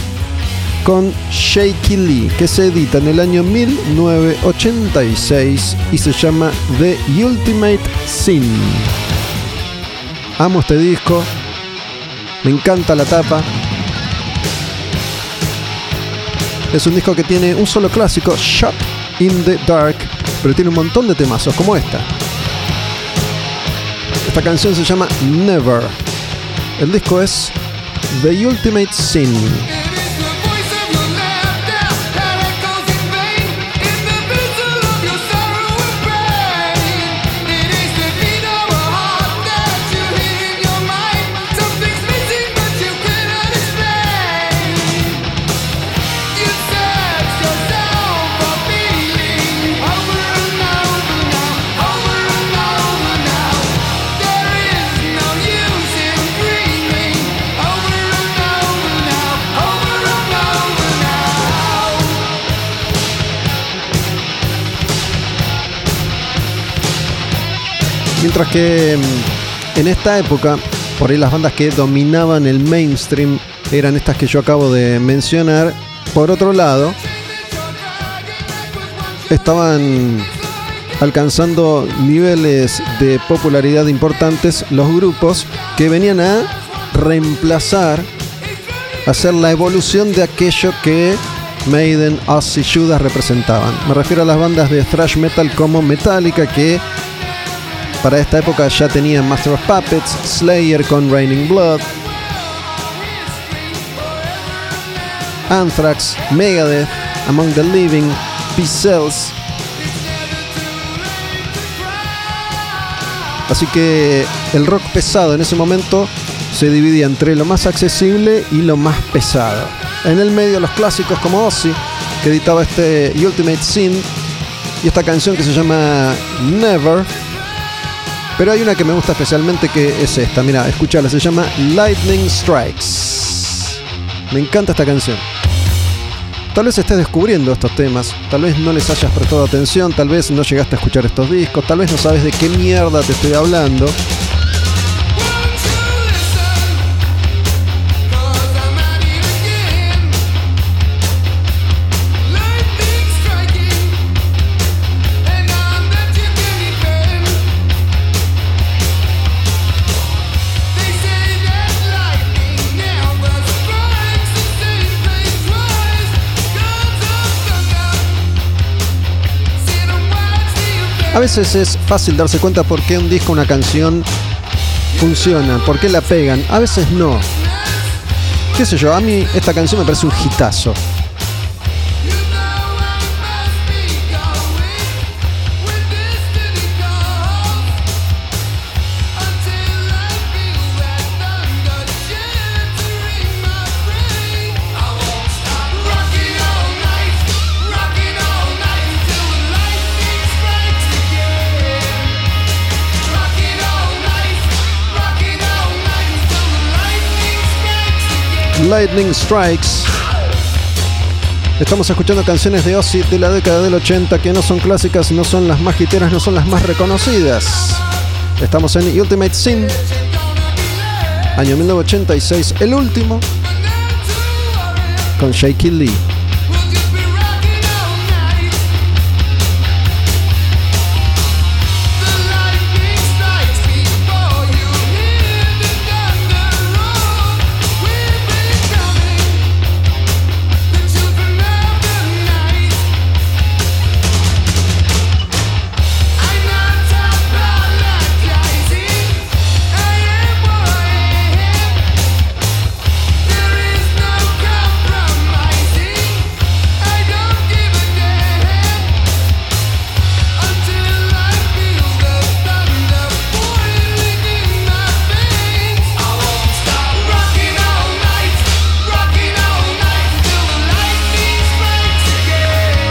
con Shaky Lee, que se edita en el año 1986 y se llama The Ultimate Sin. Amo este disco, me encanta la tapa. Es un disco que tiene un solo clásico, Shot in the Dark, pero tiene un montón de temazos como esta. Esta canción se llama Never. El disco es The Ultimate Sin. Mientras que mm, en esta época, por ahí las bandas que dominaban el mainstream eran estas que yo acabo de mencionar. Por otro lado, estaban alcanzando niveles de popularidad importantes los grupos que venían a reemplazar, hacer la evolución de aquello que Maiden, Ozzy, Judas representaban. Me refiero a las bandas de thrash metal como Metallica que para esta época ya tenían Master of Puppets, Slayer con Raining Blood, Anthrax, Megadeth, Among the Living, Cells. Así que el rock pesado en ese momento se dividía entre lo más accesible y lo más pesado. En el medio los clásicos como Ozzy, que editaba este Ultimate Sin y esta canción que se llama Never. Pero hay una que me gusta especialmente que es esta, mira, escúchala, se llama Lightning Strikes. Me encanta esta canción. Tal vez estés descubriendo estos temas, tal vez no les hayas prestado atención, tal vez no llegaste a escuchar estos discos, tal vez no sabes de qué mierda te estoy hablando. A veces es fácil darse cuenta por qué un disco, una canción funciona, por qué la pegan. A veces no. ¿Qué sé yo? A mí esta canción me parece un hitazo. Lightning Strikes. Estamos escuchando canciones de Ozzy de la década del 80 que no son clásicas, no son las más hiteras, no son las más reconocidas. Estamos en Ultimate Sin, año 1986, el último, con Shaky Lee.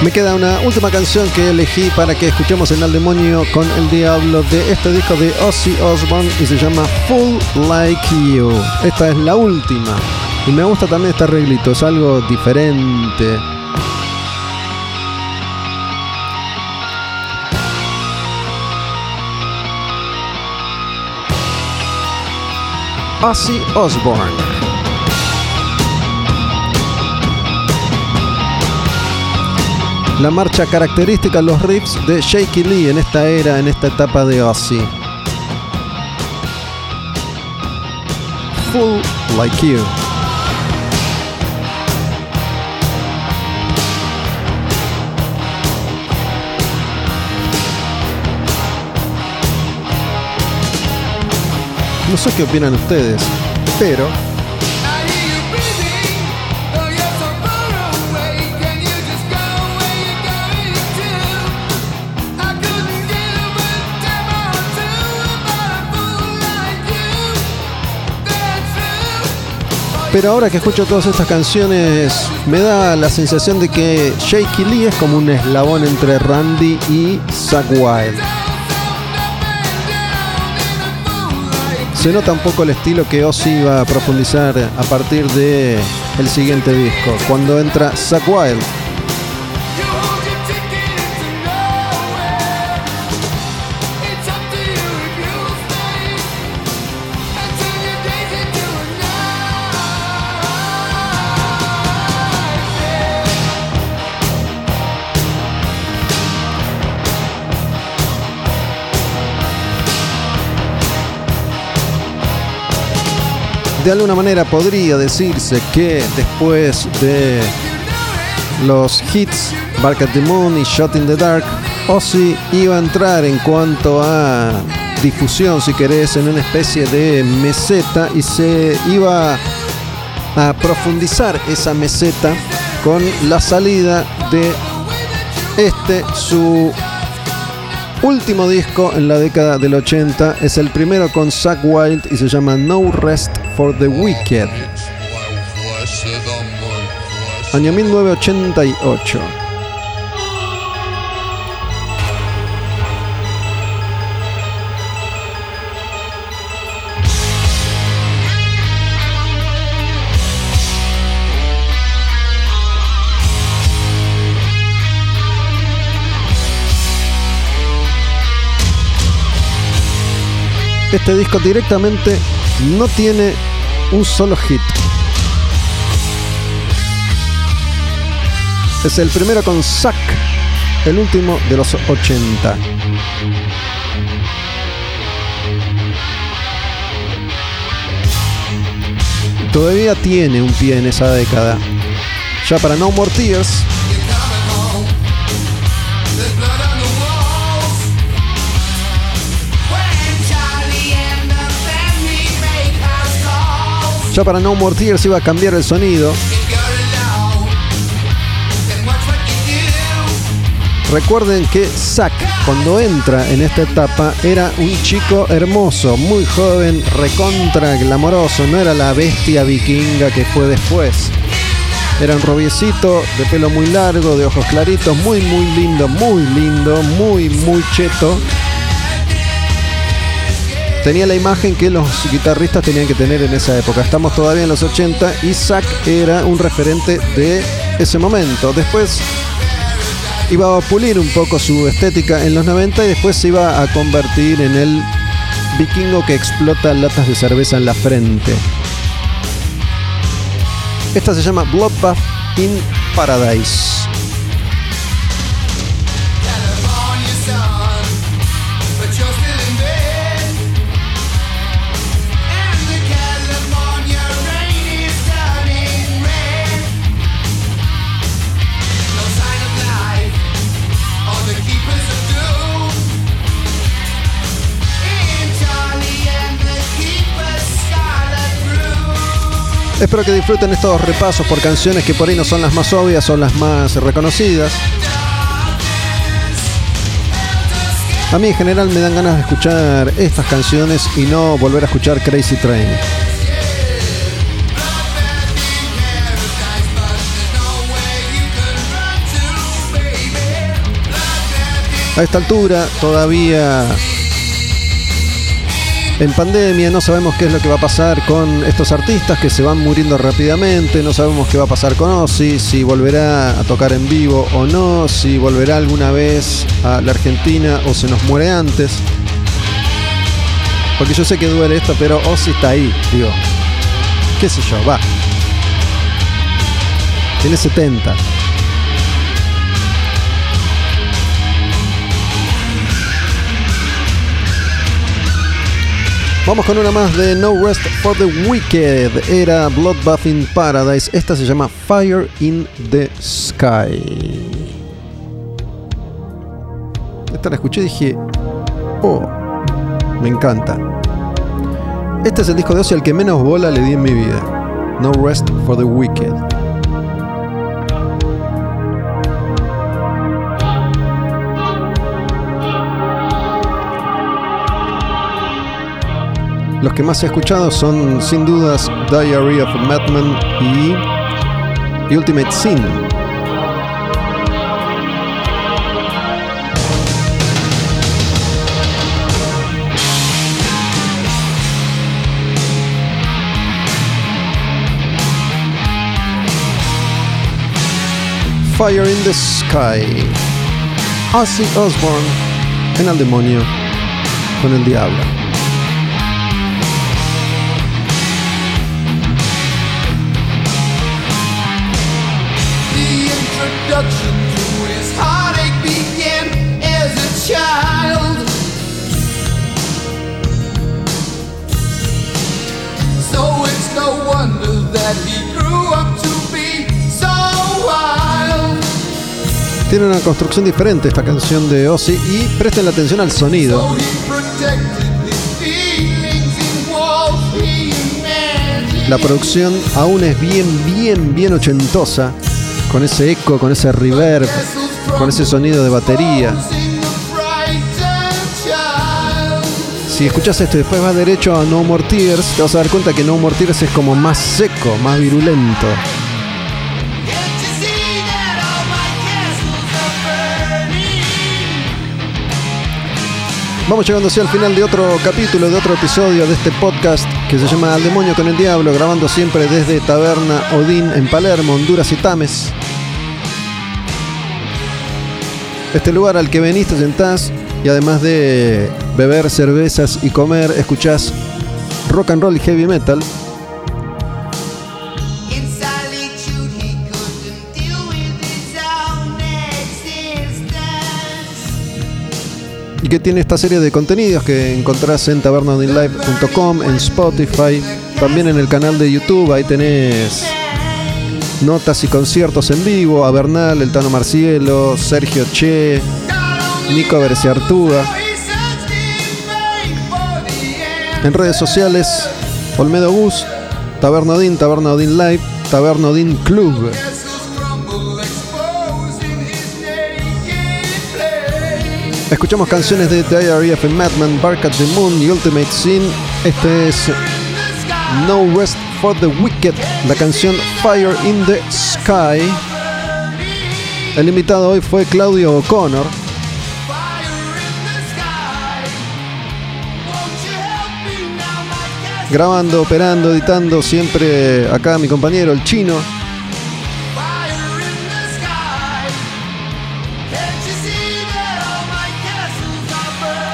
Me queda una última canción que elegí para que escuchemos en Al Demonio con el Diablo de este disco de Ozzy Osbourne y se llama Full Like You. Esta es la última. Y me gusta también este arreglito, es algo diferente. Ozzy Osbourne. La marcha característica, los riffs de Shaky Lee en esta era, en esta etapa de Ozzy. Full Like You. No sé qué opinan ustedes, pero Pero ahora que escucho todas estas canciones, me da la sensación de que Shaky Lee es como un eslabón entre Randy y Zack Wild. Se nota un poco el estilo que Ozzy iba a profundizar a partir de el siguiente disco, cuando entra Zack Wild. De alguna manera podría decirse que después de los hits Bark at the Moon y Shot in the Dark, Ozzy iba a entrar en cuanto a difusión, si querés, en una especie de meseta y se iba a profundizar esa meseta con la salida de este, su último disco en la década del 80. Es el primero con Zack Wild y se llama No Rest for the Wicked. Año 1988. Este disco directamente no tiene un solo hit. Es el primero con Zack, el último de los 80. Todavía tiene un pie en esa década. Ya para No More Tears, ya para No More iba a cambiar el sonido. Recuerden que Zack, cuando entra en esta etapa, era un chico hermoso, muy joven, recontra glamoroso, no era la bestia vikinga que fue después. Era un rubiecito de pelo muy largo, de ojos claritos, muy, muy lindo, muy lindo, muy, muy cheto. Tenía la imagen que los guitarristas tenían que tener en esa época. Estamos todavía en los 80 y Zack era un referente de ese momento. Después iba a pulir un poco su estética en los 90 y después se iba a convertir en el vikingo que explota latas de cerveza en la frente. Esta se llama Bloodbath in Paradise. Espero que disfruten estos repasos por canciones que por ahí no son las más obvias o las más reconocidas. A mí en general me dan ganas de escuchar estas canciones y no volver a escuchar Crazy Train. A esta altura todavía en pandemia, no sabemos qué es lo que va a pasar con estos artistas que se van muriendo rápidamente, no sabemos qué va a pasar con Ozzy, si volverá a tocar en vivo o no, si volverá alguna vez a la Argentina o se nos muere antes. Porque yo sé que duele esto, pero Ozzy está ahí, digo. ¿Qué sé yo? Va. Tiene 70. Vamos con una más de No Rest for the Wicked. Era Bloodbath in Paradise. Esta se llama Fire in the Sky. Esta la escuché y dije, oh, me encanta. Este es el disco de Ozzy al que menos bola le di en mi vida. No Rest for the Wicked. Los que más he escuchado son sin dudas Diary of a Madman y Ultimate Sin. Fire in the Sky. Ozzy Osbourne en el demonio con el diablo. Tiene una construcción diferente esta canción de Ozzy y presten la atención al sonido. La producción aún es bien, bien, bien ochentosa, con ese eco, con ese reverb, con ese sonido de batería. Si escuchas esto y después vas derecho a No More Tears, te vas a dar cuenta que No More Tears es como más seco, más virulento. Vamos llegando así al final de otro capítulo, de otro episodio de este podcast que se llama Al Demonio con el Diablo, grabando siempre desde Taberna Odín en Palermo, Honduras y Tames. Este lugar al que venís, te sentás y además de beber cervezas y comer, escuchás rock and roll y heavy metal. Que tiene esta serie de contenidos que encontrás en tabernaodinlive.com, en Spotify, también en el canal de YouTube, ahí tenés notas y conciertos en vivo, a Bernal, el Tano Marcielo, Sergio Che, Nico Berciartuga. En redes sociales, Olmedo Bus, Tabernodin, Tabernodin Live, Tabernodin Club. Escuchamos canciones de Diary of a Madman, Bark at the Moon y Ultimate Sin. Este es No Rest for the Wicked, la canción Fire in the Sky. El invitado hoy fue Claudio O'Connor. Grabando, operando, editando, siempre acá mi compañero, el chino.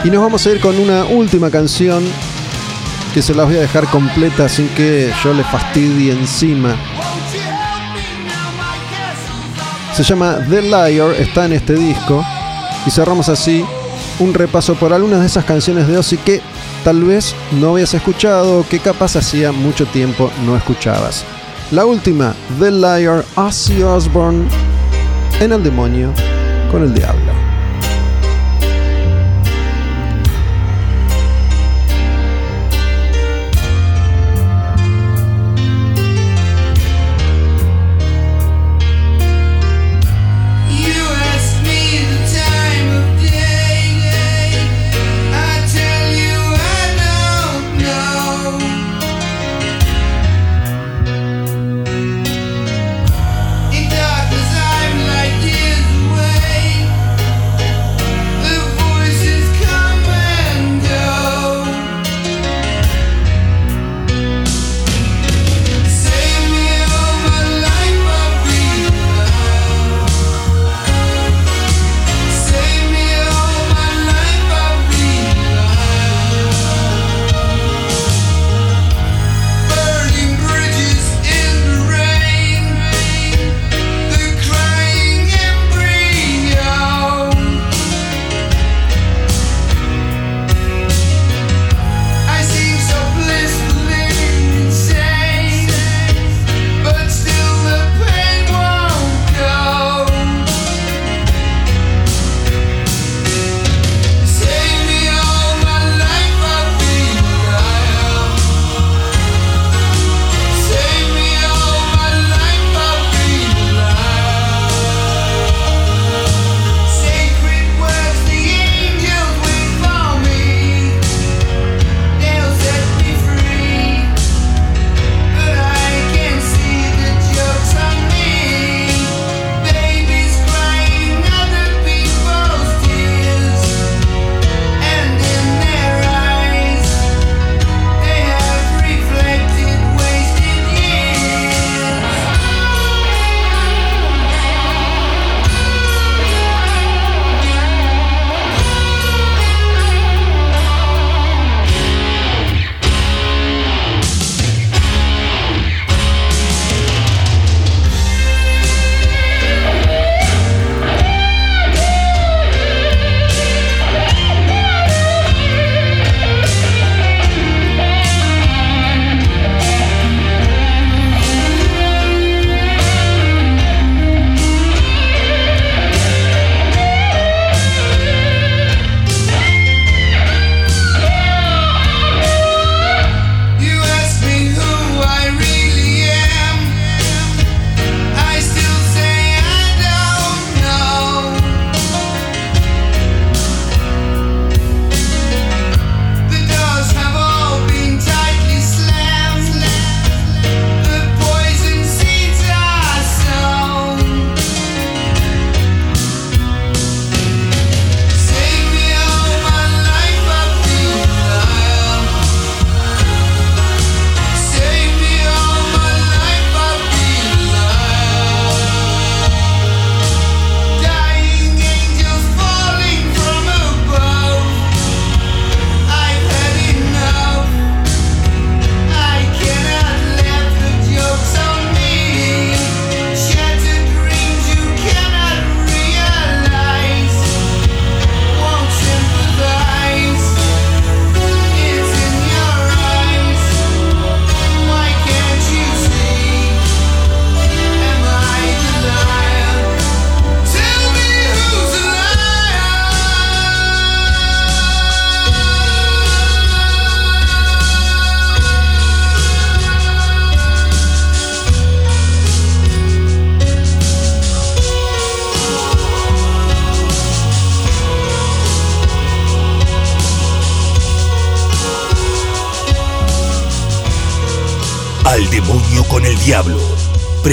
Y nos vamos a ir con una última canción que se las voy a dejar completa sin que yo le fastidie encima. Se llama The Liar, está en este disco. Y cerramos así un repaso por algunas de esas canciones de Ozzy que tal vez no habías escuchado que capaz hacía mucho tiempo no escuchabas. La última, The Liar, Ozzy Osbourne en el demonio con el diablo.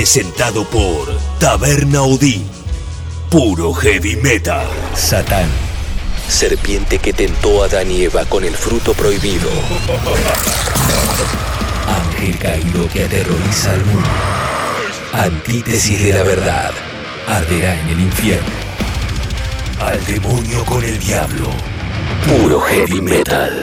Presentado por Taberna Odín. Puro heavy metal. Satán. Serpiente que tentó a Adán y Eva con el fruto prohibido. Ángel caído que aterroriza al mundo. Antítesis de la verdad. Arderá en el infierno. Al demonio con el diablo. Puro heavy metal.